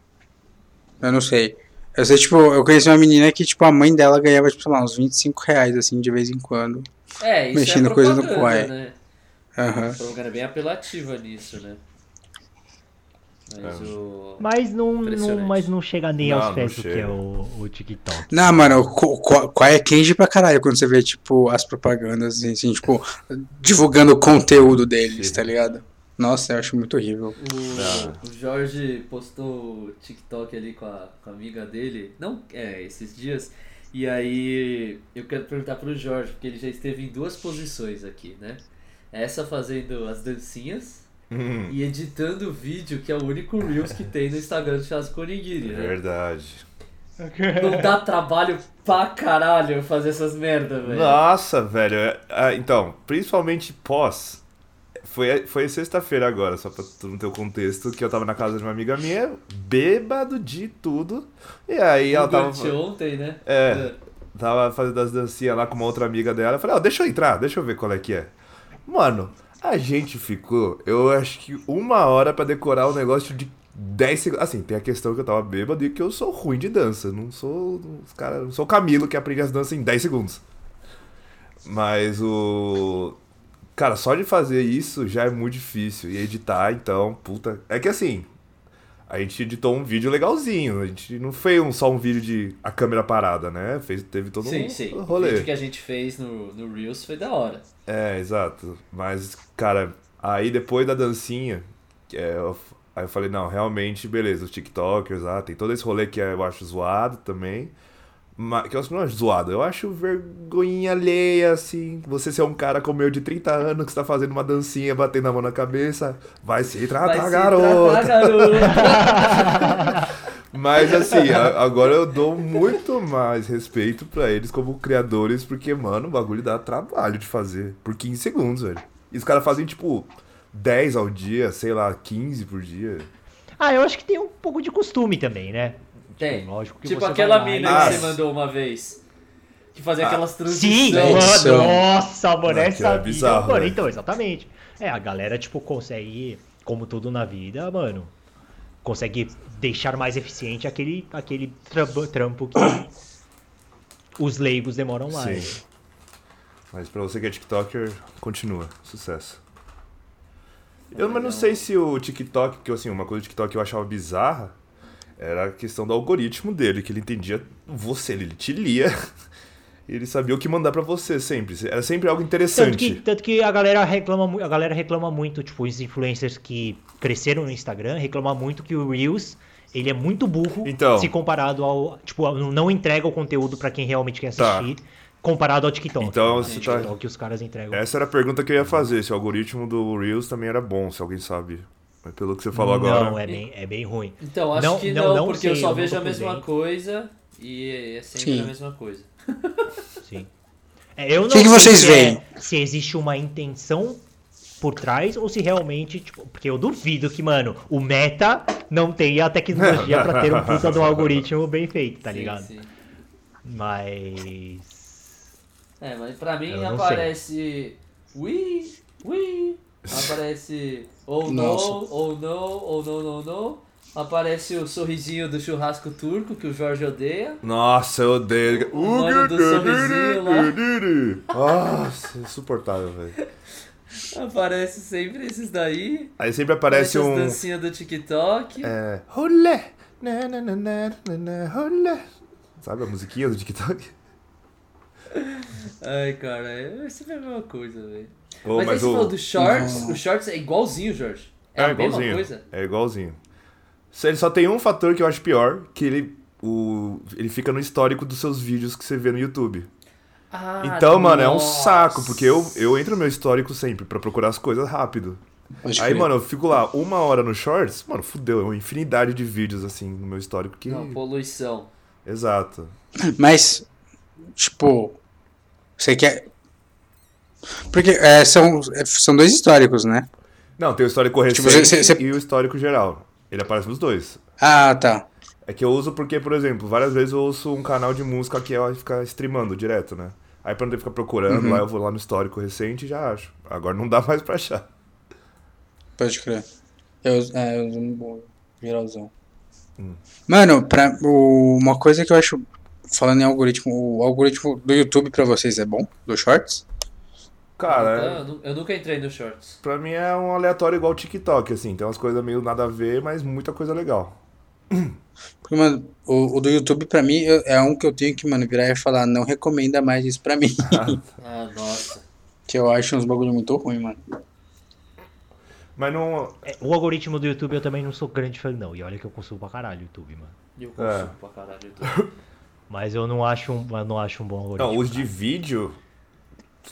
[SPEAKER 2] Eu não sei. Eu sei, tipo, eu conheci uma menina que, tipo, a mãe dela ganhava, tipo, sei lá, uns 25 reais, assim, de vez em quando.
[SPEAKER 1] É, isso
[SPEAKER 2] Mexendo
[SPEAKER 1] é
[SPEAKER 2] coisa no Quai.
[SPEAKER 1] né?
[SPEAKER 2] Aham.
[SPEAKER 1] Propaganda bem apelativa nisso, né? Mas
[SPEAKER 4] É.
[SPEAKER 1] o.
[SPEAKER 3] Mas não, não, mas não chega nem
[SPEAKER 4] Não,
[SPEAKER 3] aos pés do que é o, o TikTok.
[SPEAKER 2] Não, mano, o Qu- Quai é cringe pra caralho quando você vê, tipo, as propagandas, assim, assim, tipo, divulgando o conteúdo deles,
[SPEAKER 4] Sim.
[SPEAKER 2] tá ligado? Nossa, eu acho muito horrível.
[SPEAKER 1] O, o Jorge postou o TikTok ali com a, com a amiga dele, não, é, esses dias, e aí eu quero perguntar pro Jorge, porque ele já esteve em duas posições aqui, né? Essa fazendo as dancinhas
[SPEAKER 4] Hum,
[SPEAKER 1] e editando o vídeo, que é o único Reels que tem no Instagram do Chasco Onigiri, né?
[SPEAKER 4] verdade.
[SPEAKER 1] Não dá trabalho pra caralho fazer essas merda, velho.
[SPEAKER 4] Nossa, velho. é- ah, então, principalmente pós. Foi, foi sexta-feira agora, só pra tu não ter o contexto, que eu tava na casa de uma amiga minha, bêbado de tudo. E aí ela tava.
[SPEAKER 1] Durante ontem, né?
[SPEAKER 4] É. Tava fazendo as dancinhas lá com uma outra amiga dela. Eu falei, ó, deixa eu entrar, deixa eu ver qual é que é. Mano, a gente ficou, eu acho que uma hora pra decorar um negócio de 10 segundos. Assim, tem a questão que eu tava bêbado e que eu sou ruim de dança. Não sou. Os cara, não sou o Camilo que aprende as danças em 10 segundos. Mas o. Cara, só de fazer isso já é muito difícil. E editar, então, puta. É que assim, a gente editou um vídeo legalzinho. A gente não fez um, só um vídeo de a câmera parada, né? Fez, teve todo
[SPEAKER 1] Sim,
[SPEAKER 4] um
[SPEAKER 1] sim. O
[SPEAKER 4] rolê.
[SPEAKER 1] vídeo que a gente fez no, no Reels foi da hora.
[SPEAKER 4] É, exato. Mas, cara, aí depois da dancinha, é, eu, aí eu falei, não, realmente, beleza, os TikTokers, ah, tem todo esse rolê que eu acho zoado também. Mas, que eu não acho zoado, eu acho vergonha alheia, assim. Você ser um cara como eu de 30 anos que está fazendo uma dancinha, batendo a mão na cabeça, vai se tratar,
[SPEAKER 1] Vai se
[SPEAKER 4] garota.
[SPEAKER 1] tratar, garota.
[SPEAKER 4] Mas assim, agora eu dou muito mais respeito pra eles como criadores, porque, mano, o bagulho dá trabalho de fazer por 15 segundos, velho. E os caras fazem, tipo, 10 ao dia, sei lá, 15 por dia.
[SPEAKER 3] Ah, eu acho que tem um pouco de costume também, né?
[SPEAKER 1] Tem.
[SPEAKER 3] Lógico que
[SPEAKER 1] Tipo
[SPEAKER 3] você
[SPEAKER 1] aquela mina
[SPEAKER 3] e-
[SPEAKER 4] Ah,
[SPEAKER 1] que você mandou uma vez. Que fazia aquelas
[SPEAKER 3] Sim,
[SPEAKER 1] transições.
[SPEAKER 3] mano, nossa, mano,
[SPEAKER 4] Não,
[SPEAKER 3] essa
[SPEAKER 4] é
[SPEAKER 3] vida,
[SPEAKER 4] bizarro,
[SPEAKER 3] mano,
[SPEAKER 4] né?
[SPEAKER 3] então, exatamente. É, a galera, tipo, consegue, como tudo na vida, mano, consegue deixar mais eficiente aquele, aquele trampo, trampo que os leigos demoram mais.
[SPEAKER 4] Sim. Mas pra você que é TikToker, continua. Sucesso. Eu mas não sei se o TikTok, porque assim, uma coisa do TikTok que eu achava bizarra era a questão do algoritmo dele, que ele entendia você, ele te lia. E ele sabia o que mandar pra você sempre. Era sempre algo
[SPEAKER 3] Tanto
[SPEAKER 4] interessante.
[SPEAKER 3] que, tanto que a galera reclama, a galera reclama muito, tipo, os influencers que cresceram no Instagram reclamam muito que o Reels, ele é muito burro
[SPEAKER 4] Então.
[SPEAKER 3] se comparado ao, tipo, não entrega o conteúdo pra quem realmente quer
[SPEAKER 4] Tá.
[SPEAKER 3] Comparado ao TikTok.
[SPEAKER 4] Então,
[SPEAKER 3] né?
[SPEAKER 4] você
[SPEAKER 3] O
[SPEAKER 4] tá-
[SPEAKER 3] TikTok que os caras entregam.
[SPEAKER 4] Essa era a pergunta que eu ia fazer, se o algoritmo do Reels também era bom, se alguém sabe. Mas pelo que você falou agora.
[SPEAKER 3] Não, é bem, é bem ruim.
[SPEAKER 1] Então, acho
[SPEAKER 3] Não-
[SPEAKER 1] que
[SPEAKER 3] não-
[SPEAKER 1] não,
[SPEAKER 3] não
[SPEAKER 1] porque
[SPEAKER 3] sei,
[SPEAKER 1] eu só
[SPEAKER 3] eu não
[SPEAKER 1] vejo a mesma
[SPEAKER 3] dentro.
[SPEAKER 1] coisa e é sempre
[SPEAKER 2] Sim.
[SPEAKER 1] a mesma coisa.
[SPEAKER 3] Sim. É, eu não
[SPEAKER 2] que que
[SPEAKER 3] sei
[SPEAKER 2] vocês
[SPEAKER 3] é-
[SPEAKER 2] veem?
[SPEAKER 3] se existe uma intenção por trás ou se realmente, tipo, porque eu duvido que, mano, o Meta não tenha a tecnologia pra ter um puta de um algoritmo bem feito, tá
[SPEAKER 1] Sim,
[SPEAKER 3] ligado?
[SPEAKER 1] sim.
[SPEAKER 3] Mas
[SPEAKER 1] É, mas pra mim aparece. Ui, ui. Aparece ou
[SPEAKER 2] Nossa.
[SPEAKER 1] não, ou não, ou não, não, não. Aparece o sorrisinho do churrasco turco que o Jorge odeia.
[SPEAKER 4] Nossa, eu odeio.
[SPEAKER 1] O mano do sorrisinho lá.
[SPEAKER 4] Nossa, insuportável, velho.
[SPEAKER 1] Aparece sempre esses daí.
[SPEAKER 4] Aí sempre aparece
[SPEAKER 1] as
[SPEAKER 4] um.
[SPEAKER 1] dancinhas do TikTok.
[SPEAKER 4] É. Rolé. Sabe a musiquinha do TikTok?
[SPEAKER 1] Ai, cara, é sempre a mesma coisa, velho.
[SPEAKER 4] Ô,
[SPEAKER 1] mas, aí
[SPEAKER 4] mas
[SPEAKER 1] você
[SPEAKER 4] o-
[SPEAKER 1] falou do Shorts,
[SPEAKER 2] Não.
[SPEAKER 1] o Shorts é igualzinho, Jorge. É,
[SPEAKER 4] É
[SPEAKER 1] a mesma
[SPEAKER 4] igualzinho.
[SPEAKER 1] coisa.
[SPEAKER 4] É igualzinho. Só- Ele só tem um fator que eu acho pior, que ele, o, ele fica no histórico dos seus vídeos que você vê no YouTube.
[SPEAKER 1] Ah,
[SPEAKER 4] Então, mano, é um
[SPEAKER 1] nossa.
[SPEAKER 4] saco, porque eu, eu entro no meu histórico sempre pra procurar as coisas rápido.
[SPEAKER 2] Pode
[SPEAKER 4] Aí,
[SPEAKER 2] crer.
[SPEAKER 4] mano, eu fico lá uma hora no Shorts, mano, fudeu, é uma infinidade de vídeos assim no meu histórico que.
[SPEAKER 1] Não, poluição.
[SPEAKER 4] Exato.
[SPEAKER 2] Mas, tipo, você quer. Porque é, são, é, são dois históricos, né?
[SPEAKER 4] Não, tem o histórico recente
[SPEAKER 2] Tipo, você- você-
[SPEAKER 4] e o histórico geral. Ele aparece nos dois.
[SPEAKER 2] Ah, tá.
[SPEAKER 4] É que eu uso porque, por exemplo, várias vezes eu ouço um canal de música que ela fica streamando direto, né? Aí pra não ter que ficar procurando,
[SPEAKER 2] Uhum.
[SPEAKER 4] lá eu vou lá no histórico recente e já acho. Agora não dá mais pra achar.
[SPEAKER 2] Pode crer. Eu, uso- é, eu uso um geralzão. Mano, pra, o- uma coisa que eu acho. Falando em algoritmo, o algoritmo do YouTube pra vocês é bom? Do Shorts?
[SPEAKER 4] Cara,
[SPEAKER 1] eu, eu nunca entrei no Shorts.
[SPEAKER 4] pra mim é um aleatório igual o TikTok, assim. Tem umas coisas meio nada a ver, mas muita coisa legal.
[SPEAKER 2] Porque, mano, o, o do YouTube pra mim é um que eu tenho que, mano, virar e falar, não recomenda mais isso pra mim.
[SPEAKER 1] Ah, nossa.
[SPEAKER 2] que eu acho uns bagulho muito ruim, mano.
[SPEAKER 4] Mas não.
[SPEAKER 3] é, o algoritmo do YouTube eu também não sou grande fã, não. E olha que eu consumo pra caralho o YouTube, mano.
[SPEAKER 1] Eu consumo
[SPEAKER 4] É.
[SPEAKER 1] pra caralho. YouTube.
[SPEAKER 3] Mas eu não acho um, eu não acho um bom algoritmo.
[SPEAKER 4] Não, os de vídeo.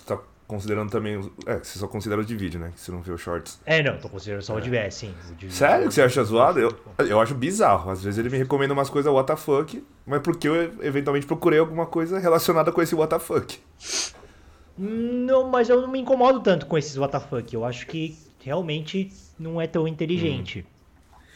[SPEAKER 4] Tá considerando também. É, você só considera o de vídeo, né? Que você não vê os shorts.
[SPEAKER 3] É, não, tô considerando só o de VS, sim. de-
[SPEAKER 4] Sério que você acha zoado? Eu, eu acho bizarro. Às vezes ele me recomenda umas coisas WTF, mas porque eu eventualmente procurei alguma coisa relacionada com esse WTF.
[SPEAKER 3] Não, mas eu não me incomodo tanto com esses WTF. Eu acho que realmente não é tão inteligente.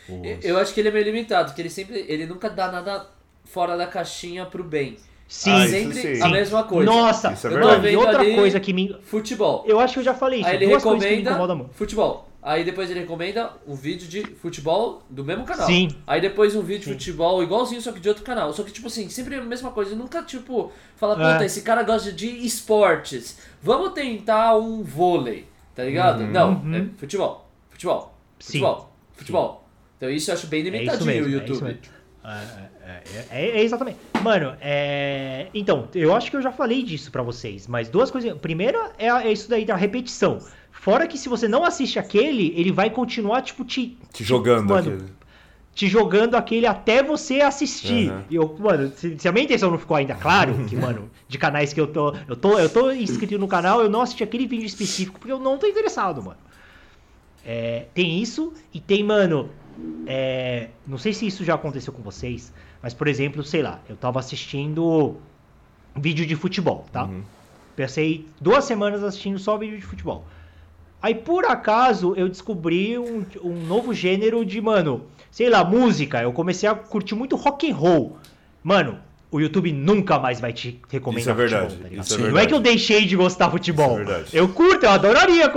[SPEAKER 4] Hum.
[SPEAKER 1] Eu acho que ele é meio limitado, que ele sempre. Ele nunca dá nada fora da caixinha pro bem.
[SPEAKER 3] Sim,
[SPEAKER 4] Ah,
[SPEAKER 1] sempre
[SPEAKER 4] sim.
[SPEAKER 1] a mesma coisa.
[SPEAKER 3] Nossa,
[SPEAKER 4] Isso é
[SPEAKER 1] Eu
[SPEAKER 3] e outra
[SPEAKER 1] ali
[SPEAKER 3] coisa que me.
[SPEAKER 1] Futebol.
[SPEAKER 3] Eu acho que eu já falei isso.
[SPEAKER 1] Aí ele
[SPEAKER 3] duas coisas que me
[SPEAKER 1] recomenda futebol. Aí depois ele recomenda um vídeo de futebol do mesmo canal.
[SPEAKER 3] Sim.
[SPEAKER 1] Aí depois um vídeo de
[SPEAKER 3] Sim.
[SPEAKER 1] futebol igualzinho, só que de outro canal. Só que, tipo assim, sempre a mesma coisa. Nunca, tipo, fala,
[SPEAKER 3] É.
[SPEAKER 1] puta, esse cara gosta de esportes. Vamos tentar um vôlei, tá ligado? Não,
[SPEAKER 3] Uhum.
[SPEAKER 1] é futebol, futebol,
[SPEAKER 3] Sim.
[SPEAKER 1] futebol, futebol. Então isso eu acho bem
[SPEAKER 3] É isso
[SPEAKER 1] limitadinho
[SPEAKER 3] mesmo,
[SPEAKER 1] o
[SPEAKER 3] é
[SPEAKER 1] YouTube.
[SPEAKER 3] isso mesmo. É, é, é, é exatamente. Mano, é... então, eu acho que eu já falei disso pra vocês, mas duas coisas. Primeiro é, é isso daí da repetição. Fora que se você não assiste aquele, ele vai continuar, tipo, te,
[SPEAKER 4] Te jogando
[SPEAKER 3] mano,
[SPEAKER 4] aquele.
[SPEAKER 3] te jogando aquele até você assistir.
[SPEAKER 4] Uhum.
[SPEAKER 3] E eu, mano, se, se a minha intenção não ficou ainda claro, que, mano, de canais que eu tô. Eu tô, eu tô inscrito no canal, eu não assisti aquele vídeo específico porque eu não tô interessado, mano. É, tem isso e tem, mano. é, não sei se isso já aconteceu com vocês, mas por exemplo, sei lá, eu tava assistindo vídeo de futebol, tá?
[SPEAKER 4] Uhum.
[SPEAKER 3] Passei duas semanas assistindo só vídeo de futebol. Aí, por acaso, eu descobri um, um novo gênero de, mano, sei lá, música. Eu comecei a curtir muito rock and roll. Mano, o YouTube nunca mais vai te recomendar
[SPEAKER 4] Isso é verdade,
[SPEAKER 3] futebol, tá ligado?
[SPEAKER 4] isso é
[SPEAKER 3] Não é
[SPEAKER 4] verdade.
[SPEAKER 3] que eu deixei de gostar de futebol.
[SPEAKER 4] Isso é verdade.
[SPEAKER 3] Eu curto, eu adoraria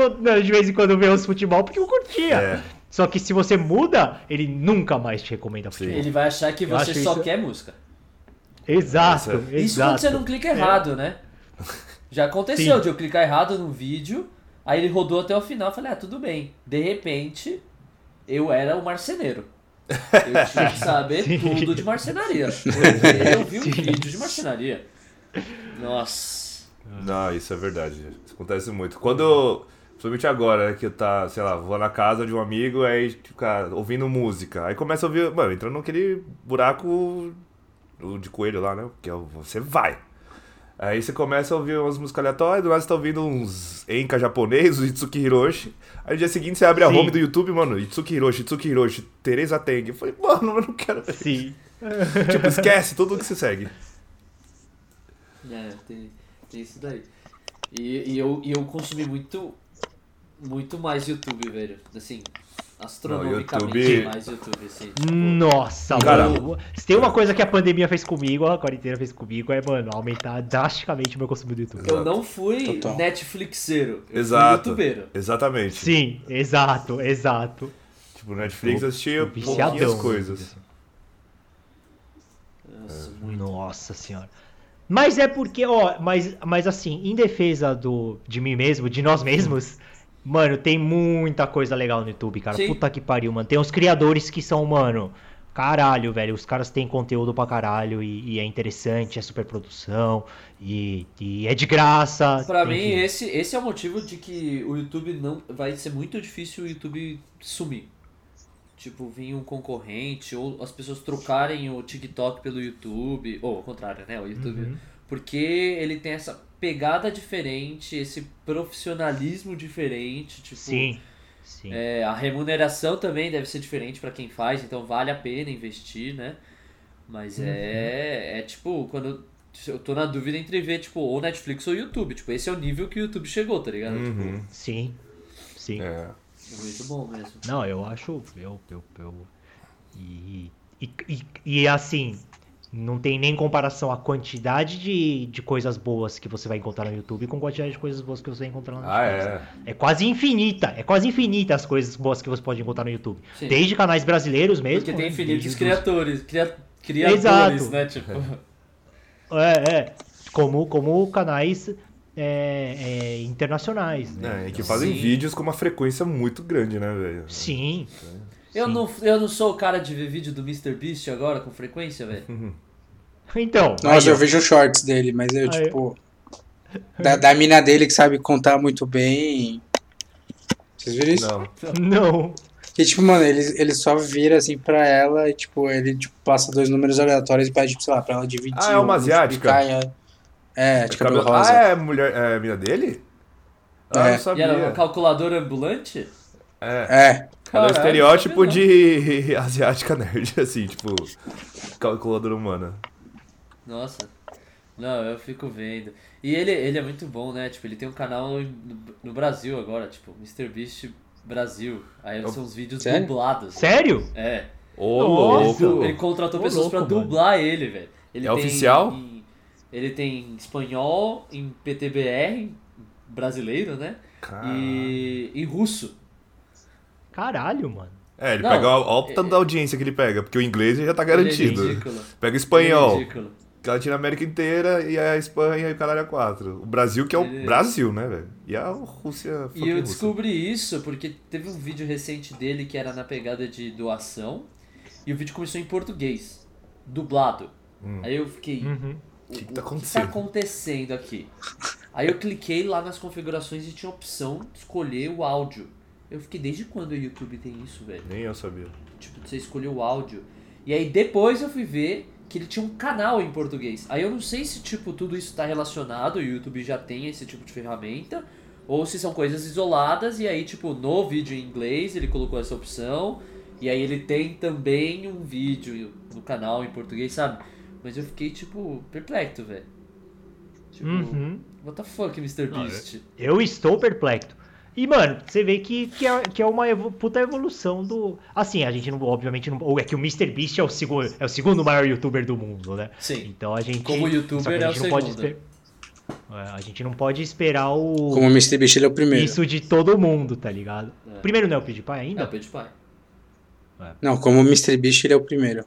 [SPEAKER 3] de vez em quando ver os futebol, porque eu curtia.
[SPEAKER 4] É.
[SPEAKER 3] Só que se você muda, ele nunca mais te recomenda futebol.
[SPEAKER 1] Ele vai achar que você só
[SPEAKER 3] isso-
[SPEAKER 1] quer música.
[SPEAKER 3] Exato,
[SPEAKER 4] Isso é-
[SPEAKER 3] exato.
[SPEAKER 1] Isso quando você não clica errado, né? Já aconteceu de eu clicar errado num vídeo, aí ele rodou até o final, eu falei, ah, tudo bem. De repente, eu era o marceneiro. Eu tinha que saber tudo de marcenaria. Porque eu vi um vídeo de marcenaria. Nossa.
[SPEAKER 4] Não, isso é verdade. Isso acontece muito. Quando. Principalmente agora, né, que eu tá, sei lá, vou na casa de um amigo, aí fica ouvindo música. Aí começa a ouvir. Mano, entrando naquele buraco de coelho lá, né? Que é o você vai. Aí você começa a ouvir umas músicas aleatórias, do lado você tá ouvindo uns Enka japonês, o Itsuki Hiroshi. Aí no dia seguinte você abre a
[SPEAKER 3] Sim.
[SPEAKER 4] home do YouTube, mano, Itsuki Hiroshi, Itsuki Hiroshi, Teresa Teng. Eu falei, mano, eu não quero ver.
[SPEAKER 3] Sim.
[SPEAKER 4] Tipo, esquece tudo que você segue.
[SPEAKER 1] É, tem, tem isso daí. E, e eu, e eu consumi muito, muito mais YouTube, velho. Assim, astronomicamente
[SPEAKER 4] YouTube-
[SPEAKER 1] mais YouTube, assim. tipo,
[SPEAKER 3] Nossa,
[SPEAKER 4] Cara,
[SPEAKER 3] mano. Se tem uma coisa que a pandemia fez comigo, a quarentena fez comigo, é, mano, aumentar drasticamente o meu consumo do YouTube.
[SPEAKER 1] eu não fui
[SPEAKER 2] Total.
[SPEAKER 1] Netflixeiro. Eu
[SPEAKER 4] Exato.
[SPEAKER 1] fui youtubeiro.
[SPEAKER 4] Exatamente.
[SPEAKER 3] Sim, exato, exato.
[SPEAKER 4] Tipo, Netflix eu assistia pouquinhas coisas.
[SPEAKER 1] Nossa, muito.
[SPEAKER 3] Nossa senhora. Mas é porque, ó, mas, mas assim, em defesa do, de mim mesmo, de nós mesmos, mano, tem muita coisa legal no YouTube, cara.
[SPEAKER 1] Sim.
[SPEAKER 3] Puta que pariu, mano. Tem uns criadores que são, mano, caralho, velho. Os caras têm conteúdo pra caralho e, e é interessante, é super produção e, e é de graça.
[SPEAKER 1] Pra mim, esse, esse é o motivo de que o YouTube não. Vai ser muito difícil o YouTube sumir. Tipo, vir um concorrente, ou as pessoas trocarem o TikTok pelo YouTube, ou ao contrário, né? O YouTube.
[SPEAKER 3] Uhum.
[SPEAKER 1] Porque ele tem essa pegada diferente, esse profissionalismo diferente, tipo.
[SPEAKER 3] Sim, sim.
[SPEAKER 1] é, a remuneração também deve ser diferente pra quem faz, então vale a pena investir, né? Mas
[SPEAKER 3] Uhum.
[SPEAKER 1] é, é tipo, quando eu- tô na dúvida entre ver, tipo, ou Netflix ou YouTube. Tipo, esse é o nível que o YouTube chegou, tá ligado?
[SPEAKER 4] Uhum.
[SPEAKER 3] Sim, sim.
[SPEAKER 4] É.
[SPEAKER 1] Tipo, é muito bom mesmo.
[SPEAKER 3] Não, eu acho. Eu, eu, eu, e, e, e, e, assim, não tem nem comparação a quantidade de, de coisas boas que você vai encontrar no YouTube com a quantidade de coisas boas que você vai encontrar no
[SPEAKER 4] Ah, é.
[SPEAKER 3] É quase infinita. É quase infinita as coisas boas que você pode encontrar no YouTube.
[SPEAKER 1] Sim.
[SPEAKER 3] Desde canais brasileiros mesmo.
[SPEAKER 1] Porque tem infinitos
[SPEAKER 3] Desde
[SPEAKER 1] criadores, cria, criadores,
[SPEAKER 3] Exato.
[SPEAKER 1] né? Tipo,
[SPEAKER 3] É, é. Como, como canais é, é, internacionais. Né?
[SPEAKER 4] É, e que fazem
[SPEAKER 1] Sim.
[SPEAKER 4] vídeos com uma frequência muito grande, né, velho?
[SPEAKER 3] Sim.
[SPEAKER 1] Eu,
[SPEAKER 3] Sim.
[SPEAKER 1] não, eu não sou o cara de ver vídeo do MrBeast agora com frequência, velho.
[SPEAKER 3] Então.
[SPEAKER 2] Nossa,
[SPEAKER 3] aí,
[SPEAKER 2] eu
[SPEAKER 3] ó.
[SPEAKER 2] vejo shorts dele, mas eu,
[SPEAKER 3] Aí.
[SPEAKER 2] tipo. Da, da mina dele que sabe contar muito bem. Vocês viram isso?
[SPEAKER 4] Não.
[SPEAKER 3] Não.
[SPEAKER 2] Que, tipo, mano, ele, ele só vira assim pra ela e, tipo, ele tipo, passa dois números aleatórios e pede, tipo, sei lá, pra ela dividir.
[SPEAKER 4] Ah, é uma asiática?
[SPEAKER 2] em- É, de cabelo
[SPEAKER 4] Cabelo-
[SPEAKER 2] rosa.
[SPEAKER 4] Ah, é mulher. É a mina dele? Ah,
[SPEAKER 2] É.
[SPEAKER 4] não sabia.
[SPEAKER 1] E era uma calculadora ambulante?
[SPEAKER 4] É.
[SPEAKER 2] É.
[SPEAKER 4] Ela é o estereótipo de asiática nerd, assim, tipo, calculadora humana.
[SPEAKER 1] Nossa. Não, eu fico vendo. E ele, ele é muito bom, né? Tipo, ele tem um canal no, no Brasil agora, tipo, MrBeast Brasil. Aí são os vídeos
[SPEAKER 2] Sério?
[SPEAKER 1] dublados.
[SPEAKER 3] Sério?
[SPEAKER 1] É.
[SPEAKER 4] Ô, louco!
[SPEAKER 1] Ele contratou
[SPEAKER 3] Ô,
[SPEAKER 1] pessoas
[SPEAKER 3] louco,
[SPEAKER 1] pra
[SPEAKER 3] mano.
[SPEAKER 1] dublar ele, velho. Ele
[SPEAKER 4] É
[SPEAKER 1] tem
[SPEAKER 4] oficial?
[SPEAKER 1] em- ele tem em espanhol, em PTBR, brasileiro, né?
[SPEAKER 4] Caralho.
[SPEAKER 1] E em russo.
[SPEAKER 3] Caralho, mano.
[SPEAKER 4] É, ele
[SPEAKER 1] Não,
[SPEAKER 4] pega o o tanto da audiência que ele pega, porque o inglês já tá
[SPEAKER 1] é
[SPEAKER 4] garantido.
[SPEAKER 1] ridículo.
[SPEAKER 4] Pega o espanhol,
[SPEAKER 1] é ridículo.
[SPEAKER 4] a Latinoamérica inteira e a Espanha e o a quatro. O Brasil que é o Brasil, né, velho? E a Rússia
[SPEAKER 1] E eu
[SPEAKER 4] Rússia.
[SPEAKER 1] descobri isso porque teve um vídeo recente dele que era na pegada de doação. E o vídeo começou em português, dublado. Aí eu fiquei.
[SPEAKER 3] Uhum.
[SPEAKER 1] O
[SPEAKER 4] que tá
[SPEAKER 1] que tá
[SPEAKER 4] acontecendo?
[SPEAKER 1] acontecendo aqui? Aí eu cliquei lá nas configurações e tinha a opção de escolher o áudio. Eu fiquei, desde quando o YouTube tem isso, velho?
[SPEAKER 4] Nem eu sabia.
[SPEAKER 1] Tipo, você escolheu o áudio. E aí depois eu fui ver que ele tinha um canal em português. Aí eu não sei se, tipo, tudo isso tá relacionado, o YouTube já tem esse tipo de ferramenta, ou se são coisas isoladas, e aí, tipo, no vídeo em inglês ele colocou essa opção, e aí ele tem também um vídeo no canal em português, sabe? Mas eu fiquei, tipo, perplexo, velho. Tipo,
[SPEAKER 3] Uhum.
[SPEAKER 1] what the fuck, Mr. Beast?
[SPEAKER 3] Eu estou perplexo. E, mano, você vê que, que, é, que é uma evo- puta evolução do. Assim, a gente não, obviamente, não. Ou é que o MrBeast é o, segundo, é o segundo maior youtuber do mundo, né?
[SPEAKER 1] Sim.
[SPEAKER 3] Então a gente.
[SPEAKER 1] Como youtuber
[SPEAKER 3] só que a
[SPEAKER 1] é o
[SPEAKER 3] gente não pode
[SPEAKER 1] segundo.
[SPEAKER 3] esper- É, a gente não pode esperar o.
[SPEAKER 2] Como o Mr. Beast ele é o primeiro.
[SPEAKER 3] Isso de todo mundo, tá ligado?
[SPEAKER 1] É.
[SPEAKER 3] Primeiro não é o PewDiePie
[SPEAKER 1] É,
[SPEAKER 3] ainda?
[SPEAKER 1] o PewDiePie.
[SPEAKER 2] Não, como o Mr. Beast ele é o primeiro.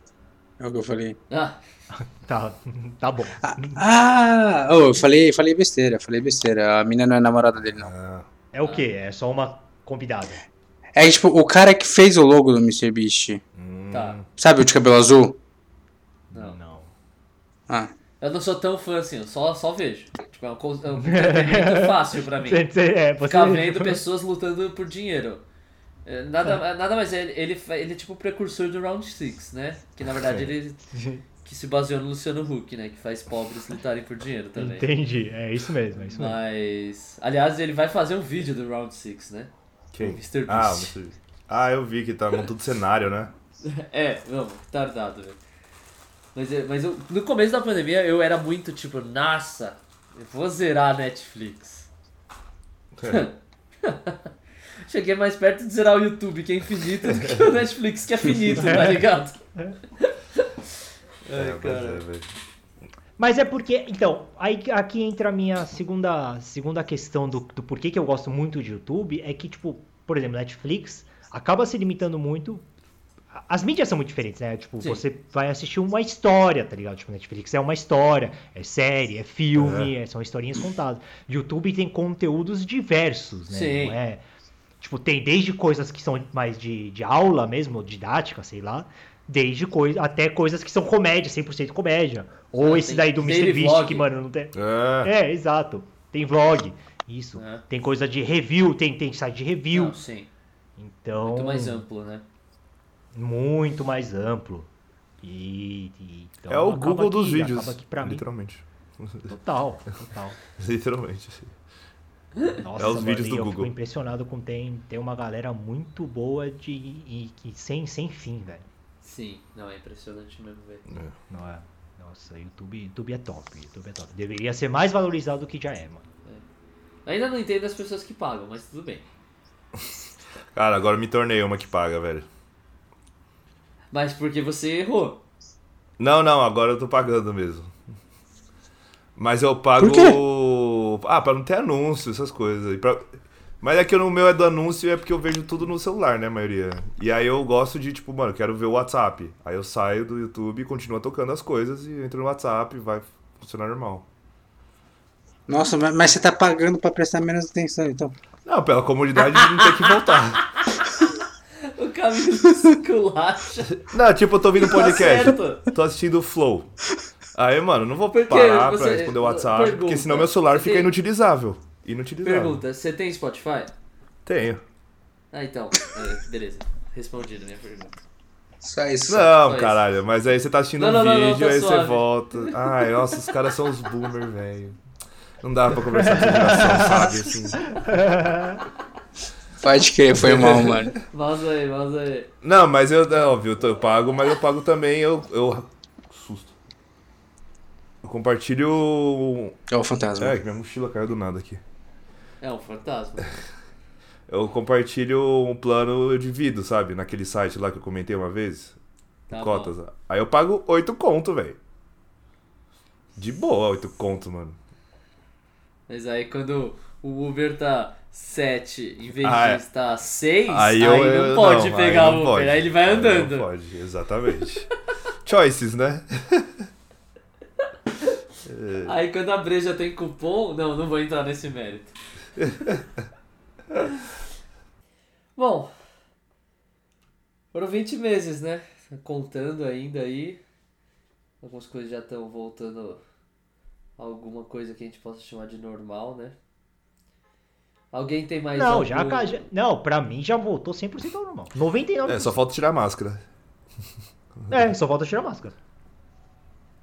[SPEAKER 2] É o que eu falei.
[SPEAKER 1] Ah,
[SPEAKER 3] Tá, tá bom.
[SPEAKER 2] Ah! Oh, eu falei, falei besteira, falei besteira. A mina não é namorada dele, não.
[SPEAKER 4] Ah,
[SPEAKER 3] É o quê? É só uma convidada.
[SPEAKER 2] É tipo, o cara que fez o logo do Mr. Beast.
[SPEAKER 4] hum.
[SPEAKER 1] tá.
[SPEAKER 2] Sabe o de cabelo azul?
[SPEAKER 1] Não.
[SPEAKER 3] Não.
[SPEAKER 2] Ah.
[SPEAKER 1] Eu não sou tão fã assim, eu só, só vejo. Tipo, é um, é um entretenimento fácil pra mim.
[SPEAKER 3] É, você-
[SPEAKER 1] Ficar vendo pessoas lutando por dinheiro. É, Nada, nada mais, ele, ele, ele é tipo o precursor do Round 6, né? Que na verdade ele que se baseou no Luciano Huck, né? Que faz pobres lutarem por dinheiro também.
[SPEAKER 3] Entendi, é isso mesmo, é isso mesmo.
[SPEAKER 1] Mas. Aliás, ele vai fazer um vídeo do Round 6, né?
[SPEAKER 4] Quem?
[SPEAKER 1] O Mr.
[SPEAKER 4] Ah, o
[SPEAKER 1] Beast.
[SPEAKER 4] Mr. Beast. Ah, eu vi que tá montando cenário, né?
[SPEAKER 1] É, vamos, tardado, velho. Mas, é- mas eu- no começo da pandemia eu era muito tipo, nossa, eu vou zerar a Netflix.
[SPEAKER 4] É.
[SPEAKER 1] Cheguei mais perto de zerar o YouTube, que é infinito, do que o Netflix, que é finito, tá ligado?
[SPEAKER 4] É,
[SPEAKER 1] Ai,
[SPEAKER 4] mas
[SPEAKER 1] cara.
[SPEAKER 4] é, velho.
[SPEAKER 3] Mas é porque, então, aí aqui entra a minha segunda, segunda questão do, do porquê que eu gosto muito de YouTube, é que, tipo, por exemplo, Netflix acaba se limitando muito. As mídias são muito diferentes, né? Tipo,
[SPEAKER 1] Sim.
[SPEAKER 3] você vai assistir uma história, tá ligado? Tipo, Netflix é uma história, é série, é filme, é- são historinhas contadas. YouTube tem conteúdos diversos, né?
[SPEAKER 1] Sim.
[SPEAKER 3] Não é. Tipo, tem desde coisas que são mais de, de aula mesmo, didática, sei lá, desde coisa, até coisas que são comédia, 100% comédia. Ou
[SPEAKER 1] Ah,
[SPEAKER 3] esse daí do Mr. Beast,
[SPEAKER 1] vlog.
[SPEAKER 3] que, mano, não tem.
[SPEAKER 4] É.
[SPEAKER 3] É, exato. Tem vlog. Isso.
[SPEAKER 1] É.
[SPEAKER 3] Tem coisa de review, tem, tem site de review.
[SPEAKER 1] Não, sim.
[SPEAKER 3] Então.
[SPEAKER 1] Muito mais amplo, né?
[SPEAKER 3] Muito mais amplo. E. e- então
[SPEAKER 4] É o Google dos
[SPEAKER 3] que-
[SPEAKER 4] vídeos.
[SPEAKER 3] Pra mim.
[SPEAKER 4] Literalmente.
[SPEAKER 3] Total, total.
[SPEAKER 4] Literalmente.
[SPEAKER 3] Nossa,
[SPEAKER 4] É os
[SPEAKER 3] mano,
[SPEAKER 4] vídeos do
[SPEAKER 3] eu
[SPEAKER 4] Google.
[SPEAKER 3] fico impressionado com tem, tem uma galera muito boa de e, que sem, sem fim, velho.
[SPEAKER 1] Sim, não, é impressionante mesmo, velho.
[SPEAKER 3] Não é? Nossa, YouTube, YouTube é top, YouTube é top. Deveria ser mais valorizado do que já é, mano.
[SPEAKER 1] Ainda não entendo as pessoas que pagam, mas tudo bem.
[SPEAKER 4] Cara, agora eu me tornei uma que paga, velho.
[SPEAKER 1] Mas porque você errou.
[SPEAKER 4] Não, não, agora eu tô pagando mesmo. Mas eu pago.
[SPEAKER 2] Por quê?
[SPEAKER 4] Ah, pra não ter anúncio, essas coisas. E pra- Mas é que o meu é do anúncio é porque eu vejo tudo no celular, né, a maioria. E aí eu gosto de, tipo, mano, eu quero ver o WhatsApp. Aí eu saio do YouTube e continuo tocando as coisas e entro no WhatsApp e vai funcionar normal.
[SPEAKER 2] Nossa, mas, você tá pagando pra prestar menos atenção, então.
[SPEAKER 4] Não, pela comodidade de não ter que voltar.
[SPEAKER 1] O caminho do culacha.
[SPEAKER 4] Não, tipo, eu tô ouvindo
[SPEAKER 1] Tá
[SPEAKER 4] podcast.
[SPEAKER 1] certo.
[SPEAKER 4] tô assistindo o Flow. Aí, mano, não vou
[SPEAKER 1] Porque
[SPEAKER 4] parar
[SPEAKER 1] você-
[SPEAKER 4] pra responder o WhatsApp, porque
[SPEAKER 1] pergunta,
[SPEAKER 4] senão meu celular fica inutilizável. Inutilizável.
[SPEAKER 1] Pergunta, você tem Spotify?
[SPEAKER 4] Tenho.
[SPEAKER 1] Ah, então. é, beleza. Respondido a minha pergunta.
[SPEAKER 2] Só isso.
[SPEAKER 4] Não,
[SPEAKER 1] isso.
[SPEAKER 4] caralho, mas aí você tá assistindo
[SPEAKER 1] Não,
[SPEAKER 4] um
[SPEAKER 1] não, não, não,
[SPEAKER 4] vídeo,
[SPEAKER 1] tá
[SPEAKER 4] aí
[SPEAKER 1] suave.
[SPEAKER 4] você volta. Ai, nossa, os caras são os boomer, velho. Não dá pra conversar com geração, sabe? Assim.
[SPEAKER 2] Pode crer, foi mal, mano.
[SPEAKER 1] Vaza aí, vaza aí.
[SPEAKER 4] Não, mas eu, óbvio, eu, tô- eu pago, mas eu pago também, eu. eu susto. Eu compartilho.
[SPEAKER 2] É o fantasma.
[SPEAKER 4] É, que minha mochila caiu do nada aqui.
[SPEAKER 1] É um fantasma.
[SPEAKER 4] Eu compartilho um plano, eu divido, sabe? Naquele site lá que eu comentei uma vez.
[SPEAKER 1] Tá
[SPEAKER 4] cotas.
[SPEAKER 1] bom.
[SPEAKER 4] Aí eu pago 8 conto, velho. De boa, 8 conto, mano.
[SPEAKER 1] Mas aí quando o Uber tá 7 em vez
[SPEAKER 4] Ah,
[SPEAKER 1] de
[SPEAKER 4] é.
[SPEAKER 1] estar 6, aí,
[SPEAKER 4] Aí
[SPEAKER 1] não
[SPEAKER 4] eu-
[SPEAKER 1] pode
[SPEAKER 4] não,
[SPEAKER 1] pegar
[SPEAKER 4] aí
[SPEAKER 1] o Uber,
[SPEAKER 4] pode.
[SPEAKER 1] aí ele vai
[SPEAKER 4] Aí
[SPEAKER 1] andando.
[SPEAKER 4] Não pode, exatamente. Choices, né?
[SPEAKER 1] Aí quando a breja tem cupom, não, não vou entrar nesse mérito. Bom, foram 20 meses, né? Contando ainda aí. Algumas coisas já estão voltando a alguma coisa que a gente possa chamar de normal, né? Alguém tem mais
[SPEAKER 3] Não,
[SPEAKER 1] algum...
[SPEAKER 3] já, já. Não, pra mim já voltou 100% ao normal. 99%.
[SPEAKER 4] É, só falta tirar a máscara.
[SPEAKER 3] É, só falta tirar a máscara.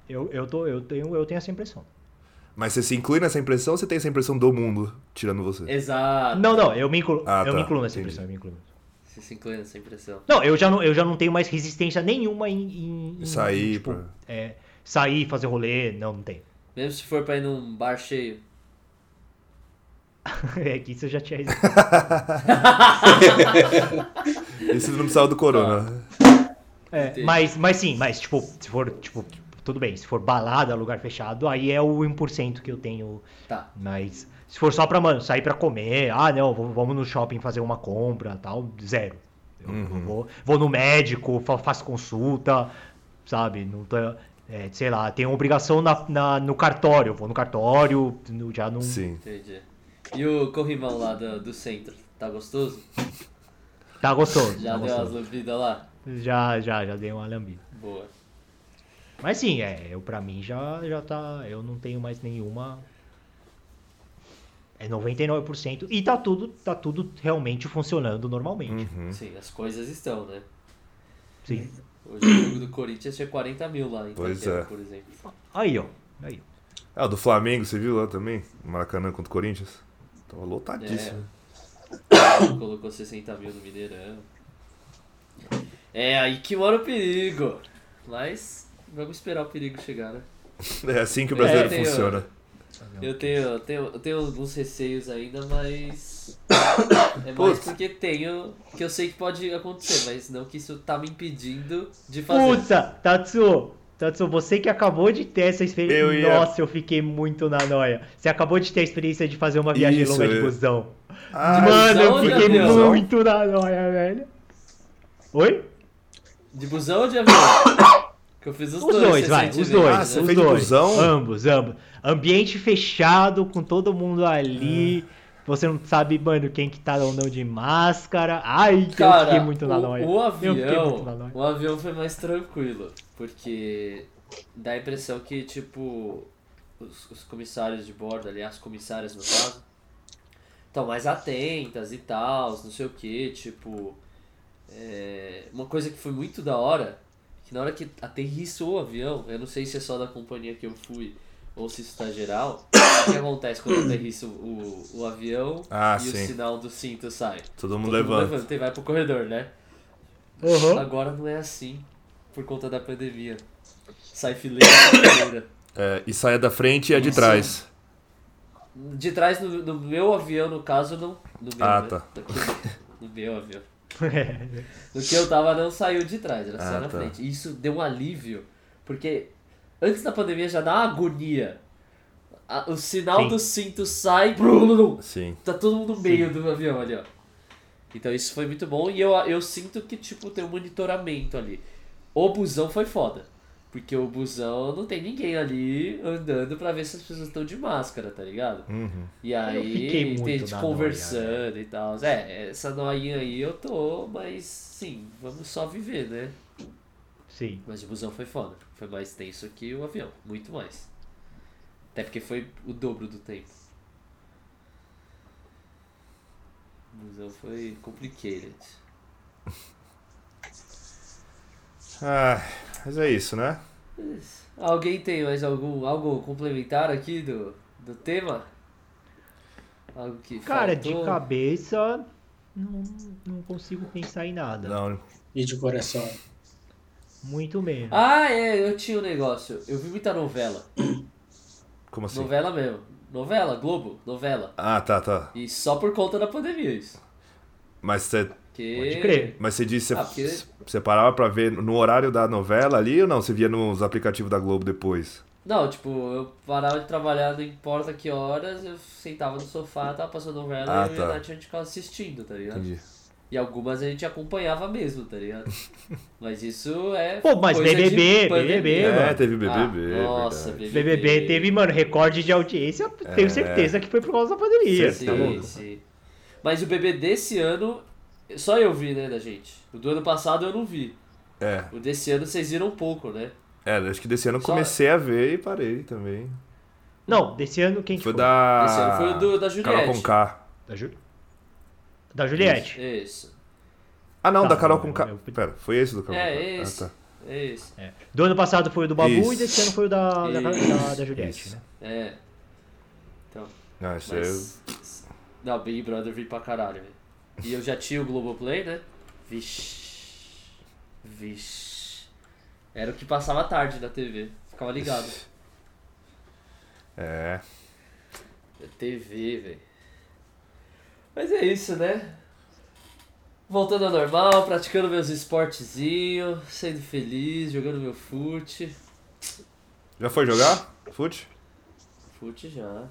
[SPEAKER 3] Eu, eu, tô, eu, tenho, eu tenho essa impressão.
[SPEAKER 4] Mas você se inclui nessa impressão ou você tem essa impressão do mundo tirando você?
[SPEAKER 1] Exato.
[SPEAKER 3] Não, não, eu me incluo,
[SPEAKER 4] Ah,
[SPEAKER 3] eu
[SPEAKER 4] tá,
[SPEAKER 3] me incluo nessa
[SPEAKER 4] entendi.
[SPEAKER 3] impressão, eu me incluo.
[SPEAKER 1] Você se inclui nessa impressão.
[SPEAKER 3] Não, eu já não, eu já não tenho mais resistência nenhuma em, em- em-
[SPEAKER 4] Sair
[SPEAKER 3] tipo,
[SPEAKER 4] pra-
[SPEAKER 3] é, sair, fazer rolê, não, não tenho.
[SPEAKER 1] Mesmo se for pra ir num bar cheio.
[SPEAKER 3] É que isso eu já tinha
[SPEAKER 4] Isso não precisava do corona.
[SPEAKER 3] É, mas, mas sim, mas tipo, se for, tipo, tudo bem, se for balada, lugar fechado, aí é o 1% que eu tenho.
[SPEAKER 1] Tá.
[SPEAKER 3] Mas se for só pra, mano, sair pra comer, ah, não, vamos no shopping fazer uma compra, tal, zero. Eu
[SPEAKER 4] Uhum.
[SPEAKER 3] vou, vou no médico, fa- faço consulta, sabe? Não tô, é, sei lá, tenho obrigação na, na- no cartório, vou no cartório, no- já não.
[SPEAKER 4] Sim.
[SPEAKER 1] Entendi. E o corrimão lá do, do centro? Tá gostoso?
[SPEAKER 3] Tá gostoso.
[SPEAKER 1] Já
[SPEAKER 3] tá
[SPEAKER 1] deu umas
[SPEAKER 3] gostoso.
[SPEAKER 1] lambidas lá?
[SPEAKER 3] Já, já, já dei uma lambida.
[SPEAKER 1] Boa.
[SPEAKER 3] Mas sim, é, eu pra mim já, já tá. Eu não tenho mais nenhuma. É 99%. E tá tudo, tá tudo realmente funcionando normalmente.
[SPEAKER 4] Uhum.
[SPEAKER 1] Sim, as coisas estão, né?
[SPEAKER 3] Sim.
[SPEAKER 1] Hoje o jogo do Corinthians tinha 40 mil lá em
[SPEAKER 4] Pois
[SPEAKER 1] Itaquera,
[SPEAKER 4] é.
[SPEAKER 1] por exemplo.
[SPEAKER 3] Aí, ó. Aí.
[SPEAKER 4] Ah, o do Flamengo, você viu lá também? Maracanã contra o Corinthians? Tava lotadíssimo.
[SPEAKER 1] Colocou 60 mil no Mineirão. É aí que mora o perigo. Mas vamos esperar o perigo chegar, né?
[SPEAKER 4] É, assim que o brasileiro
[SPEAKER 1] É, ó.
[SPEAKER 4] funciona.
[SPEAKER 1] Eu tenho, tenho, eu tenho alguns receios ainda, mas. É mais
[SPEAKER 4] Putz.
[SPEAKER 1] porque tenho. Que eu sei que pode acontecer, mas não que isso tá me impedindo de fazer.
[SPEAKER 3] Puta, Tatsu! Tatsu, você que acabou de ter essa experiência.
[SPEAKER 4] Eu ia-
[SPEAKER 3] Nossa, eu fiquei muito na noia. Você acabou de ter a experiência de fazer uma viagem
[SPEAKER 4] Isso,
[SPEAKER 3] longa de
[SPEAKER 4] eu-
[SPEAKER 3] busão.
[SPEAKER 4] Ah,
[SPEAKER 3] Mano, eu fiquei muito na noia, velho. Oi?
[SPEAKER 1] De busão ou de avião? Que eu fiz os,
[SPEAKER 3] Os dois, vai, os dois.
[SPEAKER 4] Ah, você
[SPEAKER 3] os
[SPEAKER 4] fez
[SPEAKER 3] dois.
[SPEAKER 4] busão?
[SPEAKER 3] Ambos, ambos. Ambiente fechado, com todo mundo ali. Você não sabe, mano, quem que tá ou não de máscara. Ai, que eu
[SPEAKER 1] Cara,
[SPEAKER 3] fiquei muito na
[SPEAKER 1] o,
[SPEAKER 3] noia.
[SPEAKER 1] o
[SPEAKER 3] na
[SPEAKER 1] avião,
[SPEAKER 3] noia.
[SPEAKER 1] o avião foi mais tranquilo, porque dá a impressão que, tipo, os, os comissários de bordo, aliás, as comissárias no caso, estão mais atentas e tal, não sei o que, tipo, é, uma coisa que foi muito da hora, na hora que aterrissou o avião, eu não sei se é só da companhia que eu fui ou se isso tá geral, o que acontece quando aterrissa o, o avião
[SPEAKER 4] Ah,
[SPEAKER 1] e o
[SPEAKER 4] sim.
[SPEAKER 1] sinal do cinto sai?
[SPEAKER 4] Todo mundo
[SPEAKER 1] Todo mundo
[SPEAKER 4] levanta.
[SPEAKER 1] levanta e vai pro corredor, né?
[SPEAKER 3] Uhum.
[SPEAKER 1] Agora não é assim, por conta da pandemia. Sai fileira fileira.
[SPEAKER 4] É, e saia da frente e a de
[SPEAKER 1] Isso.
[SPEAKER 4] trás.
[SPEAKER 1] De trás, no, no meu avião, no caso, não. No meu,
[SPEAKER 4] Ah,
[SPEAKER 1] né?
[SPEAKER 4] tá.
[SPEAKER 1] No meu avião. No que eu tava, não saiu de trás, era só
[SPEAKER 4] Ah,
[SPEAKER 1] na
[SPEAKER 4] tá.
[SPEAKER 1] frente. E isso deu um alívio, porque antes da pandemia já dá uma agonia. A- o sinal
[SPEAKER 3] Sim.
[SPEAKER 1] do cinto sai,
[SPEAKER 4] Sim.
[SPEAKER 1] tá todo mundo no meio do avião ali, ó. Então isso foi muito bom e eu, eu sinto que, tipo, tem um monitoramento ali. O busão foi foda. Porque o busão não tem ninguém ali andando pra ver se as pessoas estão de máscara, tá ligado?
[SPEAKER 4] Uhum.
[SPEAKER 1] E aí tem gente conversando e tal. É, essa noinha aí eu tô, mas sim, vamos só viver, né?
[SPEAKER 3] Sim.
[SPEAKER 1] Mas o busão foi foda. Foi mais tenso que o avião, muito mais. Até porque foi o dobro do tempo. O busão foi complicated.
[SPEAKER 4] Ah, mas é isso, né?
[SPEAKER 1] Alguém tem mais algum algo complementar aqui do, do tema? Algo que
[SPEAKER 3] Cara,
[SPEAKER 1] faltou?
[SPEAKER 3] de cabeça, não, não consigo pensar em nada.
[SPEAKER 4] Não,
[SPEAKER 2] E de coração.
[SPEAKER 3] Muito menos.
[SPEAKER 1] Ah, é, eu tinha um negócio. Eu vi muita novela.
[SPEAKER 4] como assim?
[SPEAKER 1] Novela mesmo. Novela, Globo, novela.
[SPEAKER 4] Ah, tá, tá.
[SPEAKER 1] E só por conta da pandemia isso.
[SPEAKER 4] Mas você,
[SPEAKER 1] Que...
[SPEAKER 3] Pode crer.
[SPEAKER 4] mas você disse,
[SPEAKER 1] Ah,
[SPEAKER 4] você,
[SPEAKER 1] porque-
[SPEAKER 4] você parava pra ver no horário da novela ali ou não? Você via nos aplicativos da Globo depois?
[SPEAKER 1] Não, tipo, eu parava de trabalhar, não importa que horas, eu sentava no sofá, tava passando novela
[SPEAKER 4] Ah,
[SPEAKER 1] e eu e
[SPEAKER 4] tá.
[SPEAKER 1] a Nath a gente ficava assistindo, tá ligado?
[SPEAKER 4] Entendi.
[SPEAKER 1] E algumas a gente acompanhava mesmo, tá ligado? Mas isso é.
[SPEAKER 3] Pô, mas
[SPEAKER 1] coisa de
[SPEAKER 3] BBB. BBB,
[SPEAKER 4] É,
[SPEAKER 3] mano.
[SPEAKER 4] teve BBB,
[SPEAKER 1] Ah, nossa,
[SPEAKER 4] verdade.
[SPEAKER 1] BBB.
[SPEAKER 3] BBB teve, mano, recorde de audiência. Tenho certeza que foi por causa da pandemia.
[SPEAKER 1] Sim,
[SPEAKER 3] tá
[SPEAKER 1] sim. Mas o BBB desse ano, só eu vi, né, da gente. O do ano passado eu não vi.
[SPEAKER 4] É,
[SPEAKER 1] O desse ano vocês viram um pouco, né?
[SPEAKER 4] é, acho que desse ano eu
[SPEAKER 1] Só-
[SPEAKER 4] comecei a ver e parei também.
[SPEAKER 3] Não, desse ano quem que
[SPEAKER 4] Foi
[SPEAKER 3] foi?
[SPEAKER 4] da...
[SPEAKER 1] Esse ano foi o do- da
[SPEAKER 4] Carol
[SPEAKER 1] Juliette.
[SPEAKER 4] Conká.
[SPEAKER 3] Da, Ju... da Juliette.
[SPEAKER 1] Isso.
[SPEAKER 4] Ah, não,
[SPEAKER 3] Tá,
[SPEAKER 4] da Carol
[SPEAKER 3] não,
[SPEAKER 4] Conká.
[SPEAKER 3] eu-
[SPEAKER 4] Pera, foi esse do Carol
[SPEAKER 1] É,
[SPEAKER 4] Conká?
[SPEAKER 1] esse.
[SPEAKER 4] Ah, tá.
[SPEAKER 1] É isso.
[SPEAKER 3] É. Do ano passado foi o do Babu
[SPEAKER 4] Isso.
[SPEAKER 3] e desse ano foi o da, da, da, da Juliette,
[SPEAKER 4] Isso.
[SPEAKER 3] né?
[SPEAKER 1] É. Então.
[SPEAKER 4] Ah, isso é...
[SPEAKER 1] Mas. Não, Big Brother vi pra caralho, velho. E eu já tinha o Globoplay, né? Vixe. Vixe. Era o que passava tarde na TV. Ficava ligado.
[SPEAKER 4] É.
[SPEAKER 1] TV, velho. Mas é isso, né? Voltando ao normal, praticando meus esportezinhos, sendo feliz, jogando meu fute.
[SPEAKER 4] Já foi jogar? Fute?
[SPEAKER 1] Fute já.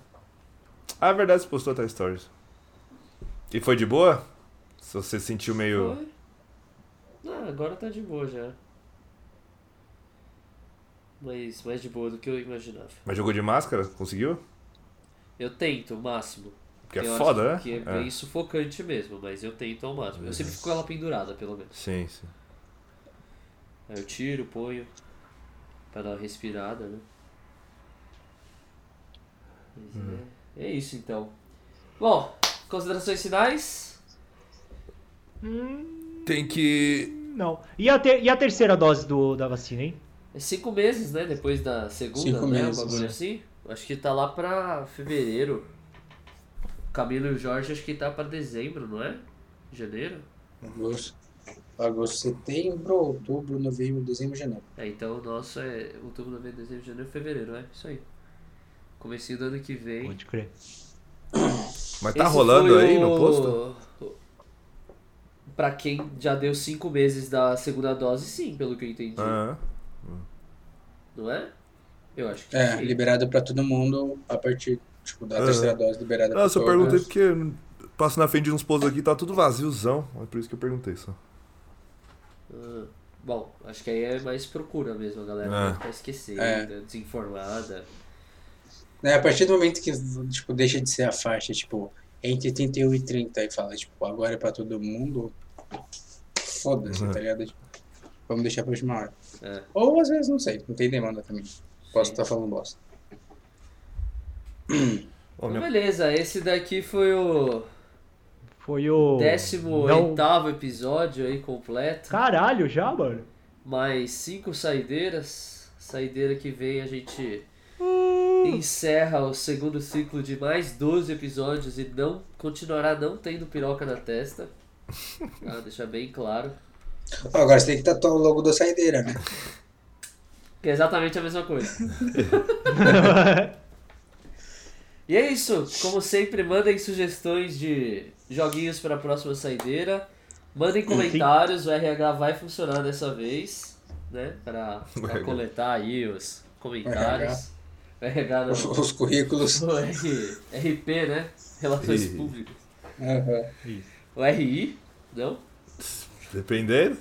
[SPEAKER 4] Ah, é verdade, você postou até stories. E foi de boa? Se você sentiu meio...
[SPEAKER 1] Foi. Ah, agora tá de boa já. Mas mais de boa do que eu imaginava.
[SPEAKER 4] Mas jogou de máscara? Conseguiu?
[SPEAKER 1] Eu tento o máximo.
[SPEAKER 4] Porque é foda, né?
[SPEAKER 1] Que é bem sufocante mesmo, mas eu tento ao máximo. Eu sempre fico com ela pendurada, pelo menos.
[SPEAKER 4] Sim, sim.
[SPEAKER 1] Aí eu tiro, ponho. Pra dar uma respirada, né? Mas
[SPEAKER 4] Hum.
[SPEAKER 1] é, é isso então. Bom, considerações finais?
[SPEAKER 4] Tem que...
[SPEAKER 3] Não. E a, ter- e a terceira dose do, da vacina, hein?
[SPEAKER 1] É cinco meses, né? Depois da segunda,
[SPEAKER 2] Cinco
[SPEAKER 1] né?
[SPEAKER 2] meses,
[SPEAKER 1] um bagulho
[SPEAKER 2] é.
[SPEAKER 1] assim. Acho que tá lá pra fevereiro. Camilo e o Jorge acho que tá pra dezembro, não é? Janeiro?
[SPEAKER 2] Agosto. Agosto, setembro, outubro, novembro, dezembro, janeiro.
[SPEAKER 1] É, então o nosso é outubro, novembro, dezembro, janeiro, fevereiro, é isso aí. Comecinho do ano que vem.
[SPEAKER 3] Pode crer.
[SPEAKER 4] Mas tá
[SPEAKER 1] Esse
[SPEAKER 4] rolando aí
[SPEAKER 1] o-
[SPEAKER 4] no posto?
[SPEAKER 1] Pra quem já deu cinco meses da segunda dose, sim, pelo que eu entendi.
[SPEAKER 4] Ah,
[SPEAKER 1] Não é? Eu acho que
[SPEAKER 2] É,
[SPEAKER 1] sim.
[SPEAKER 2] liberado pra todo mundo a partir tipo, da
[SPEAKER 4] Aham.
[SPEAKER 2] terceira dose liberada
[SPEAKER 4] não,
[SPEAKER 2] pra
[SPEAKER 4] eu só
[SPEAKER 2] todos.
[SPEAKER 4] perguntei porque passo na frente de uns postos aqui tá tudo vaziozão. É por isso que eu perguntei só.
[SPEAKER 1] Ah, bom, acho que aí é mais procura mesmo, a galera
[SPEAKER 4] É.
[SPEAKER 1] deve tá esquecendo,
[SPEAKER 2] É.
[SPEAKER 1] desinformada.
[SPEAKER 2] É, a partir do momento que tipo, deixa de ser a faixa, tipo, entre 31 e 30 e fala, tipo, agora é pra todo mundo, foda-se,
[SPEAKER 4] Uhum.
[SPEAKER 2] tá ligado? Tipo, vamos deixar pra última hora.
[SPEAKER 1] É.
[SPEAKER 2] Ou às vezes, não sei, não tem demanda também. Posso estar falando bosta.
[SPEAKER 4] Ô, minha-
[SPEAKER 1] beleza, esse daqui foi o
[SPEAKER 3] Foi o.
[SPEAKER 1] 18
[SPEAKER 3] Não...
[SPEAKER 1] episódio aí completo.
[SPEAKER 3] Caralho, já, mano?
[SPEAKER 1] Mais cinco saideiras. Saideira que vem a gente encerra o segundo ciclo de mais 12 episódios e não continuará não tendo piroca na testa. Ah, deixar bem claro.
[SPEAKER 2] Ó, agora você tem que tatuar o logo da saideira, né?
[SPEAKER 1] Que é exatamente a mesma coisa. E é isso. Como sempre, mandem sugestões de joguinhos para a próxima saideira. Mandem comentários. O RH vai funcionar dessa vez, né? Para
[SPEAKER 4] RH.
[SPEAKER 1] coletar aí os comentários. O RH não.
[SPEAKER 2] Os, os currículos.
[SPEAKER 1] O R, RP, né? Relações. Públicas.
[SPEAKER 2] Aham.
[SPEAKER 1] O RI, não?
[SPEAKER 4] Dependendo.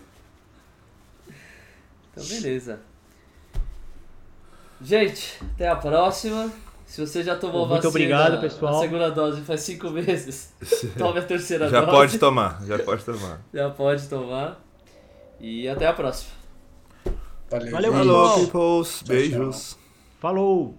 [SPEAKER 1] Então, beleza. Gente, até a próxima. Se você já tomou
[SPEAKER 3] Muito
[SPEAKER 1] vacina,
[SPEAKER 3] obrigado, pessoal.
[SPEAKER 1] a segunda dose faz cinco meses, tome a terceira
[SPEAKER 4] Já
[SPEAKER 1] dose.
[SPEAKER 4] pode tomar, já pode tomar.
[SPEAKER 1] Já pode tomar. E até a próxima.
[SPEAKER 2] Valeu,
[SPEAKER 3] Valeu, pessoal.
[SPEAKER 4] Beijos.
[SPEAKER 3] Falou!